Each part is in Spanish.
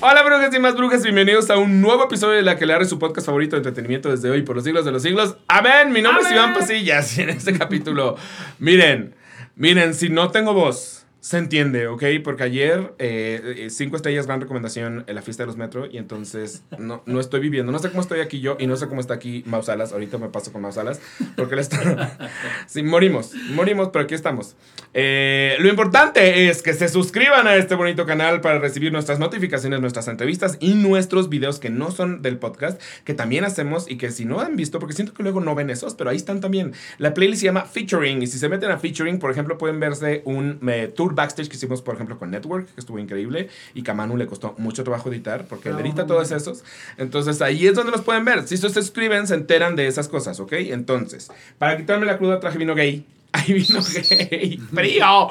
Hola brujas y más brujas, bienvenidos a un nuevo episodio de La que le haré su podcast favorito de entretenimiento desde hoy por los siglos de los siglos. Amén, mi nombre es Iván Pasillas y en este capítulo, miren, miren, si no tengo voz, se entiende, ¿ok? Porque ayer eh, eh, cinco estrellas gran recomendación en la fiesta de los metro y entonces no, no estoy viviendo. No sé cómo estoy aquí yo y no sé cómo está aquí Mausalas. Ahorita me paso con Mausalas porque él está... sí, morimos, morimos, pero aquí estamos. Eh, lo importante es que se suscriban a este bonito canal para recibir nuestras notificaciones, nuestras entrevistas y nuestros videos que no son del podcast, que también hacemos y que si no han visto, porque siento que luego no ven esos, pero ahí están también. La playlist se llama Featuring y si se meten a Featuring, por ejemplo, pueden verse un tour backstage que hicimos, por ejemplo, con Network, que estuvo increíble, y que a Manu le costó mucho trabajo editar, porque él edita todos esos. Entonces ahí es donde los pueden ver. Si se suscriben, se enteran de esas cosas, ¿ok? Entonces, para quitarme la cruda traje vino gay. Ahí vino gay. ¡Frío!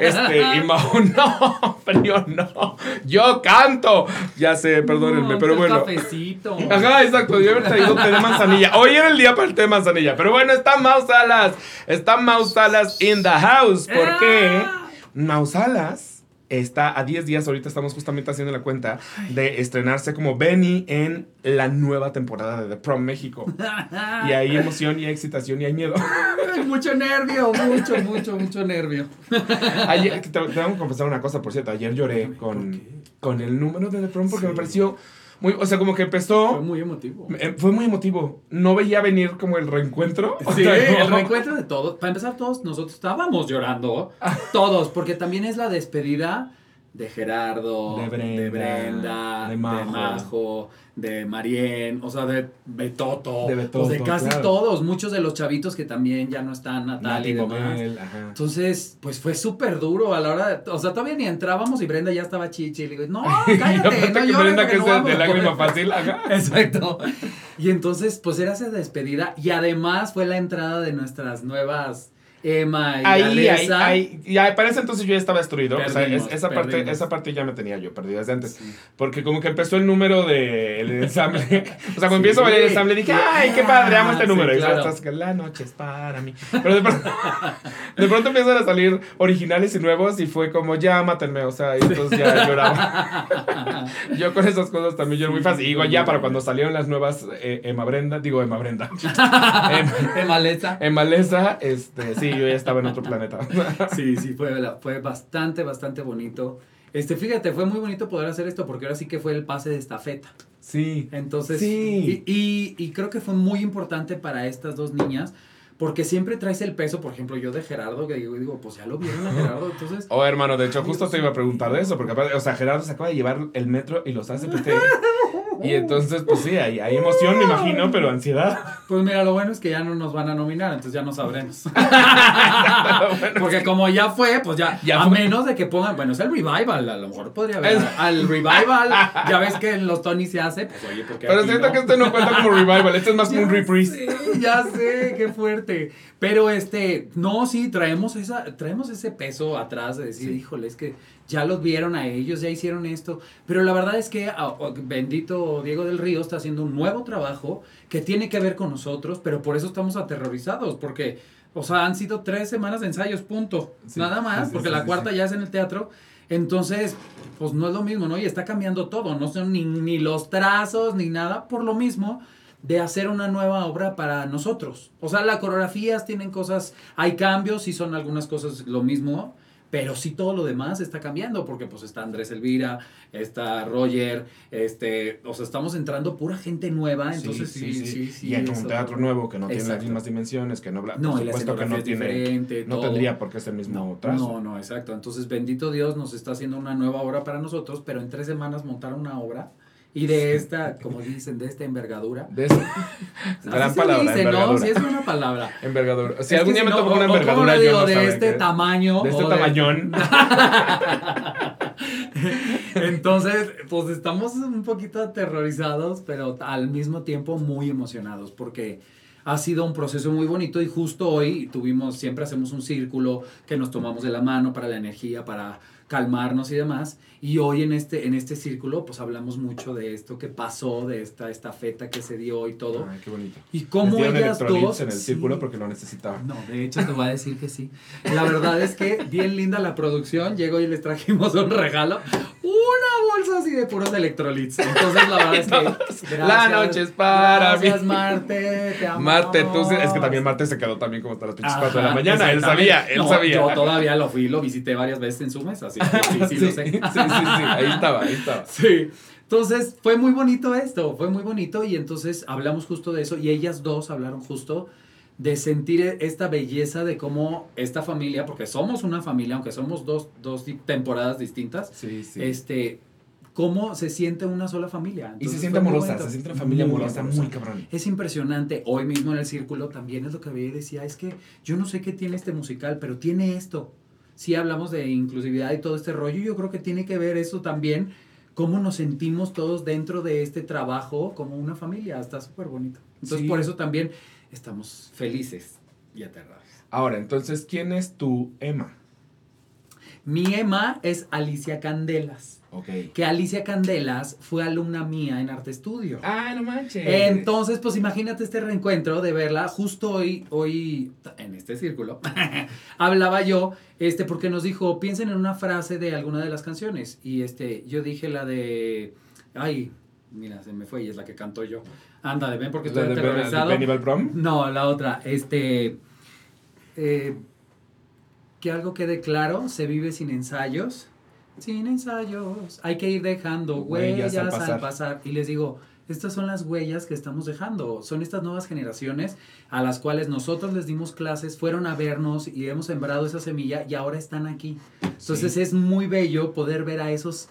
Este, y Mau, no, frío no. Yo canto. Ya sé, perdónenme, pero bueno. Cafecito. Ajá, exacto. Yo había traído té de manzanilla. Hoy era el día para el té de manzanilla. Pero bueno, está Mau Salas. Está Mau Salas in the house. ¿Por qué? Mausalas está a 10 días, ahorita estamos justamente haciendo la cuenta, de estrenarse como Benny en la nueva temporada de The Prom México. Y hay emoción y hay excitación y hay miedo. Mucho nervio, mucho, mucho, mucho nervio. Ayer, te, te tengo que confesar una cosa, por cierto, ayer lloré con, con el número de The Prom porque Sí. me pareció muy, o sea, como que Fue empezó... muy emotivo. eh, Fue muy emotivo. No veía venir como el reencuentro. O Sí, sea, el no. reencuentro de todos. Para empezar, todos nosotros estábamos llorando. Todos, porque también es la despedida de Gerardo, De Brenda, Brenda, de de Majo. De Marien, o sea, de Betoto. De Betoto, o de casi claro. todos. Muchos de los chavitos que también ya no están, Natalia y demás. Ajá. Entonces, pues fue súper duro a la hora de. O sea, todavía ni entrábamos y Brenda ya estaba chichi. Y le digo, no, cállate, no llores Brenda, que no es de, de a lágrima poder". fácil, ajá. Exacto. Y entonces, pues era esa despedida. Y además fue la entrada de nuestras nuevas Emma y Ahí, ahí, Alesa. ahí, ya para ese entonces yo ya estaba destruido. o sea, es- esa, parte, esa parte ya me tenía yo perdida desde antes. Sí. Porque como que empezó el número del ensamble. o sea, cuando Sí. empiezo a bailar el ensamble dije, ay, qué padre, amo este Sí, número. Y claro. estás que la noche es para mí. Pero de pronto, de pronto empiezan a salir originales y nuevos y fue como, ya mátenme. O sea, y entonces ya lloraba. yo con esas cosas también lloro muy fácil. Y digo, ya para cuando salieron las nuevas eh, Emma Brenda, digo Emma Brenda. Em- Emma Alesa. en Maleza, este, sí, yo ya estaba en otro planeta. Sí, sí, fue, fue bastante, bastante bonito. Este, fíjate, fue muy bonito poder hacer esto porque ahora sí que fue el pase de estafeta. Sí. Entonces, Sí. y, y- y creo que fue muy importante para estas dos niñas, porque siempre traes el peso, por ejemplo, yo de Gerardo, que digo, digo, pues ya lo vieron a Gerardo, entonces... Oh, hermano, de hecho, justo te iba a preguntar de eso, porque aparte, o sea, Gerardo se acaba de llevar el metro y los hace PT. Y entonces, pues sí, hay, hay emoción, me imagino, pero ansiedad. Pues mira, lo bueno es que ya no nos van a nominar, entonces ya no sabremos. Bueno, Porque como ya fue, pues ya, Ya a fue. menos de que pongan, bueno, es el revival, a lo mejor podría haber al revival, ya ves que en los Tony se hace, pues oye, porque Pero siento no? que este no cuenta como revival, este es más como un Ya reprise. ya sé, qué fuerte. Pero este, no, sí, traemos esa, traemos ese peso atrás de decir, Sí. híjole, es que ya los vieron a ellos, ya hicieron esto. Pero la verdad es que oh, bendito Diego del Río está haciendo un nuevo trabajo que tiene que ver con nosotros, pero por eso estamos aterrorizados, porque, o sea, han sido tres semanas de ensayos, punto. Sí, Nada más, sí, porque la cuarta ya es en el teatro. Entonces, pues no es lo mismo, ¿no? Y está cambiando todo, no son ni, ni los trazos ni nada, por lo mismo de hacer una nueva obra para nosotros. O sea, las coreografías tienen cosas, hay cambios, sí son algunas cosas lo mismo, pero sí todo lo demás está cambiando, porque pues está Andrés Elvira, está Roger, este, o sea, estamos entrando pura gente nueva, entonces sí, sí, sí. y hay un teatro nuevo que no tiene las mismas dimensiones, que no, No, por y supuesto que no tiene, no tendría por qué ser el mismo No, trazo. no, no, exacto. Entonces, bendito Dios nos está haciendo una nueva obra para nosotros, pero en tres semanas montar una obra y de esta, como dicen, de esta envergadura. De eso. Así Gran palabra, dice, ¿no? envergadura. Sí, es una palabra. Envergadura. Si Es algún día me toca una ¿cómo envergadura, yo digo? no de este tamaño. De este o tamañón. Entonces, pues estamos un poquito aterrorizados, pero al mismo tiempo muy emocionados, porque ha sido un proceso muy bonito y justo hoy tuvimos, siempre hacemos un círculo que nos tomamos de la mano para la energía, para calmarnos y demás. Y hoy en este, en este círculo, pues hablamos mucho de esto que pasó, de esta estafeta que se dio y todo. Ay, qué bonito. Y cómo ellas dos. en el sí. círculo porque lo necesitaban. No, de hecho te voy a decir que sí. La verdad es que bien linda la producción. Llegó y les trajimos un regalo. Una bolsa así de puros electrolits. Entonces la verdad es que. La noche es para gracias, mí. Marte. Te amamos. Marte, tú, se- es que también Marte se quedó también como hasta las pinches Ajá, 4 de la mañana. Él sabía, él No, sabía. Yo todavía lo fui, lo visité varias veces en su mesa, así que sí, sí, sí, lo sé. sí, sí, sí, ahí estaba, ahí estaba. Sí. Entonces fue muy bonito esto, fue muy bonito y entonces hablamos justo de eso y ellas dos hablaron justo de sentir esta belleza de cómo esta familia, porque somos una familia, aunque somos dos, dos temporadas distintas, Sí, sí. este, cómo se siente una sola familia. y se siente amorosa, se siente una familia Muy amorosa, amorosa. muy cabrón. Es impresionante. Hoy mismo en el círculo también es lo que veía y decía, es que yo no sé qué tiene este musical, pero tiene esto. Si hablamos de inclusividad y todo este rollo, yo creo que tiene que ver eso también, cómo nos sentimos todos dentro de este trabajo como una familia. Está súper bonito. Entonces Sí. por eso también estamos felices y aterrados. Ahora, entonces, ¿quién es tu Emma? Mi Emma es Alicia Candelas, Ok. que Alicia Candelas fue alumna mía en Arte Estudio. Ah, no manches. Entonces, pues imagínate este reencuentro de verla. Justo hoy, hoy, en este círculo, hablaba yo, este, porque nos dijo, piensen en una frase de alguna de las canciones. Y este, yo dije la de, ay, mira, se me fue y es la que canto yo. Ándale, ven porque ¿La estoy aterrorizado. de Prom? No, la otra, este, eh, que algo quede claro, se vive sin ensayos. Sin ensayos, hay que ir dejando Huellas huellas, al al, pasar. pasar. Y les digo, estas son las huellas que estamos dejando. Son estas nuevas generaciones a las cuales nosotros les dimos clases, fueron a vernos y hemos sembrado esa semilla y ahora están aquí. Entonces Sí. es muy bello poder ver a esos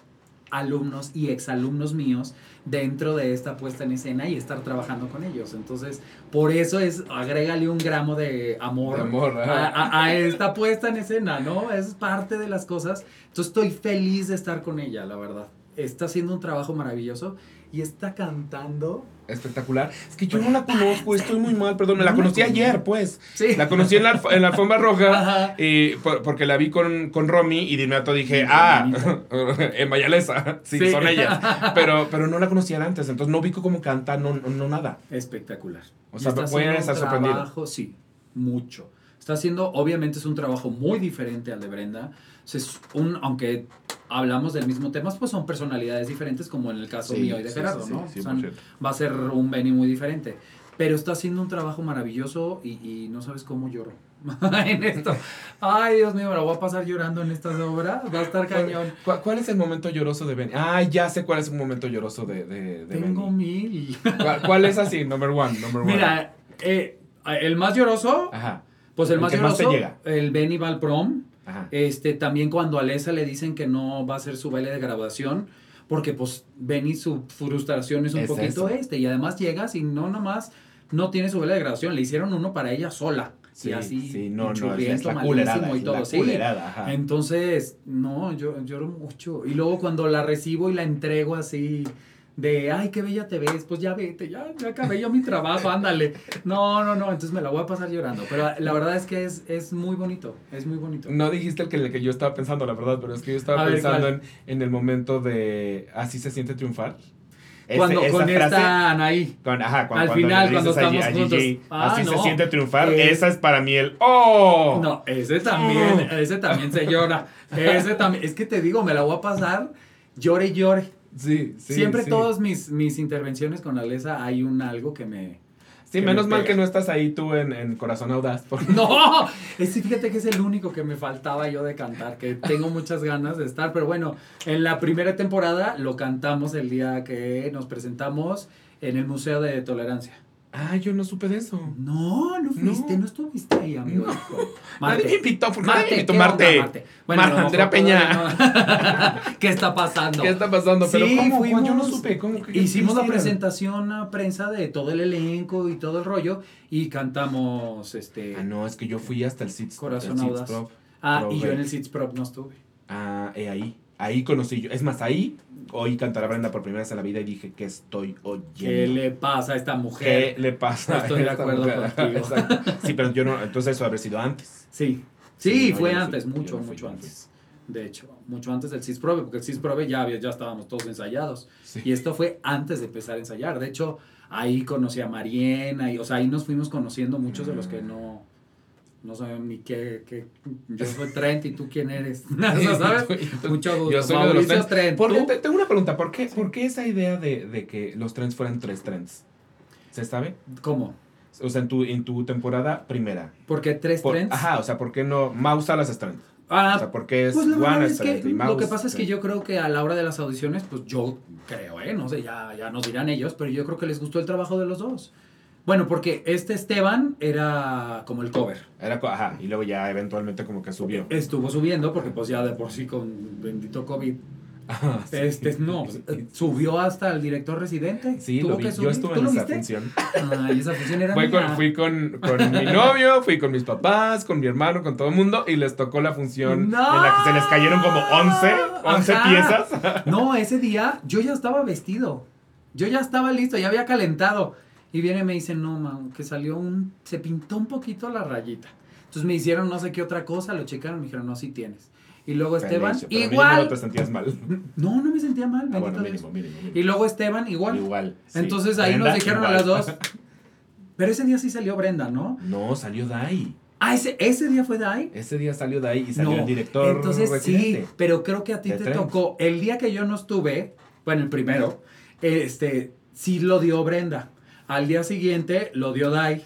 alumnos y exalumnos míos dentro de esta puesta en escena y estar trabajando con ellos. Entonces, por eso es, agrégale un gramo de amor, De amor, a, ajá. a- a esta puesta en escena, ¿no? Es parte de las cosas. Entonces, estoy feliz de estar con ella, la verdad. Está haciendo un trabajo maravilloso y está cantando. Espectacular. Es que yo no la conozco, estoy muy mal, perdón. Me la No la conocí ayer, pues. Sí. La conocí en la, en la alfombra roja. Y por- porque la vi con, con Romy y de inmediato dije, Sí, ah, en Mayalesa. Sí, Sí. son ellas. Pero, pero no la conocía antes, entonces no vi cómo canta, no, no, no nada. Espectacular. O sea, haciendo estar un sorprendido. trabajo, sí, mucho. Está haciendo, obviamente es un trabajo muy diferente al de Brenda. Es un, aunque hablamos del mismo tema, pues son personalidades diferentes, como en el caso Sí, mío y de sí, Gerardo, sí, ¿no? sí, Son- 100%. va a ser un Benny muy diferente. Pero está haciendo un trabajo maravilloso y, y no sabes cómo lloro en esto. Ay, Dios mío, me la voy a pasar llorando en estas obras. Va a estar cañón. ¿Cuál, cuál es el momento lloroso de Benny? Ah, ya sé cuál es el momento lloroso de, de, de Tengo Benny. mil. ¿Cuál, cuál es así? Number one, number one. Mira, eh, el más lloroso, Ajá, pues el el más que más te lloroso, llega. el Benny va al prom. Ajá. Este, también cuando a Alesa le dicen que no va a hacer su baile de graduación, porque pues Benny su frustración es un Es poquito eso. este, y además llegas y no nomás no tiene su baile de graduación, le hicieron uno para ella sola. Sí, y así, sí, no, no, es la culerada, y es todo, la sí. culerada, ajá. Entonces, no, yo lloro mucho. Y luego cuando la recibo y la entrego así de, ay, qué bella te ves, pues ya vete, ya, ya acabé yo mi trabajo, ándale. No, no, no, entonces me la voy a pasar llorando. Pero la verdad es que es, es muy bonito, es muy bonito. No dijiste el que, el que yo estaba pensando, la verdad, pero es que yo estaba A ver, pensando en, en el momento de así se siente triunfar. Ese- Cuando esa con frase- esta Anaí. con- ajá, cuando, Al cuando final, cuando estamos juntos. Ah, así se siente triunfar, Eh, esa es para mí el ¡Oh! No, ese también, ese también se llora. Ese también, es que te digo, me la voy a pasar, llore y llore. Sí, sí. Siempre sí. todas mis, mis intervenciones con Alesa hay un algo que me... Sí, menos me mal que no estás ahí tú en, en Corazón Audaz. porque- No, ese fíjate que es el único que me faltaba yo de cantar, que tengo muchas ganas de estar, pero bueno, en la primera temporada lo cantamos el día que nos presentamos en el Museo de Tolerancia. Ah, yo no supe de eso. No, no fuiste, no, No. estuviste ahí, amigo. No. Nadie me invitó, ¿por qué nadie me invitó? ¿qué Marte. Marte? Bueno, Mar- a lo mejor Andrea Peña. no. ¿Qué está pasando? ¿Qué está pasando? Pero Sí, ¿cómo? fuimos- Yo no supe. ¿Cómo? ¿Qué- qué Hicimos la presentación a prensa de todo el elenco y todo el rollo y cantamos este Ah, no, es que yo fui hasta el Sits. Corazón el Audaz. Prop. Ah, Pro y yo en el Sits Prop no estuve. Ah, he ahí. Ahí conocí yo. Es más, ahí oí cantar a Brenda por primera vez en la vida y dije, ¿qué estoy oyendo? ¿Qué le pasa a esta mujer? ¿Qué le pasa? No estoy de a esta acuerdo mujer? contigo. Exacto. Sí, pero yo no, entonces eso haber sido antes. Sí. Sí, no, fue antes, fui, mucho, mucho antes. De hecho, mucho antes del CISPROVE, porque el CISPROVE ya, había- ya estábamos todos ensayados. Sí. Y esto fue antes de empezar a ensayar. De hecho, ahí conocí a Mariena, y, o sea, ahí nos fuimos conociendo muchos de los que no, no saben ni qué, qué- Yo soy Trent y tú quién eres. O sea, ¿sabes? Mucho gusto. Yo soy uno de los Mauricio. Trent. ¿Por qué- te- tengo una pregunta. ¿Por qué, ¿Por qué esa idea de, de que los trends fueran tres trends? ¿Se sabe? ¿Cómo? O sea, en tu, en tu temporada primera. Porque tres Por- trends. Ajá, o sea, ¿por qué no Mouse Salas es trend? Ah, O sea, ¿por qué es Pues la verdad es que y lo Mouse que pasa es que trend? yo creo que a la hora de las audiciones, pues yo creo, ¿eh? No sé, ya, ya nos dirán ellos, pero yo creo que les gustó el trabajo de los dos. Bueno, porque este Esteban era como el cover. Era, ajá, y luego ya eventualmente como que subió. Estuvo subiendo porque pues ya de por sí con bendito COVID. Ajá, sí. Este, no, pues, eh, subió hasta el director residente. Sí, Tuvo lo vi. que Yo subir. estuve ¿Tú en esa viste? función. Ay, esa función era mía. con, fui con, con mi novio, fui con mis papás, con mi hermano, con todo el mundo y les tocó la función ¡No! en la que se les cayeron como 11, 11 Ajá. piezas. No, ese día yo ya estaba vestido. Yo ya estaba listo, ya había calentado. Y viene y me dice, no, man, que salió un... Se pintó un poquito la rayita. Entonces me hicieron no sé qué otra cosa, lo checaron, me dijeron, no, sí tienes. Y luego Esteban, pero igual. no te sentías mal. No, no me sentía mal, Ah, bueno, mínimo, mínimo, mínimo. Y luego Esteban, igual. Igual. sí. Entonces ahí Brenda, nos dijeron a las dos. Pero ese día sí salió Brenda, ¿no? No, salió Dai. Ah, ese, ese día fue Dai. Ese día salió Dai y salió No, el director Entonces residente. sí, pero creo que a ti de te Trends. tocó. El día que yo no estuve, bueno, el primero, este, sí lo dio Brenda. Al día siguiente lo dio Dai.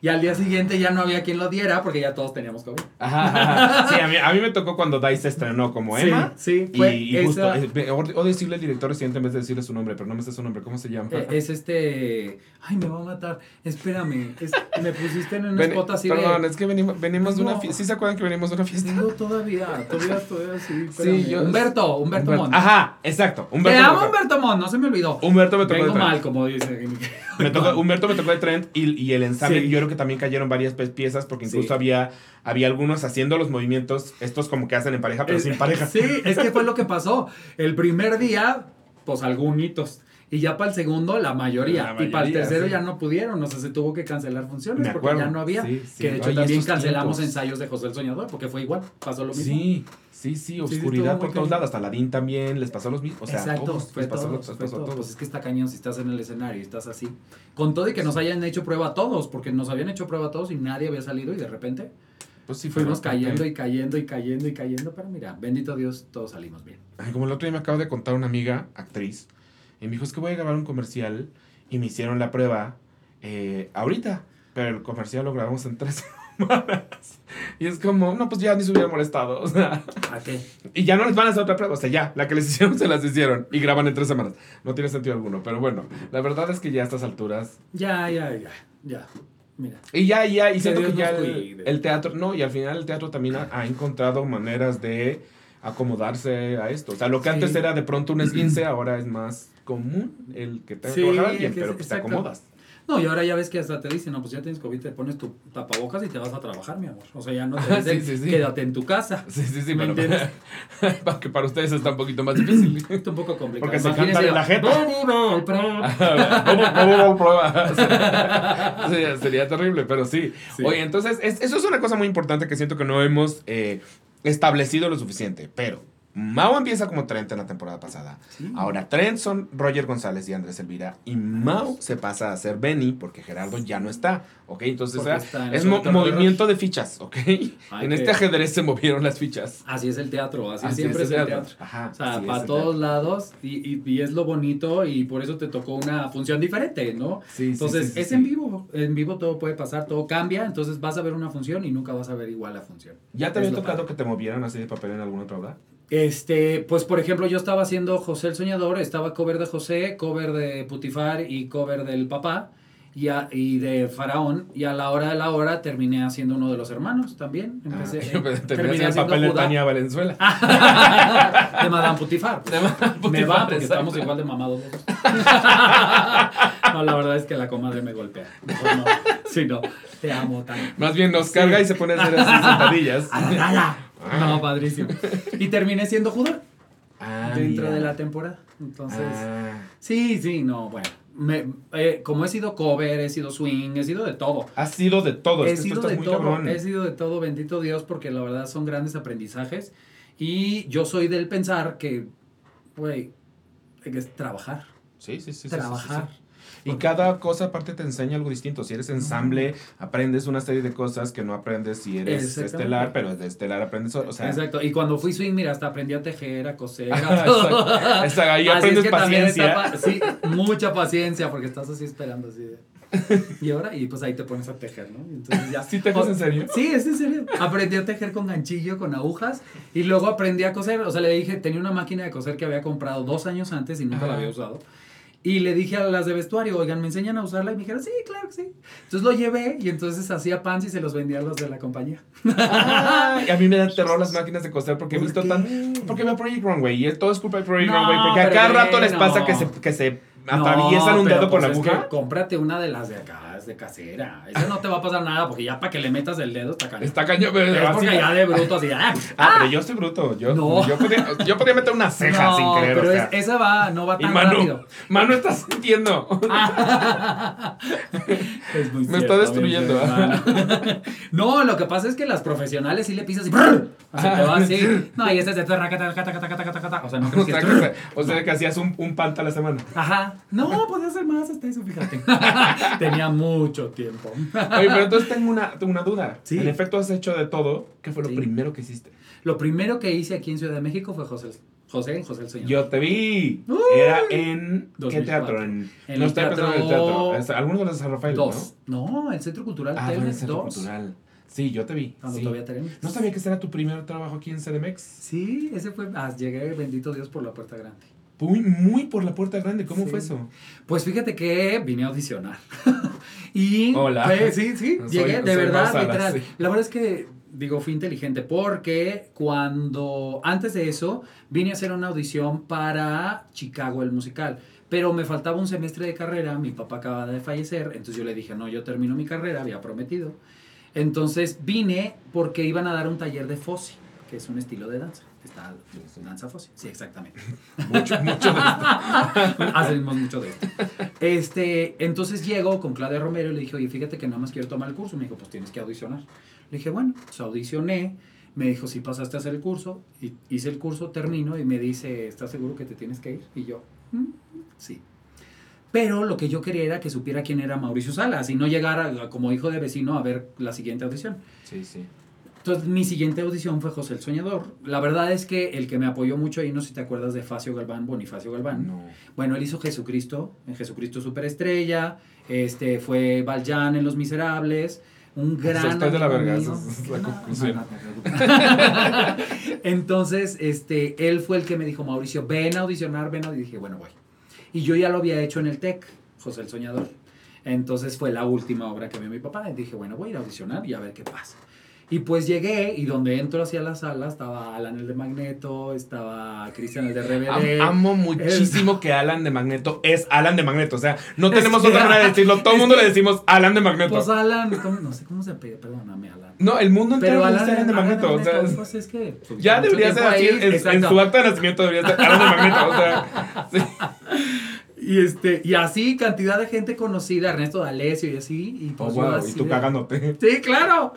Y al día siguiente ya no había quien lo diera porque ya todos teníamos COVID. Ajá, ajá. Sí, a mí, a mí me tocó cuando Dai se estrenó como Sí, Emma. sí, Y, fue y justo, esa- eh, o, decirle al director residente en vez de decirle su nombre, pero no me sé su nombre, ¿cómo se llama? Eh, es este. Ay, me va a matar. Espérame. es- me pusiste en un Ven- spot así perdón, de. es que venimos, venimos de una No. fiesta. ¿Sí se acuerdan que venimos de una fiesta? Tengo todavía, todavía, todavía sí. Sí, yo- Humberto, Humberto, Montt. Ajá, exacto. Humberto Te me amo. Humberto Montt, no se me olvidó. Humberto me tocó Vengo de mal, como dice. Me tocó- Humberto me tocó de Trent y, y el ensamble. Yo creo que también cayeron varias piezas porque incluso Sí. había, había algunos haciendo los movimientos, estos como que hacen en pareja, pero Es- sin pareja. Sí, es que fue lo que pasó. El primer día, pues algunos. Y ya para el segundo, la mayoría. La y para el tercero sí. ya no pudieron. O sea, se tuvo que cancelar funciones porque ya no había. Sí. Que de hecho también cancelamos tiempos. ensayos de José el Soñador porque fue igual. Pasó lo mismo. Sí, sí, sí, oscuridad por todos lados. Hasta Ladín también les pasó los mismos. O sea, Exacto, todos, les pasó, todo, les pasó todos. Pues es que está cañón si estás en el escenario y estás así. Con todo y que nos hayan hecho prueba a todos, porque nos habían hecho prueba a todos y nadie había salido y de repente Pues sí, fuimos cayendo y cayendo y cayendo y cayendo. Pero mira, bendito Dios, todos salimos bien. Ay, como el otro día me acaba de contar una amiga, actriz, y me dijo, es que voy a grabar un comercial y me hicieron la prueba eh, ahorita, pero el comercial lo grabamos en tres semanas. Y es como, no, pues ya ni se hubiera molestado, o sea, ¿A qué? y ya no les van a hacer otra prueba, o sea, ya, la que les hicieron se las hicieron y graban en tres semanas. No tiene sentido alguno, pero bueno, la verdad es que ya a estas alturas... Ya, ya, ya, ya. Mira. Y ya, ya, y Que siento que ya el, teatro, no, y al final el teatro también ha, ha encontrado maneras de acomodarse a esto. O sea, lo que Sí. antes era de pronto un esguince, ahora es más común el que tenga Sí, que bajar alguien, que pero pues te acomodas. No, y ahora ya ves que hasta te dicen, no, pues ya tienes COVID, te pones tu tapabocas y te vas a trabajar, mi amor. O sea, ya no te dicen, sí, sí. quédate en tu casa. Sí, sí, sí, ¿Me pero entiendes? para que para ustedes está un poquito más difícil. Es un poco complicado. Porque se en la jeta. "Vamos, vamos, vamos". ¿Cómo, cómo prueba? Sí, sería terrible, pero sí. Sí. Oye, entonces, es- eso es una cosa muy importante que siento que no hemos eh, establecido lo suficiente. Pero Mau empieza como Trent en la temporada pasada. Sí. Ahora, Trent son Roger González y Andrés Elvira. Y Mau se pasa a ser Benny porque Gerardo ya no está. ¿Ok? Entonces, está en es mo- de movimiento de fichas. ¿Ok? Ay, en este ajedrez se movieron las fichas. Así es el teatro, así, Así siempre es, el teatro. teatro. Ajá, O sea, para todos lados y, y- y es lo bonito y por eso te tocó una función diferente, ¿no? Sí, Entonces, sí, sí, es en vivo, en vivo todo puede pasar, todo cambia, entonces vas a ver una función y nunca vas a ver igual la función. ¿Ya te había tocado que te movieran así de papel en alguna otra obra? Este, pues por ejemplo, yo estaba haciendo José el Soñador, estaba cover de José, cover de Putifar y cover del papá y, a- y de Faraón. Y a la hora de la hora terminé haciendo uno de los hermanos también. Empecé, Ah, yo pensé- te terminé el papel de. Tania Valenzuela. de Madame Putifar. De Madame Me va Putifar, porque estamos igual de mamados no, la verdad es que la comadre me golpea. Mejor no. Sí, no. Te amo tanto. Más bien nos carga y se pone a hacer así sentadillas. No, padrísimo. Y terminé siendo Judá. Ah, dentro mira. de la temporada. Entonces, Ah. sí, sí, no, bueno. Me, eh, como he sido cover, he sido swing, he sido de todo. Has sido de todo. he es sido de todo, cabrón. he sido de todo, bendito Dios, porque la verdad son grandes aprendizajes. Y yo soy del pensar que, güey, que trabajar, Sí, sí, sí, sí, sí, sí, trabajar. sí. Y cada cosa aparte te enseña algo distinto. Si eres ensamble, aprendes una serie de cosas que no aprendes si eres estelar, pero de estelar aprendes, o sea, Exacto. Y cuando fui swing, mira, hasta aprendí a tejer, a coser, Ajá, a todo. exacto. Exacto, ahí Así aprendes es que paciencia. sí, mucha paciencia, porque estás así esperando así de... Y ahora, y pues ahí te pones a tejer, ¿no? Entonces ya. ¿Sí tejes en serio? Sí, es en serio. Aprendí a tejer con ganchillo, con agujas, y luego aprendí a coser. O sea, le dije, tenía una máquina de coser que había comprado dos años antes y nunca la Ajá. había usado. Y le dije a las de vestuario, oigan, ¿me enseñan a usarla? Y me dijeron, sí, claro que sí. Entonces lo llevé y entonces hacía pants y se los vendía a los de la compañía. Ay, a mí me dan terror las máquinas de coser porque he ¿Por visto qué? tan. Porque veo Project Runway y todo es culpa de Project No, Runway. Porque a cada rato les pasa que se, que se atraviesan No, un dedo con la pues es aguja. que cómprate una de las de acá, es de casera. Esa no te va a pasar nada porque ya para que le metas el dedo está caro. Está cañón, pero Es porque ya de bruto así. Ah, Ah, pero yo soy bruto. Yo, No. yo, podía, yo podía meter una ceja no, sin querer. pero o sea. es- esa va, no va y tan Manu, rápido. Manu está sintiendo. Es muy Me cierto, está destruyendo. hermano. No, lo que pasa es que las profesionales sí le pisas y. O sea, te va así. No, y esta es de. O sea, no o, crees que sea, es- que, o sea, que hacías un, un panta a la semana. Ajá. No, podía hacer más hasta eso, fíjate. Tenía mucho tiempo. Oye, pero entonces tengo una, tengo una duda. Sí. En efecto, has hecho de todo. ¿Qué fue lo Sí. primero que hiciste? Lo primero que hice aquí en Ciudad de México fue José. José, José el Señor. Yo te vi. Uy. Era en. ¿Qué 2004. teatro? En, En no el estoy pensando en el teatro- teatro. Algunos de los de San Rafael. Dos. No, el Centro Cultural ¿no? Ah, en el Centro 2. Cultural. Sí, yo te vi. Cuando sí. todavía tenemos. No sabía que ese era tu primer trabajo aquí en CDMX. Sí, ese fue. Ah, llegué, bendito Dios, por la puerta grande. Muy, muy por la puerta grande. ¿Cómo Sí. fue eso? Pues fíjate que vine a audicionar. y. Hola. fue- sí, sí, Soy- llegué, de verdad, Rosala, literal. sí. La verdad es que, digo, fui inteligente porque cuando. Antes de eso, vine a hacer una audición para Chicago, el musical. Pero me faltaba un semestre de carrera, mi papá acaba de fallecer, entonces yo le dije, no, yo termino mi carrera, había prometido. Entonces vine porque iban a dar un taller de Fossi, que es un estilo de danza. Está danza Fossi. Sí, exactamente. Mucho, mucho de Hacemos mucho de esto. Este, entonces llego con Claudia Romero y le dije, oye, fíjate que nada más quiero tomar el curso. Me dijo, pues tienes que audicionar. Le dije, bueno, pues audicioné. Me dijo, si pasaste a hacer el curso. Y hice el curso, termino y me dice, ¿estás seguro que te tienes que ir? Y yo, "Mm, sí. Pero lo que yo quería era que supiera quién era Mauricio Salas y no llegara como hijo de vecino a ver la siguiente audición. Sí, sí. Entonces, mi siguiente audición fue José el Soñador. La verdad es que el que me apoyó mucho ahí, no sé si te acuerdas de Facio Galván, Bonifacio Galván. No. Bueno, él hizo Jesucristo, en Jesucristo Superestrella, este, fue Valjean en Los Miserables, un gran... estoy de la verga, esa es la conclusión. no, no, no. Entonces, este, él fue el que me dijo, Mauricio, ven a audicionar, ven a... Y dije, bueno, voy. Y yo ya lo había hecho en el TEC, José el Soñador. Entonces fue la última obra que vio mi papá. Y dije, bueno, voy a ir a audicionar y a ver qué pasa. Y pues llegué y donde entro hacia la sala estaba Alan el de Magneto, estaba Cristian el de RBD. Am- amo muchísimo que Alan de Magneto es Alan de Magneto. O sea, no tenemos otra manera de decirlo. Todo el mundo que- le decimos Alan de Magneto. Pues Alan, ¿cómo? no sé cómo se pide, perdóname Alan. no, el mundo entero Pero le Alan, dice Alan de Magneto. O sea, es- pues es que pues, ya debería ser así. En, su acta de nacimiento debería ser Alan de Magneto. O sea, sí. Y este, y así cantidad de gente conocida, Ernesto D'Alessio y así, y Oh, pues wow, así y tú de- cagándote. Sí, claro.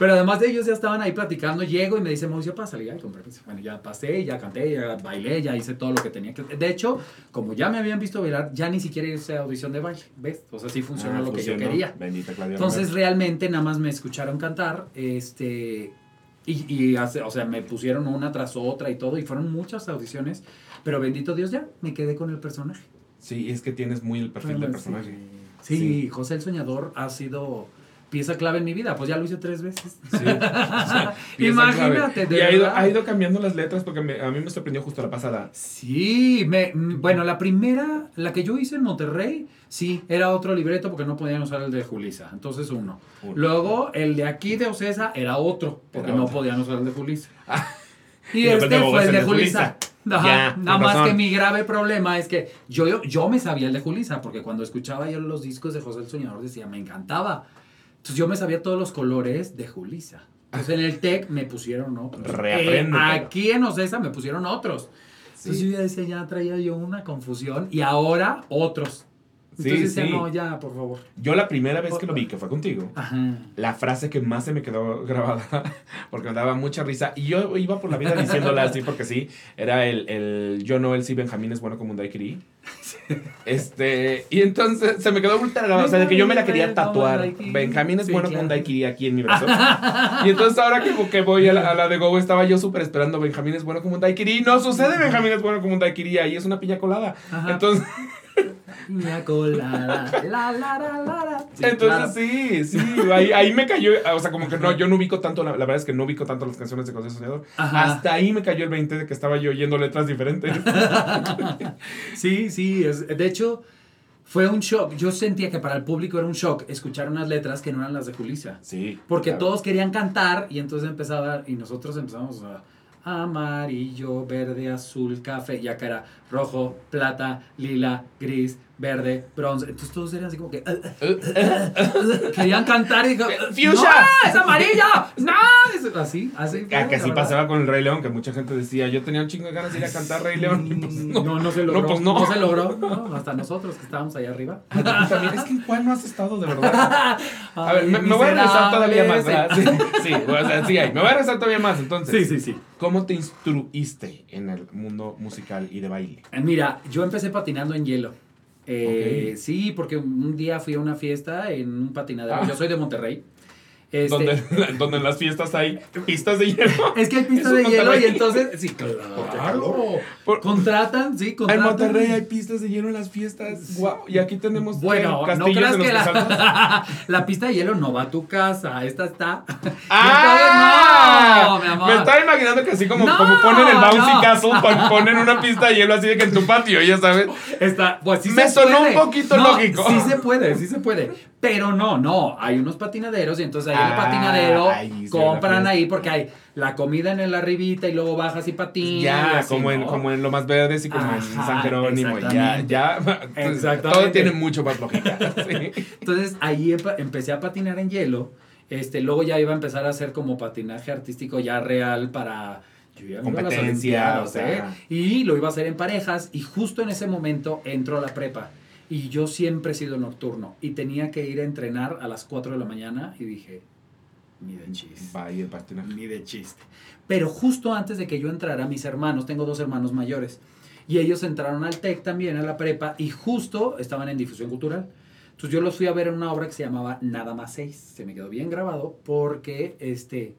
Pero además de ellos ya estaban ahí platicando, llego y me dice, Mauricio, pásale, ya, con permiso. Bueno, ya pasé, ya canté, ya bailé, ya hice todo lo que tenía que... De hecho, como ya me habían visto bailar, ya ni siquiera hice audición de baile, ¿ves? O sea, sí funcionó Ah, lo que yo quería. Bendita Claudia. Entonces realmente nada más me escucharon cantar, este, y, y hace- o sea, me pusieron una tras otra y todo, y fueron muchas audiciones, pero bendito Dios ya, me quedé con el personaje. Sí, es que tienes muy el perfil del personaje. Sí, Sí. José el Soñador ha sido pieza clave en mi vida, pues ya lo hice tres veces. Sí, sí. Pieza Imagínate, clave. de Y ha ido, verdad. ha ido cambiando las letras porque me- a mí me sorprendió justo la pasada. Sí, me, mm, bueno, la primera, la que yo hice en Monterrey, sí, era otro libreto porque no podían usar el de Julisa, entonces uno. Uno. Luego, el de aquí de Ocesa era otro, porque Era no otro. podían usar el de Julisa. Y Y este fue el de Julisa. Ajá, nada más razón. que mi grave problema es que yo, yo, yo me sabía el de Julisa, porque cuando escuchaba yo los discos de José el Soñador decía, me encantaba. Entonces yo me sabía todos los colores de Julisa. Entonces en el TEC me pusieron otros. Reapréndetelo. Eh, aquí en Ocesa me pusieron otros. Entonces yo ya decía, ya traía yo una confusión y ahora otros. Entonces Sí, sí. no, ya, por favor. Yo la primera vez que lo vi, que fue contigo, Ajá. la frase que más se me quedó grabada, porque me daba mucha risa, y yo iba por la vida diciéndola así porque sí, era el, el yo no, el sí, Benjamín es bueno como un daiquiri. Este, y entonces se me quedó ultra grabada, o sea, de que yo me la quería tatuar. Benjamín es bueno como un daiquiri aquí en mi brazo. Y entonces ahora que, que voy a la, a la de Go, estaba yo súper esperando Benjamín es bueno como un daiquiri. Y no sucede, Benjamín es bueno como un daiquiri, ahí es una piña colada. Ajá. Entonces, Piña colada, la, la, la, la, la. Sí, Entonces claro. sí, sí, ahí, ahí me cayó, o sea, como que no, yo no ubico tanto, la, la verdad es que no ubico tanto las canciones de José Soñador. Ajá. Hasta ahí me cayó el 20 de que estaba yo oyendo letras diferentes. Sí, sí, es, de hecho fue un shock. Yo sentía que para el público era un shock escuchar unas letras que no eran las de Julissa. Sí. Porque claro. todos querían cantar y entonces empezaba y nosotros empezamos a amarillo, verde, azul, café, y rojo, plata, lila, gris, verde, bronce. Entonces todos eran así como que "Uh, uh, querían cantar y dijo, Fuchsia. ¡No, es amarilla! ¡No! Es así, así. Ah, que así verdad. pasaba con el Rey León, que mucha gente decía, yo tenía un chingo de ganas de ir a cantar Rey León. Y pues, no, no. no, se logró. No, pues no. se logró. no, hasta nosotros que estábamos allá arriba. También, es que en cuál no has estado de verdad. A ver, Ay, me, me voy a regresar todavía más. Sí, sí, o sea, sí, hay. me voy a regresar todavía más. Entonces, Sí, sí, sí. ¿cómo te instruiste en el mundo musical y de baile? Eh, Mira, yo empecé patinando en hielo. Eh. Sí, porque un día fui a una fiesta en un patinadero. Ah. Yo soy de Monterrey. Este, Donde, donde en las fiestas hay pistas de hielo. Es que hay pistas ¿Es un de hielo y entonces. Sí, claro. Por- Contratan, sí, En contratan. Monterrey hay pistas de hielo en las fiestas. Guau. Y aquí tenemos Bueno, no creas en que la, la pista de hielo no va a tu casa. Esta está. ¡Ah! no, mi amor. Me estaba imaginando que así como, No, como ponen el Bouncy no. Castle, pon- ponen una pista de hielo así de que en tu patio, ya sabes. Está, pues sí Me se sonó puede. un poquito No, lógico. Sí se puede, sí se puede. Pero no, no. Hay unos patinaderos y entonces ahí en el patinadero compran la ahí porque hay la comida en el arribita y luego bajas y patinas. Ya, así, como, en, como en lo más verdes y como en San Jerónimo. Ya, ya. Exactamente. Todo tiene mucho más lógica. sí. Entonces ahí empe- empecé a patinar en hielo. Este, luego ya iba a empezar a hacer como patinaje artístico ya real para Competencia, Olimpiadas, o sea. ¿eh? Y lo iba a hacer en parejas y justo en ese momento entró a la prepa. Y yo siempre he sido nocturno y tenía que ir a entrenar a las 4 de la mañana y dije, ni de chiste. Vaya, patinaje. Ni de chiste. Pero justo antes de que yo entrara, mis hermanos, tengo dos hermanos mayores, y ellos entraron al TEC también, a la prepa, y justo estaban en difusión cultural. Entonces yo los fui a ver en una obra que se llamaba Nada más seis. Se me quedó bien grabado porque este,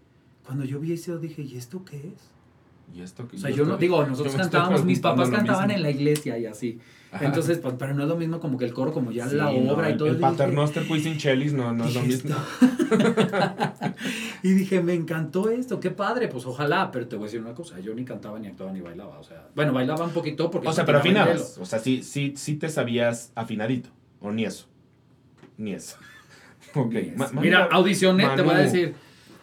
cuando yo vi eso dije, ¿y esto qué es? ¿Y esto que O sea, yo no digo, nosotros cantábamos, mis papás cantaban en la iglesia y así. Ajá. Entonces, pues, pero no es lo mismo como que el coro, como ya la Sí, no, obra y todo. El dije, Paternoster Chelis no, no es lo ¿Y mismo. y dije, me encantó esto, qué padre, pues ojalá, pero te voy a decir una cosa, yo ni cantaba, ni actuaba, ni bailaba, o sea, bueno, bailaba un poquito porque... O sea, pero afinabas. O sea, sí, sí, sí te sabías afinadito. O ni eso. Ni eso. Ok. Mira, audicioné, te voy a decir,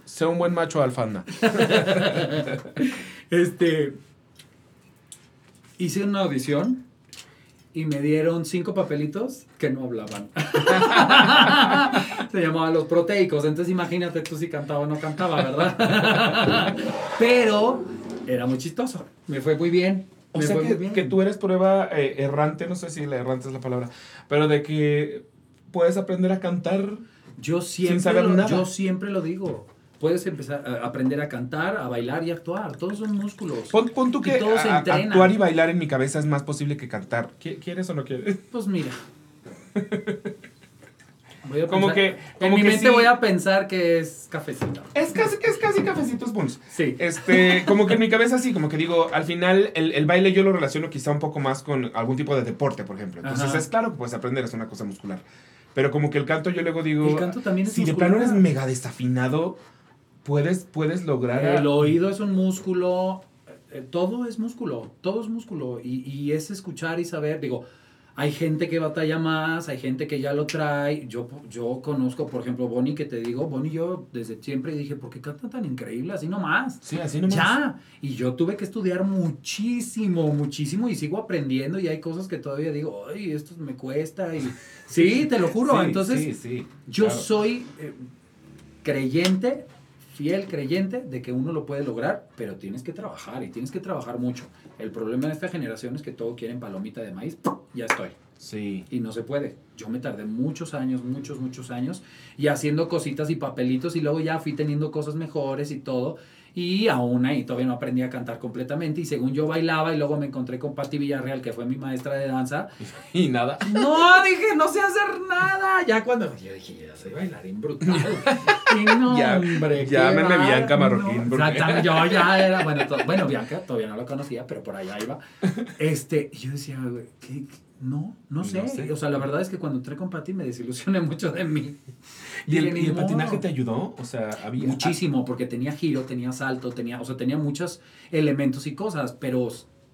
Sé un buen macho alfanda. este, hice una audición y me dieron cinco papelitos que no hablaban. Se llamaban los proteicos, entonces imagínate tú si cantaba o no cantaba, ¿verdad? pero era muy chistoso, me fue muy bien. O me sea fue que, muy bien. que tú eres prueba eh, errante, no sé si la errante es la palabra, pero de que puedes aprender a cantar. Yo siempre, saber lo, nada. yo siempre lo digo. Puedes empezar a aprender a cantar, a bailar y a actuar. Todos son músculos. Pon, pon tú Y que todo se a- actuar y bailar en mi cabeza es más posible que cantar. ¿Qui- ¿Quieres o no quieres? Pues mira. Voy a Como pensar- que- en como mi que mente sí. voy a pensar que es cafecito. Es casi, es casi cafecitos buns. Sí. Este, como que en mi cabeza sí, como que digo, al final el, el baile yo lo relaciono quizá un poco más con algún tipo de deporte, por ejemplo. Entonces Ajá. es claro que puedes aprender, es una cosa muscular. Pero como que el canto yo luego digo, El canto también es si de muscular. plano eres mega desafinado, puedes, puedes lograr... El oído es un músculo. eh, Todo es músculo. Todo es músculo. Y, y es escuchar y saber. Digo, hay gente que batalla más, hay gente que ya lo trae. Yo, yo conozco, por ejemplo, Bonnie, que te digo, Bonnie, yo desde siempre dije, ¿por qué canta tan increíble? Así nomás. Sí, así nomás. Ya, y yo tuve que estudiar muchísimo, muchísimo y sigo aprendiendo y hay cosas que todavía digo, ay, esto me cuesta y sí, te lo juro, Sí, entonces sí, sí, yo claro. soy eh, creyente fiel creyente de que uno lo puede lograr, pero tienes que trabajar y tienes que trabajar mucho. El problema de esta generación es que todo quieren palomita de maíz, ya estoy. Sí. Y no se puede. Yo me tardé muchos años, muchos, muchos años, y haciendo cositas y papelitos, y luego ya fui teniendo cosas mejores y todo. Y aún ahí todavía no aprendí a cantar completamente. Y según yo bailaba, y luego me encontré con Patti Villarreal, que fue mi maestra de danza. Y nada. No, dije, no sé hacer nada. Ya cuando yo dije, ya soy bailarín brutal. y no, Ya- hombre. bárbaro. Bianca Marroquín, porque- Exactamente, yo ya era, bueno, to- bueno, Bianca todavía no la conocía, pero por allá iba. Este, yo decía, güey, ¿qué? qué? No, no No sé. O sea, la verdad es que cuando entré con Pati me desilusioné mucho de mí. ¿Y el, Dije, y "Ni el patinaje modo". te ayudó? O sea, había. Muchísimo, porque tenía giro, tenía salto, tenía, o sea, tenía muchos elementos y cosas, pero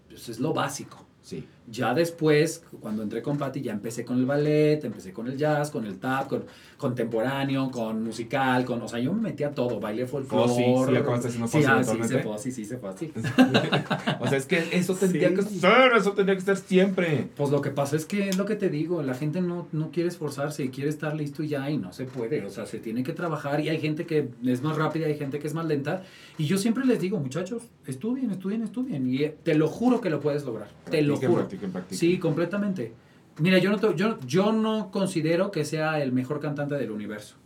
pues, es lo básico. Sí. Ya después, cuando entré con Patty, ya empecé con el ballet, empecé con el jazz, con el tap, con contemporáneo, con musical, con, o sea, yo me metí a todo, baile folclore. Oh, sí, sí, acabaste haciendo sí, ah, sí, se fue, sí, sí, se fue así. o sea, es que eso tendría Sí. que ser, eso tendría que ser siempre. Pues lo que pasa es que es lo que te digo, la gente no, no quiere esforzarse y quiere estar listo y ya, y no se puede, o sea, se tiene que trabajar y hay gente que es más rápida, hay gente que es más lenta, y yo siempre les digo, muchachos, estudien, estudien, estudien, y eh, te lo juro que lo puedes lograr, te lo juro. Practiquen, practiquen. Sí, completamente. Mira, yo no, yo, yo no considero que sea el mejor cantante del universo.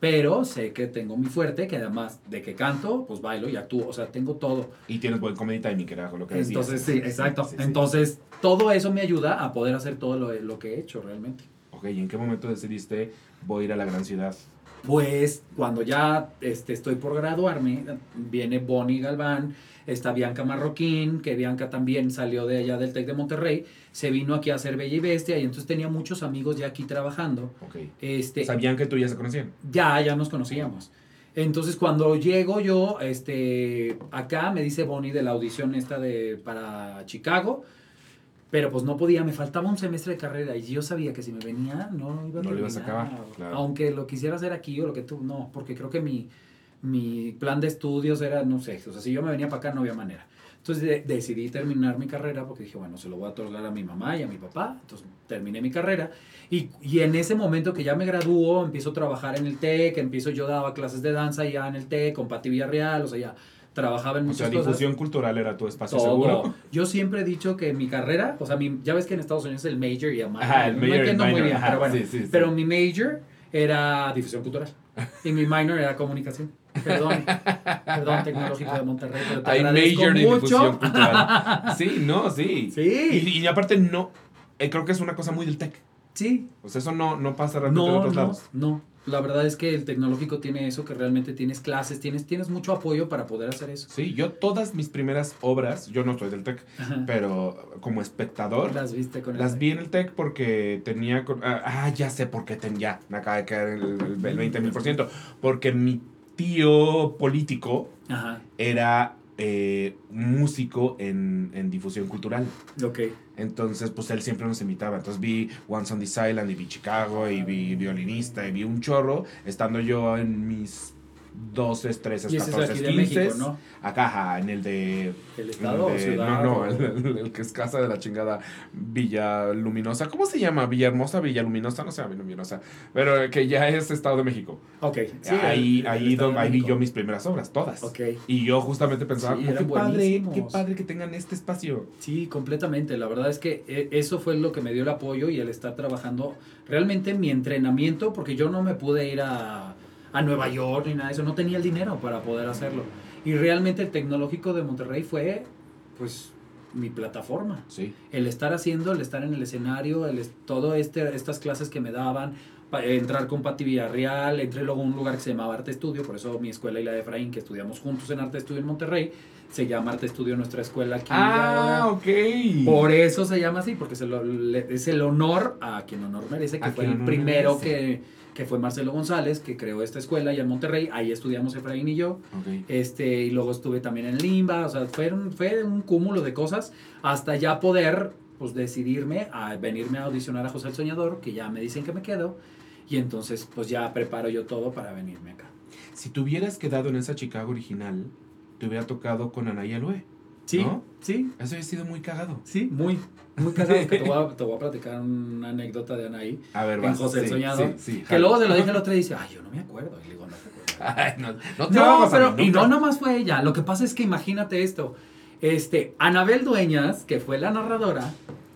Pero sé que tengo mi fuerte, que además de que canto, pues bailo y actúo. O sea, tengo todo. Y tienes buen comedy timing, que era lo que decías. Entonces, sí, exacto. Sí, sí. Entonces, todo eso me ayuda a poder hacer todo lo, lo que he hecho realmente. Ok, ¿y en qué momento decidiste voy a ir a la gran ciudad? Pues cuando ya este, estoy por graduarme, viene Bonnie Galván, está Bianca Marroquín, que Bianca también salió de allá del TEC de Monterrey, se vino aquí a hacer Bella y Bestia y entonces tenía muchos amigos ya aquí trabajando. Este, ¿Sabían que tú ya se conocían? ya, ya nos conocíamos. Entonces cuando llego yo, este, acá me dice Bonnie de la audición esta de para Chicago, pero pues no podía, me faltaba un semestre de carrera y yo sabía que si me venía no iba a No lo ibas a acabar, claro. Aunque lo quisiera hacer aquí o lo que tú, no, porque creo que mi, mi plan de estudios era, no sé, o sea, si yo me venía para acá no había manera. Entonces de- decidí terminar mi carrera porque dije, bueno, se lo voy a otorgar a mi mamá y a mi papá. Entonces terminé mi carrera. Y, y en ese momento que ya me graduó, empiezo a trabajar en el TEC, empiezo yo daba clases de danza ya en el TEC con Pati Villarreal, o sea, ya trabajaba en O muchas sea, cosas. difusión cultural era tu espacio Todo. seguro. Yo siempre he dicho que mi carrera, o sea, mi, ya ves que en Estados Unidos el major y el minor. Ajá, el no entiendo muy minor, bien, ajá, pero bueno. sí, sí, sí. Pero mi major era difusión cultural y mi minor era comunicación. Perdón, perdón, tecnológico de Monterrey, pero te Hay major mucho. difusión cultural. Sí, no, sí. Sí. Y, y aparte no, eh, creo que es una cosa muy del tech. Sí, O sea, eso no, no pasa realmente en no, otros no, lados. no. La verdad es que el tecnológico tiene eso, que realmente tienes clases, tienes, tienes mucho apoyo para poder hacer eso. Sí, yo todas mis primeras obras, yo no soy del tech, Ajá. pero como espectador, Las viste con el- Las vi en el TEC porque tenía... Ah, ah, ya sé por qué ten, ya, me acaba de caer el, el, el 20 mil por ciento. Porque mi tío político Ajá, era eh, músico en, en difusión cultural. ok. Entonces, pues él siempre nos invitaba. Entonces vi Once on this Island y vi Chicago y vi violinista y vi un chorro, estando yo en mis 12, 13, Y ese es 14, aquí de 15. México, ¿no? Acá, ajá, en el de ¿El estado el o ciudad? No, no, el, el- el que es casa de la chingada Villa Luminosa. ¿Cómo se llama? Villa Hermosa, Villa Luminosa, no se llama Luminosa, pero que ya es Estado de México. Ok. sí, ahí ahí, Estado don- de ahí vi yo mis primeras obras, todas. Ok. Y yo justamente pensaba, Sí, qué padre, qué padre que tengan este espacio. Sí, completamente. La verdad es que eh, eso fue lo que me dio el apoyo y el estar trabajando realmente en mi entrenamiento, porque yo no me pude ir a, a Nueva York ni nada de eso, no tenía el dinero para poder hacerlo. Y realmente el tecnológico de Monterrey fue, pues, mi plataforma. Sí. El estar haciendo, el estar en el escenario, el todo este, estas clases que me daban, entrar con Pati Villarreal, entré luego a un lugar que se llamaba Arte Estudio, por eso mi escuela y la de Efraín, que estudiamos juntos en Arte Estudio en Monterrey, se llama Arte Estudio nuestra escuela aquí. Ah, ahora. ok. Por eso se llama así, porque se lo- le- es el honor a quien honor merece, que A fue el primero merece. que, que fue Marcelo González, que creó esta escuela allá en Monterrey, ahí estudiamos Efraín y yo, este, y luego estuve también en Limba, o sea, fue un, fue un cúmulo de cosas hasta ya poder, pues, decidirme a venirme a audicionar a José el Soñador, que ya me dicen que me quedo, y entonces, pues, ya preparo yo todo para venirme acá. Si te hubieras quedado en esa Chicago original, te hubiera tocado con Anaya Lue. Sí, ¿no? sí, Eso ha sido muy cagado. sí, muy, muy cagado. que te, voy a, te voy a platicar una anécdota de Anaí. A ver, En vas. José el Sí, sí, sí, Que luego se lo dije al otro y dice, ay, yo no me acuerdo. Y le digo, no te acuerdas. Ay, no, no te No, pero, y no nomás fue ella. Lo que pasa es que imagínate esto. Este, Anabel Dueñas, que fue la narradora,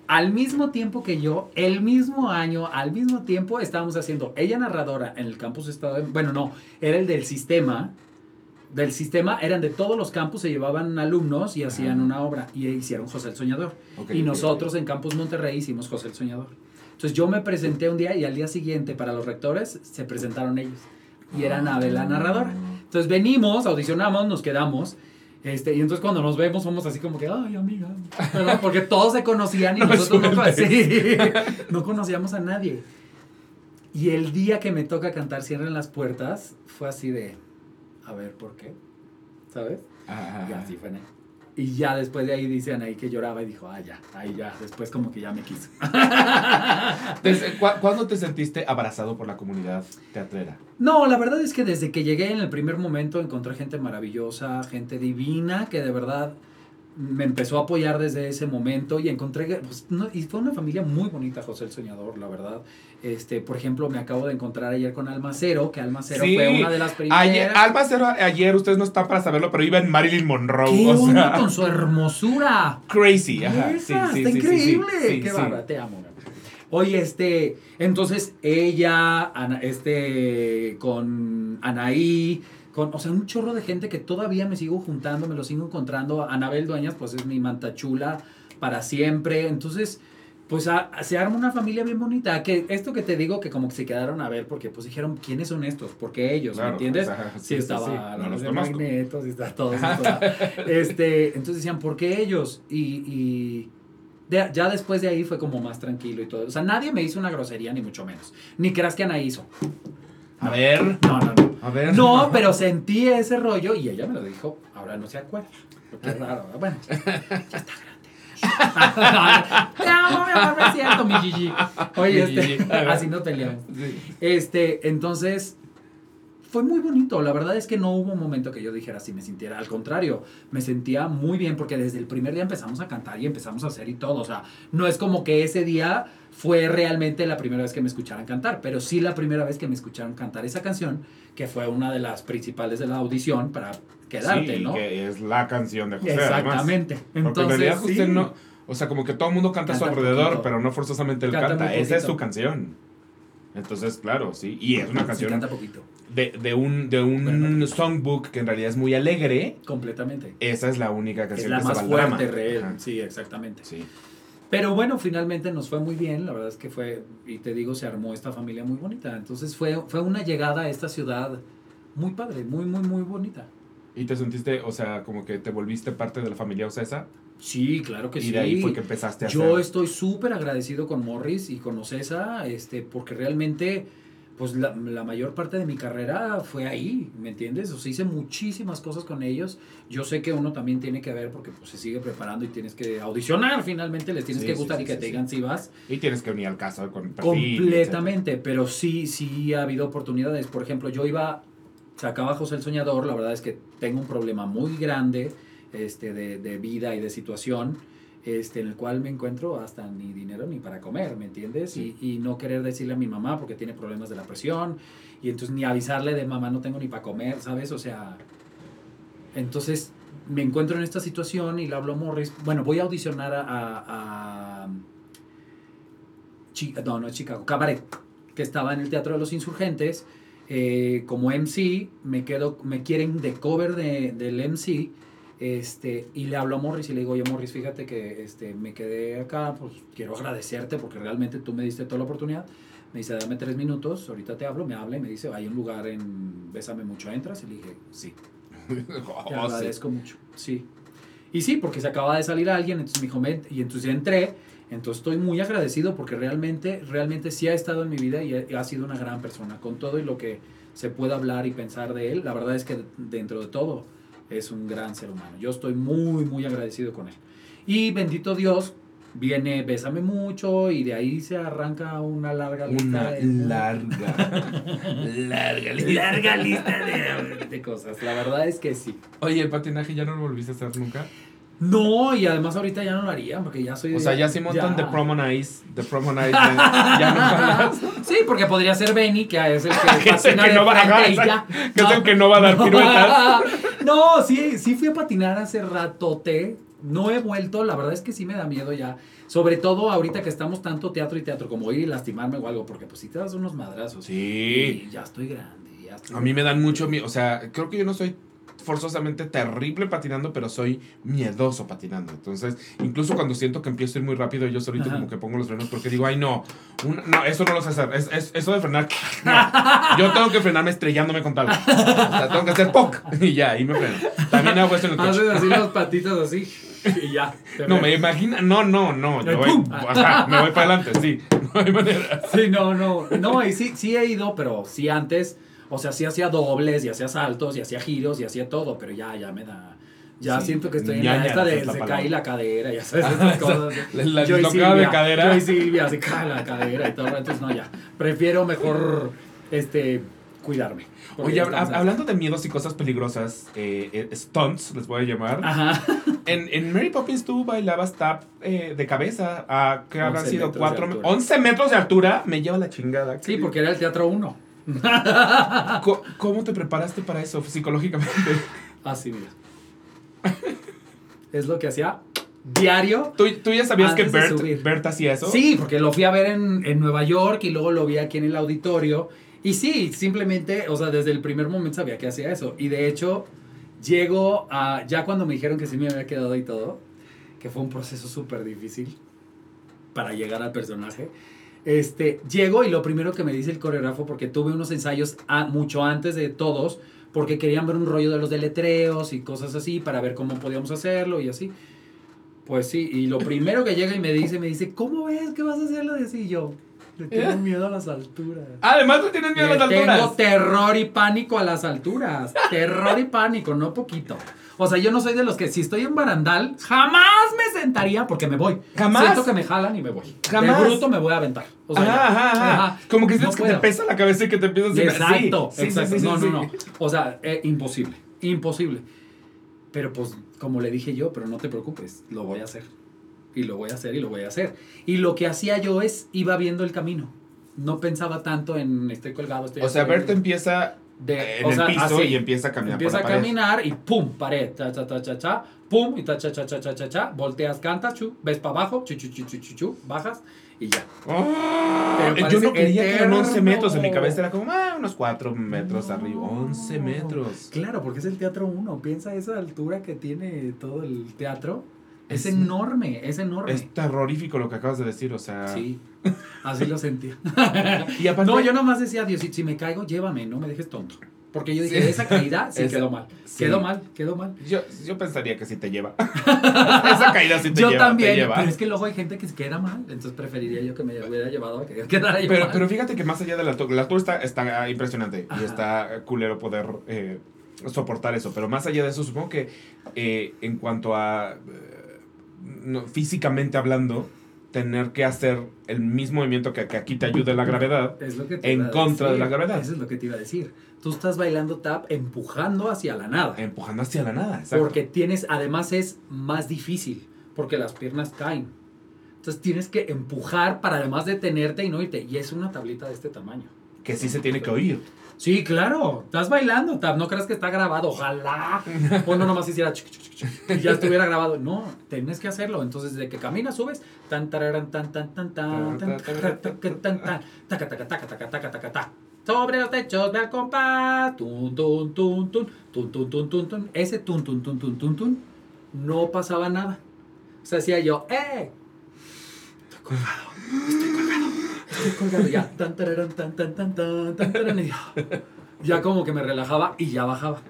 al mismo tiempo que yo, el mismo año, al mismo tiempo, estábamos haciendo, ella narradora en el campus estado bueno, no, era el del sistema, del sistema, eran de todos los campus, se llevaban alumnos y hacían Ajá. una obra, y hicieron José el Soñador. Y nosotros en Campus Monterrey hicimos José el Soñador. Entonces yo me presenté un día y al día siguiente para los rectores se presentaron ellos. Y era Anabel la narradora. Entonces venimos, audicionamos, nos quedamos. Este, y entonces cuando nos vemos somos así como que, ay, amiga. ¿verdad? Porque todos se conocían y No nosotros no, sí, no conocíamos a nadie. Y el día que me toca cantar Cierren las puertas, fue así de, a ver, ¿por qué? ¿Sabes? Ajá, Y así fue. ¿no? Y ya después de ahí dicen ahí que lloraba y dijo, ah, ya, ahí ya, después como que ya me quiso. Desde- ¿cu- ¿Cuándo te sentiste abrazado por la comunidad teatrera? No, la verdad es que desde que llegué en el primer momento encontré gente maravillosa, gente divina, que de verdad me empezó a apoyar desde ese momento y encontré, pues, no- y fue una familia muy bonita, José el Soñador, la verdad. Este, por ejemplo, me acabo de encontrar ayer con Almacero, que Almacero Sí. fue una de las primeras. Ayer, Alba Cero, ayer, ustedes no están para saberlo, pero iba en Marilyn Monroe. ¡Qué o onda sea, con su hermosura! crazy. Ajá. Esa, Sí, sí, está increíble. Qué bárbara, te amo. Oye, este, entonces ella, Ana- este, con Anaí, con, o sea, un chorro de gente que todavía me sigo juntando, me lo sigo encontrando. Anabel Dueñas, pues es mi mantachula para siempre. Entonces, pues a- se arma una familia bien bonita. Que esto que te digo, que como que se quedaron a ver, porque pues dijeron, ¿quiénes son estos? Porque ellos, Claro, ¿me entiendes? o sea, Sí, estaba sí. No los voz de conozco. Magneto, sí está todo. está- este, entonces decían, ¿por qué ellos? Y, y de- ya después de ahí fue como más tranquilo y todo. O sea, nadie me hizo una grosería, ni mucho menos. Ni creas que Ana hizo. A ver. No, no, no. A ver. No, pero sentí ese rollo y ella me lo dijo. Ahora no se acuerda. Qué raro. Bueno, ya está grande. Te amo, mi amor, no es cierto, mi Gigi. Oye, Mi este, Gigi. así nos peleamos. Sí. Este, entonces, fue muy bonito. La verdad es que no hubo un momento que yo dijera así me sintiera. Al contrario, me sentía muy bien porque desde el primer día empezamos a cantar y empezamos a hacer y todo. O sea, no es como que ese día fue realmente la primera vez que me escucharan cantar, pero sí la primera vez que me escucharon cantar esa canción, que fue una de las principales de la audición para quedarte, Sí, ¿no? que es la canción de José. además. Exactamente. Porque en realidad José sí. no. O sea, como que todo el mundo canta, a su alrededor, poquito. pero no forzosamente él Canta Esa es su canción. Entonces, claro, sí. Y es una Sí, canción canta poquito. de, de un, de un Bueno. songbook que en realidad es muy alegre. Completamente. Esa es la única Es canción la que se más va fuerte, real. Sí, exactamente. Sí. Pero bueno, finalmente nos fue muy bien, la verdad es que fue, y te digo, se armó esta familia muy bonita. Entonces fue, fue una llegada a esta ciudad muy padre, muy, muy, muy bonita. ¿Y te sentiste, o sea, como que te volviste parte de la familia Ocesa? Sí, claro que y sí. de ahí fue que empezaste a Yo hacer. estoy súper agradecido con Morris y con Ocesa, este, porque realmente, pues la, la mayor parte de mi carrera fue ahí, ¿me entiendes? O sea, hice muchísimas cosas con ellos. Yo sé que uno también tiene que ver porque pues, se sigue preparando y tienes que audicionar, finalmente les tienes Sí, que sí, gustar sí, y que te digan si vas. Y tienes que unir al caso con perfil, Completamente, pero sí, sí ha habido oportunidades. Por ejemplo, yo iba, sacaba a José el Soñador, la verdad es que tengo un problema muy grande este, de, de vida y de situación, este, en el cual me encuentro hasta ni dinero ni para comer, ¿me entiendes? Sí. Y, y no querer decirle a mi mamá porque tiene problemas de la presión, y entonces ni avisarle de mamá no tengo ni para comer, ¿sabes? O sea, entonces me encuentro en esta situación y le hablo a Morris, bueno, voy a audicionar a... a- a Chi- no, no es Chicago, Cabaret, que estaba en el Teatro de los Insurgentes. eh, como MC, me quedo, me quieren de cover de, del MC. Este, y le hablo a Morris y le digo, oye Morris, fíjate que este, me quedé acá, pues quiero agradecerte porque realmente tú me diste toda la oportunidad. Me dice, dame tres minutos, ahorita te hablo, me habla y me dice, hay un lugar en Bésame Mucho, ¿entras? Y le dije, sí. Oh, Te agradezco mucho. Sí. Y sí, porque se acaba de salir alguien, entonces me dijo, "Ven", y entonces entré. Entonces estoy muy agradecido porque realmente, realmente sí ha estado en mi vida y ha, ha sido una gran persona. Con todo y lo que se pueda hablar y pensar de él, la verdad es que dentro de todo es un gran ser humano. Yo estoy muy, muy agradecido con él. Y bendito Dios, viene Bésame Mucho y de ahí se arranca una larga lista Una de... larga, larga lista. larga lista de, de cosas. La verdad es que sí. Oye, ¿el patinaje ya no lo volviste a hacer nunca? No, y además ahorita ya no lo haría porque ya soy. O sea, ya sí montan ya. de promo nice, de promo nice, de- ya no. Sí, porque podría ser Benny, que es el que, es el no va a jalar, ya. que es el que no va a dar piruetas. No, sí, sí fui a patinar hace ratote. No he vuelto, la verdad es que sí me da miedo ya. Sobre todo ahorita que estamos tanto teatro y teatro, como ir y lastimarme o algo, porque pues si te das unos madrazos. Sí. Y ya estoy grande, ya estoy A mí me dan mucho miedo, o sea, creo que yo no soy forzosamente terrible patinando, pero soy miedoso patinando. Entonces, incluso cuando siento que empiezo a ir muy rápido, yo solito Ajá. como que pongo los frenos porque digo, ay, no, un- no, eso no lo sé hacer. Es, es- eso de frenar, no. Yo tengo que frenarme estrellándome con algo. O sea, tengo que hacer POC y ya, y me freno. También hago eso en el coche. Haces así las patitas así y ya. No, ves. me imagina, no, no, no, yo voy, me voy para adelante, sí, no hay manera. Sí, no, no. No, y sí, sí he ido, pero sí antes. O sea, sí hacía dobles y hacía saltos y hacía giros y hacía todo, pero ya, ya me da. Ya Sí, siento que estoy en la esta de se cae la cadera, ya sabes, esas cosas. La- la Yo y dislocada de Silvia, cadera. Yo y Silvia, se cae la cadera y todo. Entonces, no, ya. Prefiero mejor este, cuidarme. Oye, hab- hablando de miedos y cosas peligrosas, eh, eh, stunts, les voy a llamar. Ajá. En, en Mary Poppins tú bailabas tap eh, de cabeza a que habrán 11 sido metros de 4 altura. 11 metros de altura. Me lleva la chingada. Sí, porque era el teatro 1. ¿Cómo te preparaste para eso psicológicamente? Así, mira. Es lo que hacía diario. ¿Tú, tú ya sabías que Bert. Bert hacía eso? Sí, porque lo fui a ver en, en Nueva York y luego lo vi aquí en el auditorio. Y sí, simplemente, o sea, desde el primer momento sabía que hacía eso. Y de hecho, llego a, ya cuando me dijeron que sí me había quedado y todo, que fue un proceso súper difícil para llegar al personaje. Este, llego y lo primero que me dice el coreógrafo, porque tuve unos ensayos a- mucho antes de todos, porque querían ver un rollo de los deletreos y cosas así, para ver cómo podíamos hacerlo y así. Pues sí, y lo primero que llega y me dice, me dice, ¿cómo ves que vas a hacerlo de así? Y yo, le tengo ¿Eh? miedo a las alturas. Además, tú tienes miedo a las tengo alturas. terror y pánico a las alturas. Terror y pánico, no poquito. O sea, yo no soy de los que si estoy en barandal, jamás me sentaría porque me voy. Jamás. Siento que me jalan y me voy. Jamás. De bruto me voy a aventar. O sea, ajá, ajá, ajá. Ajá. Como que No sientes que te pesa la cabeza y que te empiezas a Exacto, Sí, exacto. sí, sí, no, no, no. O sea, eh, imposible. Imposible. Pero pues, como le dije yo, pero no te preocupes, lo voy a hacer. Y lo voy a hacer y lo voy a hacer. Y lo que hacía yo es, iba viendo el camino. No pensaba tanto en estoy colgado, estoy O sea, así. Bert empieza De- en o el sea, piso así. y empieza a caminar Empieza a por la pared. caminar y pum, pared, cha, cha, cha, cha, cha, pum, y ta, cha, cha, cha, cha, cha, cha, volteas, cantas, chu, ves para abajo, chu, chu, chu, chu, chu, chu, bajas y ya. Pero yo no creía que eran 11 eterno. metros. En mi cabeza era como ah, unos 4 metros No. arriba. 11 metros. Claro, porque es el teatro 1. Piensa esa altura que tiene todo el teatro. Es, Es- enorme, es enorme. Es terrorífico lo que acabas de decir, o sea. Sí, así lo sentía. Y aparte, No, yo nomás decía, Diosito, si me caigo, llévame, no me dejes tonto. Porque yo dije, Sí. esa caída sí Esa- quedó mal. sí. Quedó mal, quedó mal. yo, yo pensaría que sí te lleva. Esa caída sí te yo lleva. te también, lleva. pero es que luego hay gente que se queda mal, entonces preferiría yo que me hubiera llevado a que quedara yo Pero, mal. pero fíjate que más allá de la altura, la altura está, está impresionante Ajá. y está culero poder eh, soportar eso. Pero más allá de eso, supongo que eh, en cuanto a eh, no, físicamente hablando, tener que hacer el mismo movimiento que, que aquí te ayuda la gravedad. Es lo que te en contra de la gravedad. Eso es lo que te iba a decir. Tú estás bailando tap empujando hacia la nada. Empujando hacia la nada. exacto. Porque tienes, además es más difícil, porque las piernas caen. Entonces tienes que empujar para además detenerte y no irte. Y es una tablita de este tamaño. Que sí se tiene que oír. Sí, claro. Estás bailando, Tab. No creas que está grabado. Ojalá. Uno nomás hiciera chuc, chuc, chuc, y ya estuviera grabado. No, tienes que hacerlo. Entonces, desde que caminas, subes. Tan, tararán, tan, tan, tan, tan, tan, taca, taca, tan, tan, taca, taca, taca, taca, taca, taca, ta. Sobre los techos del compás. Tun, tun, tun, tun, tun, tun, tun, tun, tun. Ese tun, tun, tun, tun, tun, tun. No pasaba nada. O sea, hacía yo, ¡eh! Estoy colgado. Estoy colgado. Estoy colgado. Ya. Tan, tararán, tan, tan, tan, tan, tan, tararán, y ya. Ya como que me relajaba y ya bajaba.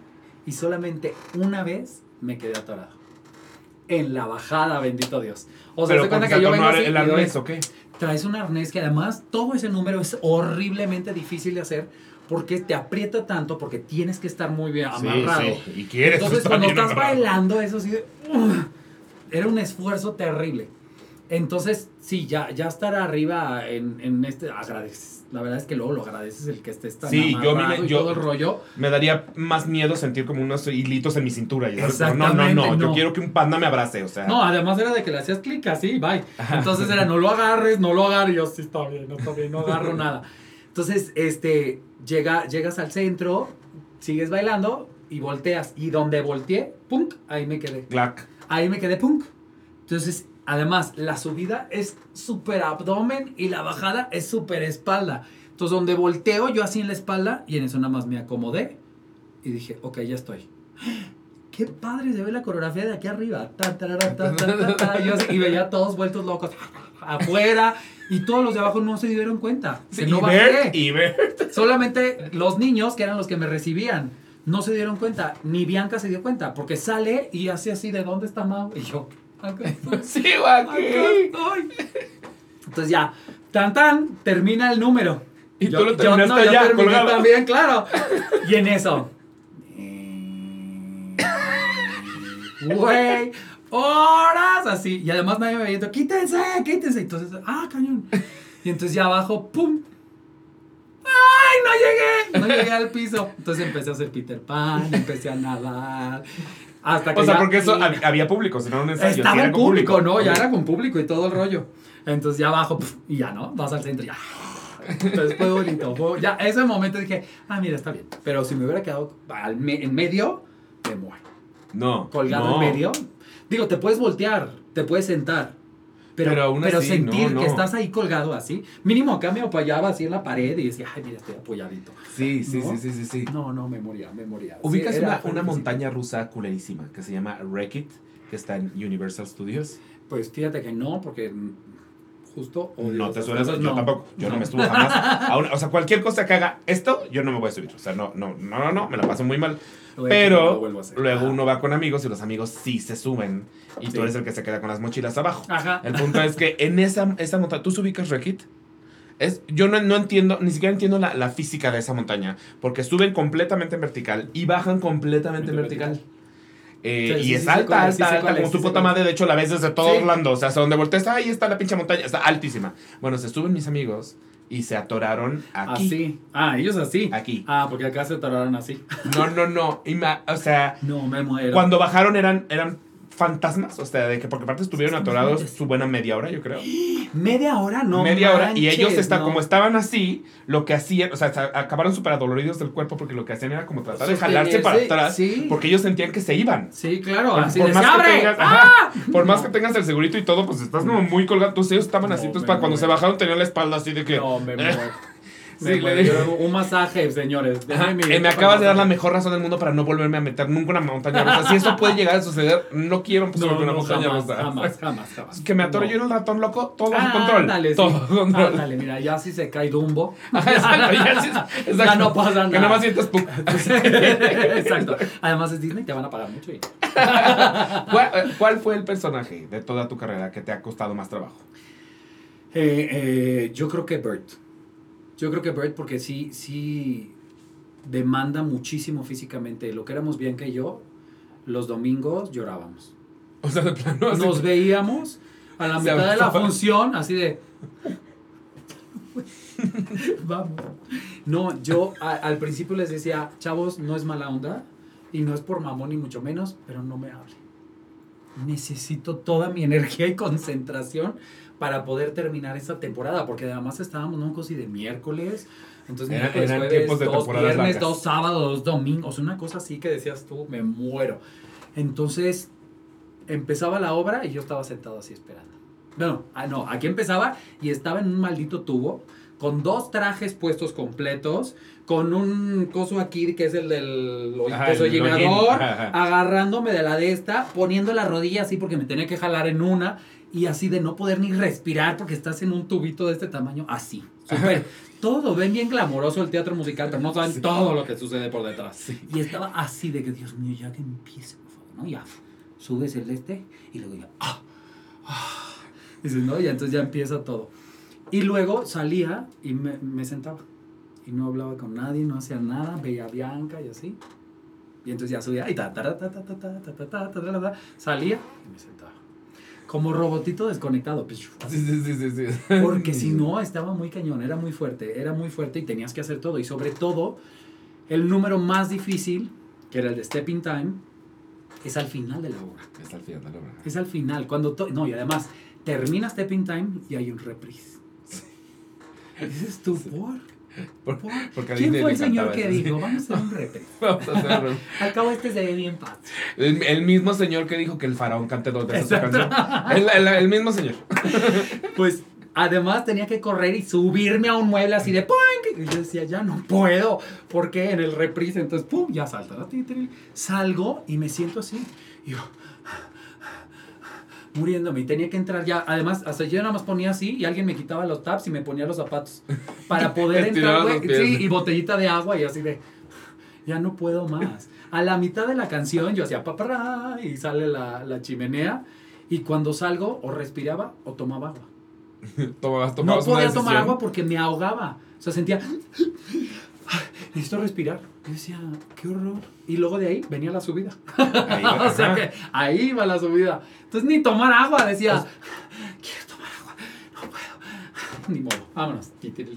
Y solamente una vez me quedé atorado. En la bajada, bendito Dios. O sea, se cuenta que yo vengo así el arnés o qué. traes un arnés que además todo ese número es horriblemente difícil de hacer porque te aprieta tanto porque tienes que estar muy bien amarrado. Sí, sí. Y quieres Entonces cuando estás amarrado. bailando eso sí ¡Ugh! era un esfuerzo terrible. Entonces, sí, ya, ya estar arriba en, en este, agradeces. La verdad es que luego lo agradeces el que estés tan Sí, yo, mire, y yo- todo el rollo. Me daría más miedo sentir como unos hilitos en mi cintura. No, no, Exactamente, no, Yo no. quiero que un panda me abrace, o sea. No, además era de que le hacías clic así, bye. Entonces era, no lo agarres, no lo agarres. Y yo, sí, está bien, no está bien, no agarro nada. Entonces, este, llega, llegas al centro, sigues bailando y volteas. Y donde volteé, punk, ahí me quedé. Glac. Ahí me quedé punk. Entonces, además, la subida es súper abdomen y la bajada es súper espalda. Entonces, donde volteo yo así en la espalda y en eso nada más me acomodé y dije, ok, ya estoy. Qué padre se ve la coreografía de aquí arriba. Ta, tarara, ta, ta, ta, ta. Yo así- y veía a todos vueltos locos afuera y todos los de abajo no se dieron cuenta. que no y bajé. Bert, y Bert. Solamente los niños, que eran los que me recibían, no se dieron cuenta. Ni Bianca se dio cuenta, porque sale y hace así de dónde está Mau. Y yo, Sigo acá aquí. estoy. Entonces ya, tan tan, termina el número. Y Yo- tú lo yo- terminaste no, yo allá, terminé colgado. también, claro. Y en eso. Güey, horas así. Y además nadie me veía, quítense, quítense. Entonces, ah, cañón. Y entonces ya abajo, pum. ¡Ay, no llegué! No llegué al piso. Entonces empecé a hacer Peter Pan, empecé a nadar. Hasta que O sea, ya- porque eso y- había público, si no era un ensayo. estaba en con público, ¿no? Ya era con público y todo el rollo. Entonces ya abajo, pf, y ya, ¿no? Vas al centro y ya. Entonces fue bonito. fue- ya ese momento dije, ah, mira, está bien. Pero si me hubiera quedado al me- en medio, me muero. No. Colgado no. en medio. Digo, te puedes voltear, te puedes sentar. Pero, Pero pero, aún así, sentir no, no. que estás ahí colgado así. Mínimo acá me apoyaba así en la pared y decía, ay, mira, estoy apoyadito. Sí, sí, ¿No? sí, sí, sí, sí. No, no, me moría, me moría. Ubicas Sí, una, una montaña rusa culerísima que se llama Wreck-It, que está en Universal Studios. Pues fíjate que no, porque justo... odio No te cosas, yo no. tampoco. Yo no, No. me estuve jamás. a una- o sea, cualquier cosa que haga esto, yo no me voy a subir. O sea, no, no, no, no, no, me la paso muy mal. Pero luego uno va con amigos y los amigos sí se suben. Y Sí. tú eres el que se queda con las mochilas abajo. Ajá. El punto es que en esa, esa montaña, ¿tú ubicas Wreck-It? Es, yo no, no entiendo, ni siquiera entiendo la, la física de esa montaña, porque suben completamente en vertical y bajan completamente en vertical. Eh, Sí, y sí, es alta, alta, alta, cuál como sé puta madre. De hecho, la ves desde todo. Orlando. O sea, hasta donde volteas, ahí está la pinche montaña. Está altísima. Bueno, se suben mis amigos y se atoraron aquí. Así. Ah, ellos así. Aquí. Ah, porque acá se tararon así. No, no, no. Y ma- o sea, No, me muero. cuando bajaron eran, eran fantasmas. O sea, de que porque aparte estuvieron atorados su buena media hora, yo creo. Media hora, no. media hora y ellos está, no. como estaban así, lo que hacían, o sea, se acabaron súper adoloridos del cuerpo porque lo que hacían era como tratar de jalarse para atrás sí. porque ellos sentían que se iban. Sí, claro. Por, así por más ¡se que abre! tengas, ¡Ah! ajá, por más que tengas el segurito y todo, pues estás como muy colgado. Entonces ellos estaban así, entonces para cuando se bajaron tenían la espalda así de que. No, me muero. Sí, le digo. Un masaje, señores. Ajá, eh, me acabas de dar la mejor razón del mundo para no volverme a meter nunca una montaña rusa. Si eso puede llegar a suceder, no quiero No, subirme una no, montaña jamás, rusa. jamás, jamás, jamás. Que me atoro No. yo en el ratón loco, todo bajo Ah, control. ándale, sí. todo bajo control. Ándale, mira, ya si se cae Dumbo. Ajá, exacto, ya, sí, exacto. Ya no pasa Que nada. nada más sientes pu- Exacto. Además es Disney, te van a pagar mucho. y- ¿Cuál, eh, cuál fue el personaje de toda tu carrera que te ha costado más trabajo? Eh, eh, yo creo que Bert. Yo creo que Bert porque sí, sí demanda muchísimo físicamente. Lo que éramos Bianca y yo, los domingos llorábamos. O sea, de plano así. Nos veíamos a la mitad de la función, así de... Vamos. No, yo a- al principio les decía, chavos, no es mala onda y no es por mamón ni mucho menos, pero no me hable. Necesito toda mi energía y concentración para poder terminar esta temporada, porque además estábamos, no cosa de miércoles, entonces Eran- miércoles, jueves, de dos viernes, largas. dos sábados, dos domingos, una cosa así que decías tú, me muero. Entonces empezaba la obra y yo estaba sentado así esperando. No, ah, no, aquí empezaba y estaba en un maldito tubo con dos trajes puestos completos, con un coso aquí que es el del peso ajá. agarrándome de la de esta, poniendo la rodilla así porque me tenía que jalar en una y así de no poder ni respirar porque estás en un tubito de este tamaño, así. Súper. Todo, ven bien glamoroso el teatro musical, pero no saben todo lo que sucede por detrás. Y estaba así de que, Dios mío, ya que empiece, por favor, ¿no? Ya, subes el este y luego ya, ah, ah. Dices, ¿no? Y entonces ya empieza todo. Y luego salía y me, me sentaba. Y no hablaba con nadie, no hacía nada, veía a Bianca y así. Y entonces ya subía y ta, ta, ta, ta, ta, ta, ta, ta, ta, ta, ta, ta, ta, salía y me sentaba. Como robotito desconectado. Sí, sí, sí, sí, sí. Porque si no, estaba muy cañón, era muy fuerte, era muy fuerte y tenías que hacer todo. Y sobre todo, el número más difícil, que era el de Stepping Time, es al final de la obra. Es al final de la obra. Es al final, cuando... no, y además, termina Stepping Time y hay un reprise. Dices tú, ¿por? Por- ¿Por? porque ¿Quién fue el señor que eso, dijo, vamos a hacer un reprise? Vamos a hacerlo. Al cabo este se ve bien fácil. El, el mismo señor que dijo que el faraón cante dos veces su canción. El, el- el mismo señor. Pues además tenía que correr y subirme a un mueble así de ¡pum! Y yo decía, ya no puedo. Porque en el reprise, entonces, ¡pum! Ya salta la. Salgo y me siento así. Y yo, muriéndome. Y tenía que entrar ya. Además, hasta yo nada más ponía así y alguien me quitaba los taps y me ponía los zapatos. Para poder entrar, güey. Sí, y botellita de agua y así de. Ya no puedo más. A la mitad de la canción yo hacía papará y sale la, la chimenea. Y cuando salgo, o respiraba o tomaba agua. Tomabas, No tomabas una podía tomar agua porque me ahogaba. O sea, sentía. Necesito respirar. Yo decía, qué horror. Y luego de ahí venía la subida. Ahí va, o sea que ahí va la subida. Entonces ni tomar agua. Decía, quiero tomar agua. No puedo. Ni modo. Vámonos.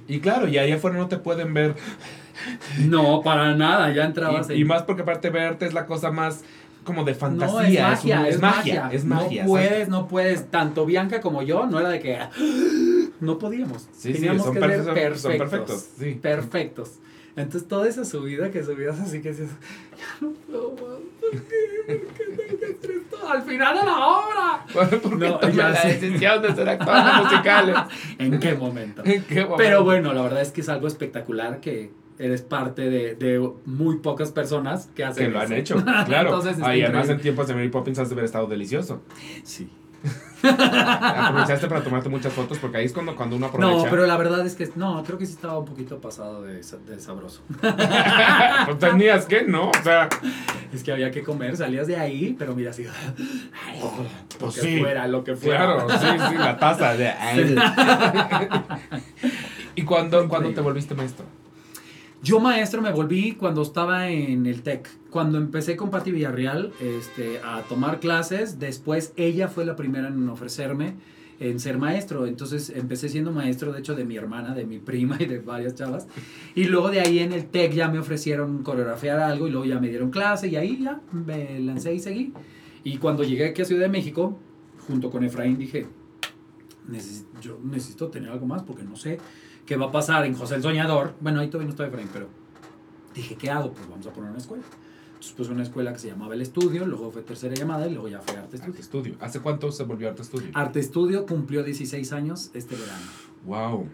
Y claro, y ahí afuera no te pueden ver. No, para nada. Ya entrabas Y, en- y más porque aparte verte es la cosa más como de fantasía. No, es magia, un- es, magia, Es magia. No puedes, no puedes. Tanto Bianca como yo, no era de que no podíamos. Sí, sí, Teníamos son que perfe- ser perfectos. son perfectos, sí. Perfectos. Entonces toda esa subida que subías así que decías, ya no puedo más. ¿Por qué? ¿Por qué tengo que hacer esto al final de la obra? ¿Por qué No, ya la sé. decisión de ser actor de musicales? ¿En qué momento? ¿En qué momento? Pero bueno, la verdad es que es algo espectacular que eres parte de, de muy pocas personas que hacen Que lo han eso. hecho, claro. Entonces, y además en tiempos de Mary Poppins has de haber estado delicioso. Sí. Aprovechaste para tomarte muchas fotos porque ahí es cuando, cuando uno aprovecha. No, pero la verdad es que no, creo que sí estaba un poquito pasado de, de sabroso. pues tenías que, ¿no? O sea, Es que había que comer, salías de ahí, pero mira así. lo pues que sí. fuera, lo que fuera. Claro, sí, sí, la taza de. ¿Y cuándo, cuándo te volviste maestro? Yo maestro me volví cuando estaba en el TEC. Cuando empecé con Patti Villarreal este, a tomar clases, después ella fue la primera en ofrecerme en ser maestro. Entonces empecé siendo maestro, de hecho, de mi hermana, de mi prima y de varias chavas. Y luego de ahí en el TEC ya me ofrecieron coreografiar algo y luego ya me dieron clase y ahí ya me lancé y seguí. Y cuando llegué aquí a Ciudad de México, junto con Efraín, dije, "Neces- yo necesito tener algo más porque no sé qué va a pasar en José el Soñador. Bueno, ahí todavía no estaba Efraín, pero dije, ¿qué hago? Pues vamos a poner una escuela. Entonces puse una escuela que se llamaba El Estudio, luego fue Tercera Llamada y luego ya fue Arte Arte Estudio. Estudio. ¿Hace cuánto se volvió Arte Estudio? Arte Estudio cumplió 16 años este verano. Wow.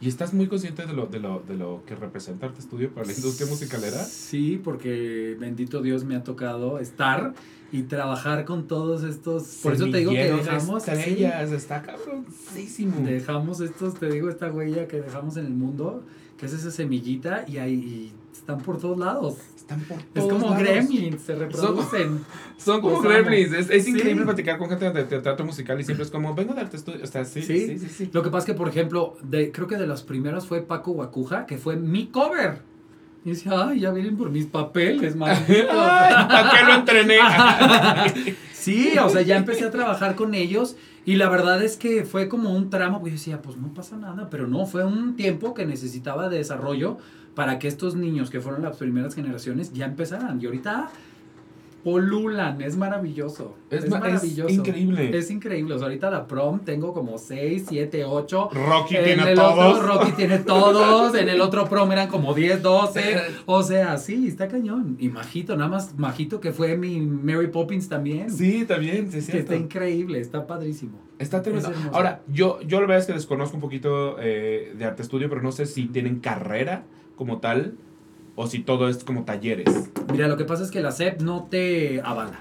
¿Y estás muy consciente de lo, de lo, de lo que representa Arte Estudio para la industria musicalera? Sí, porque bendito Dios me ha tocado estar y trabajar con todos estos... Por eso te digo que dejamos... sí, estrellas, está cabroncísimo. Dejamos estos, te digo, esta huella que dejamos en el mundo, que es esa semillita y ahí y están por todos lados. Están por Es todos como lados. gremlins, se reproducen. Son como Los amo. gremlins. Es, es Sí. increíble platicar con gente de, de teatro musical y siempre es como, vengo de arte estudio. O sea, sí, Sí. sí, sí. sí, Lo que pasa es que, por ejemplo, de, creo que de los primeros fue Paco Guacuja, que fue mi cover. Y decía, ay, ya vienen por mis papeles, malditos. ¿Para qué lo entrené? sí, o sea, ya empecé a trabajar con ellos y la verdad es que fue como un tramo, porque yo decía, pues no pasa nada, pero no, fue un tiempo que necesitaba de desarrollo para que estos niños que fueron las primeras generaciones ya empezaran. Y ahorita polulan, es maravilloso. Es ma- es increíble. Es increíble, o sea, ahorita la prom tengo como 6, 7, 8. Rocky En tiene el todos. otro Rocky tiene todos, en el otro prom eran como 10, 12. O sea, sí, está cañón. Y Majito, nada más Majito que fue mi Mary Poppins también. Sí, también, sí, es que cierto. está increíble, está padrísimo. Está tremendo. Es. Ahora, yo, yo la verdad es que desconozco un poquito eh, de arte estudio, pero no sé si tienen carrera como tal o si todo es como talleres. Mira, lo que pasa es que la SEP no te avala.